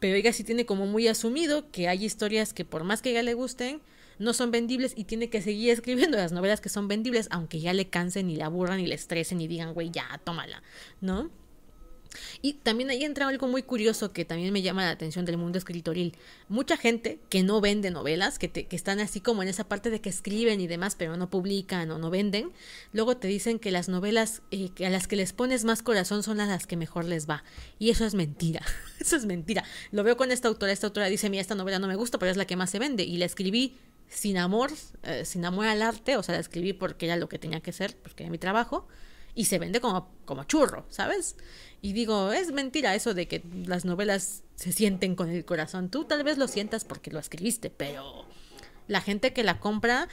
Pero ella sí tiene como muy asumido que hay historias que por más que ella le gusten, no son vendibles y tiene que seguir escribiendo las novelas que son vendibles, aunque ya le cansen y le aburran y le estresen y digan, güey, ya, tómala, ¿no? Y también ahí entra algo muy curioso que también me llama la atención del mundo escritoril. Mucha gente que no vende novelas, que, te, que están así como en esa parte de que escriben y demás, pero no publican o no venden, luego te dicen que las novelas eh, que a las que les pones más corazón son las que mejor les va. Y eso es mentira. eso es mentira. Lo veo con esta autora. Esta autora dice, mira, esta novela no me gusta, pero es la que más se vende. Y la escribí sin amor, eh, sin amor al arte, o sea, la escribí porque era lo que tenía que ser, porque era mi trabajo, y se vende como, como churro, ¿sabes? Y digo, es mentira eso de que las novelas se sienten con el corazón. Tú tal vez lo sientas porque lo escribiste, pero la gente que la compra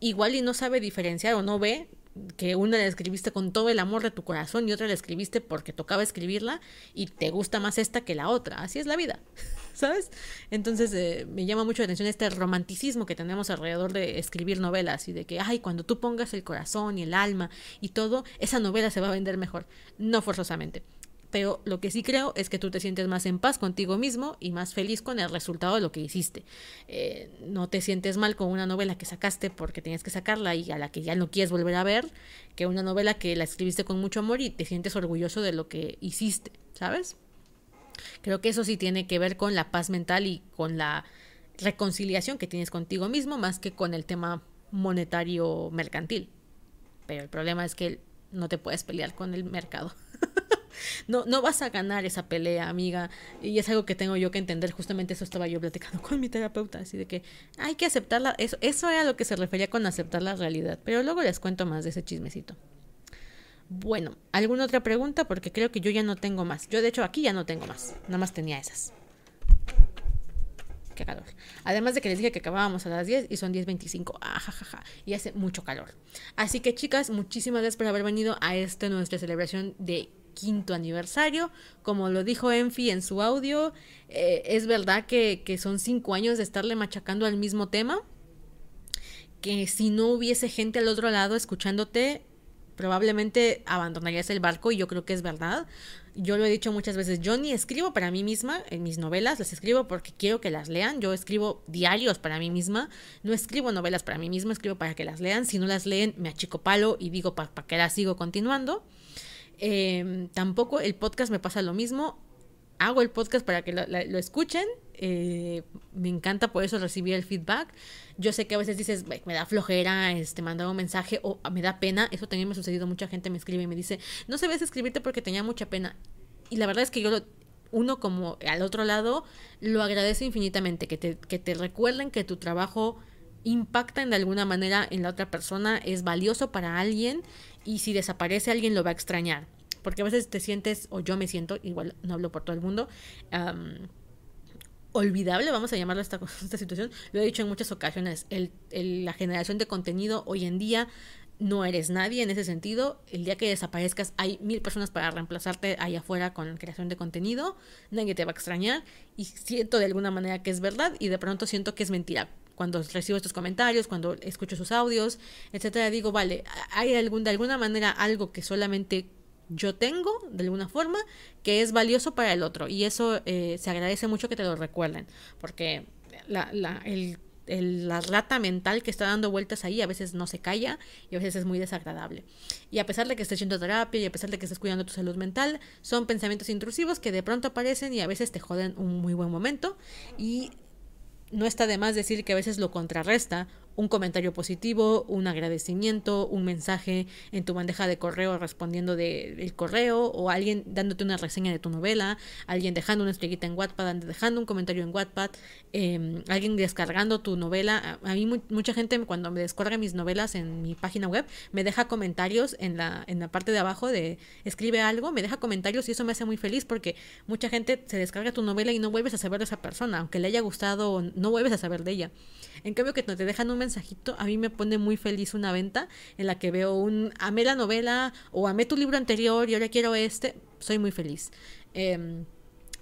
igual y no sabe diferenciar o no ve que una la escribiste con todo el amor de tu corazón y otra la escribiste porque tocaba escribirla y te gusta más esta que la otra. Así es la vida, ¿sabes? Entonces eh, me llama mucho la atención este romanticismo que tenemos alrededor de escribir novelas y de que, ay, cuando tú pongas el corazón y el alma y todo, esa novela se va a vender mejor. No forzosamente pero lo que sí creo es que tú te sientes más en paz contigo mismo y más feliz con el resultado de lo que hiciste. Eh, no te sientes mal con una novela que sacaste porque tenías que sacarla y a la que ya no quieres volver a ver, que una novela que la escribiste con mucho amor y te sientes orgulloso de lo que hiciste, ¿sabes? Creo que eso sí tiene que ver con la paz mental y con la reconciliación que tienes contigo mismo más que con el tema monetario mercantil. Pero el problema es que no te puedes pelear con el mercado. no, no vas a ganar esa pelea, amiga. Y es algo que tengo yo que entender. Justamente eso estaba yo platicando con mi terapeuta. Así de que hay que aceptarla. Eso, eso era lo que se refería con aceptar la realidad. Pero luego les cuento más de ese chismecito. Bueno, ¿alguna otra pregunta? Porque creo que yo ya no tengo más. Yo de hecho aquí ya no tengo más. Nada más tenía esas. Qué calor. Además de que les dije que acabábamos a las 10 y son 10.25. Ajajaja. Y hace mucho calor. Así que chicas, muchísimas gracias por haber venido a esta nuestra celebración de quinto aniversario. Como lo dijo Enfi en su audio, eh, es verdad que, que son cinco años de estarle machacando al mismo tema. Que si no hubiese gente al otro lado escuchándote, probablemente abandonarías el barco y yo creo que es verdad. Yo lo he dicho muchas veces, yo ni escribo para mí misma en mis novelas, las escribo porque quiero que las lean, yo escribo diarios para mí misma, no escribo novelas para mí misma, escribo para que las lean, si no las leen me achico palo y digo para pa que las sigo continuando. Eh, tampoco el podcast me pasa lo mismo. Hago el podcast para que lo escuchen. Eh, me encanta por eso recibir el feedback. Yo sé que a veces dices, me da flojera este, mandar un mensaje o me da pena. Eso también me ha sucedido. Mucha gente me escribe y me dice, no sabes escribirte porque tenía mucha pena. Y la verdad es que yo lo, uno como al otro lado lo agradece infinitamente. Que te, que te recuerden que tu trabajo impacta de alguna manera en la otra persona, es valioso para alguien y si desaparece alguien lo va a extrañar. Porque a veces te sientes, o yo me siento, igual no hablo por todo el mundo, olvidable, vamos a llamarlo esta, esta situación. Lo he dicho en muchas ocasiones, el, la generación de contenido hoy en día no eres nadie en ese sentido. El día que desaparezcas hay mil personas para reemplazarte ahí afuera con creación de contenido. Nadie te va a extrañar. Y siento de alguna manera que es verdad y de pronto siento que es mentira cuando recibo estos comentarios, cuando escucho sus audios, etcétera, digo, vale, hay algún, de alguna manera algo que solamente yo tengo, de alguna forma, que es valioso para el otro. Y eso eh, se agradece mucho que te lo recuerden, porque la, la, el, el, la rata mental que está dando vueltas ahí a veces no se calla y a veces es muy desagradable. Y a pesar de que estés haciendo terapia y a pesar de que estés cuidando tu salud mental, son pensamientos intrusivos que de pronto aparecen y a veces te joden un muy buen momento. Y no está de más decir que a veces lo contrarresta un comentario positivo, un agradecimiento, un mensaje en tu bandeja de correo respondiendo del correo, o alguien dándote una reseña de tu novela, alguien dejando una estrellita en Wattpad, dejando un comentario en Wattpad, em, alguien descargando tu novela. A, mí mucha gente cuando me descarga mis novelas en mi página web me deja comentarios en la, en la parte de abajo de escribe algo, me deja comentarios y eso me hace muy feliz porque mucha gente se descarga tu novela y no vuelves a saber de esa persona, aunque le haya gustado, no vuelves a saber de ella. En cambio que te dejan un mensajito, a mí me pone muy feliz una venta en la que veo un amé la novela o amé tu libro anterior y ahora quiero este, soy muy feliz. Em,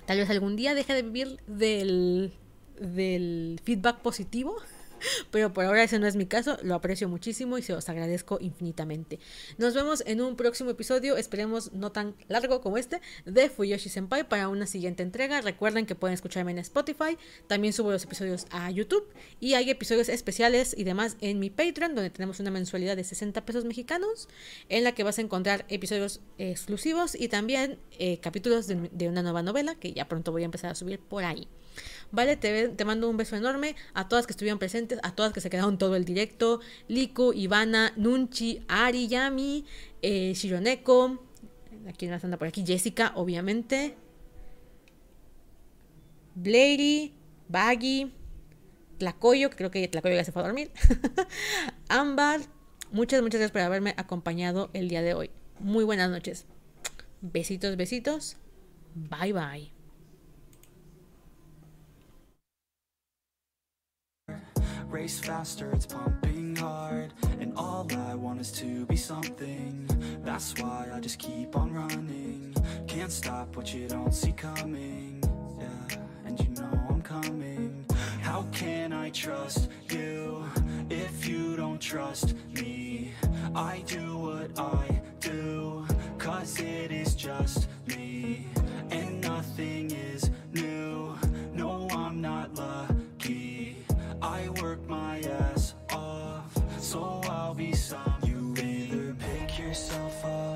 tal vez algún día deje de vivir del, del feedback positivo pero por ahora ese no es mi caso, lo aprecio muchísimo y se los agradezco infinitamente. Nos vemos en un próximo episodio, esperemos no tan largo como este, de Fuyoshi Senpai para una siguiente entrega. Recuerden que pueden escucharme en Spotify, también subo los episodios a YouTube y hay episodios especiales y demás en mi Patreon, donde tenemos una mensualidad de 60 pesos mexicanos, en la que vas a encontrar episodios exclusivos y también eh, capítulos de una nueva novela que ya pronto voy a empezar a subir por ahí. Vale, te, te, mando un beso enorme a todas que estuvieron presentes, a todas que se quedaron todo el directo. Liku, Ivana, Nunchi, Ari, Yami, eh, Shironeko. Aquí más anda por aquí. Jessica, obviamente. Blady, Baggy, Tlacoyo, que creo que Tlacoyo ya se fue a dormir. Ámbar, muchas, muchas gracias por haberme acompañado el día de hoy. Muy buenas noches. Besitos, besitos. Bye, bye. race faster, it's pumping hard. And all I want is to be something. That's why I just keep on running. Can't stop what you don't see coming. Yeah, and you know I'm coming. How can I trust you If you don't trust me? I do what I do Cause it is just me. And nothing is new. No, I'm not lying so I'll be some. You either pick yourself up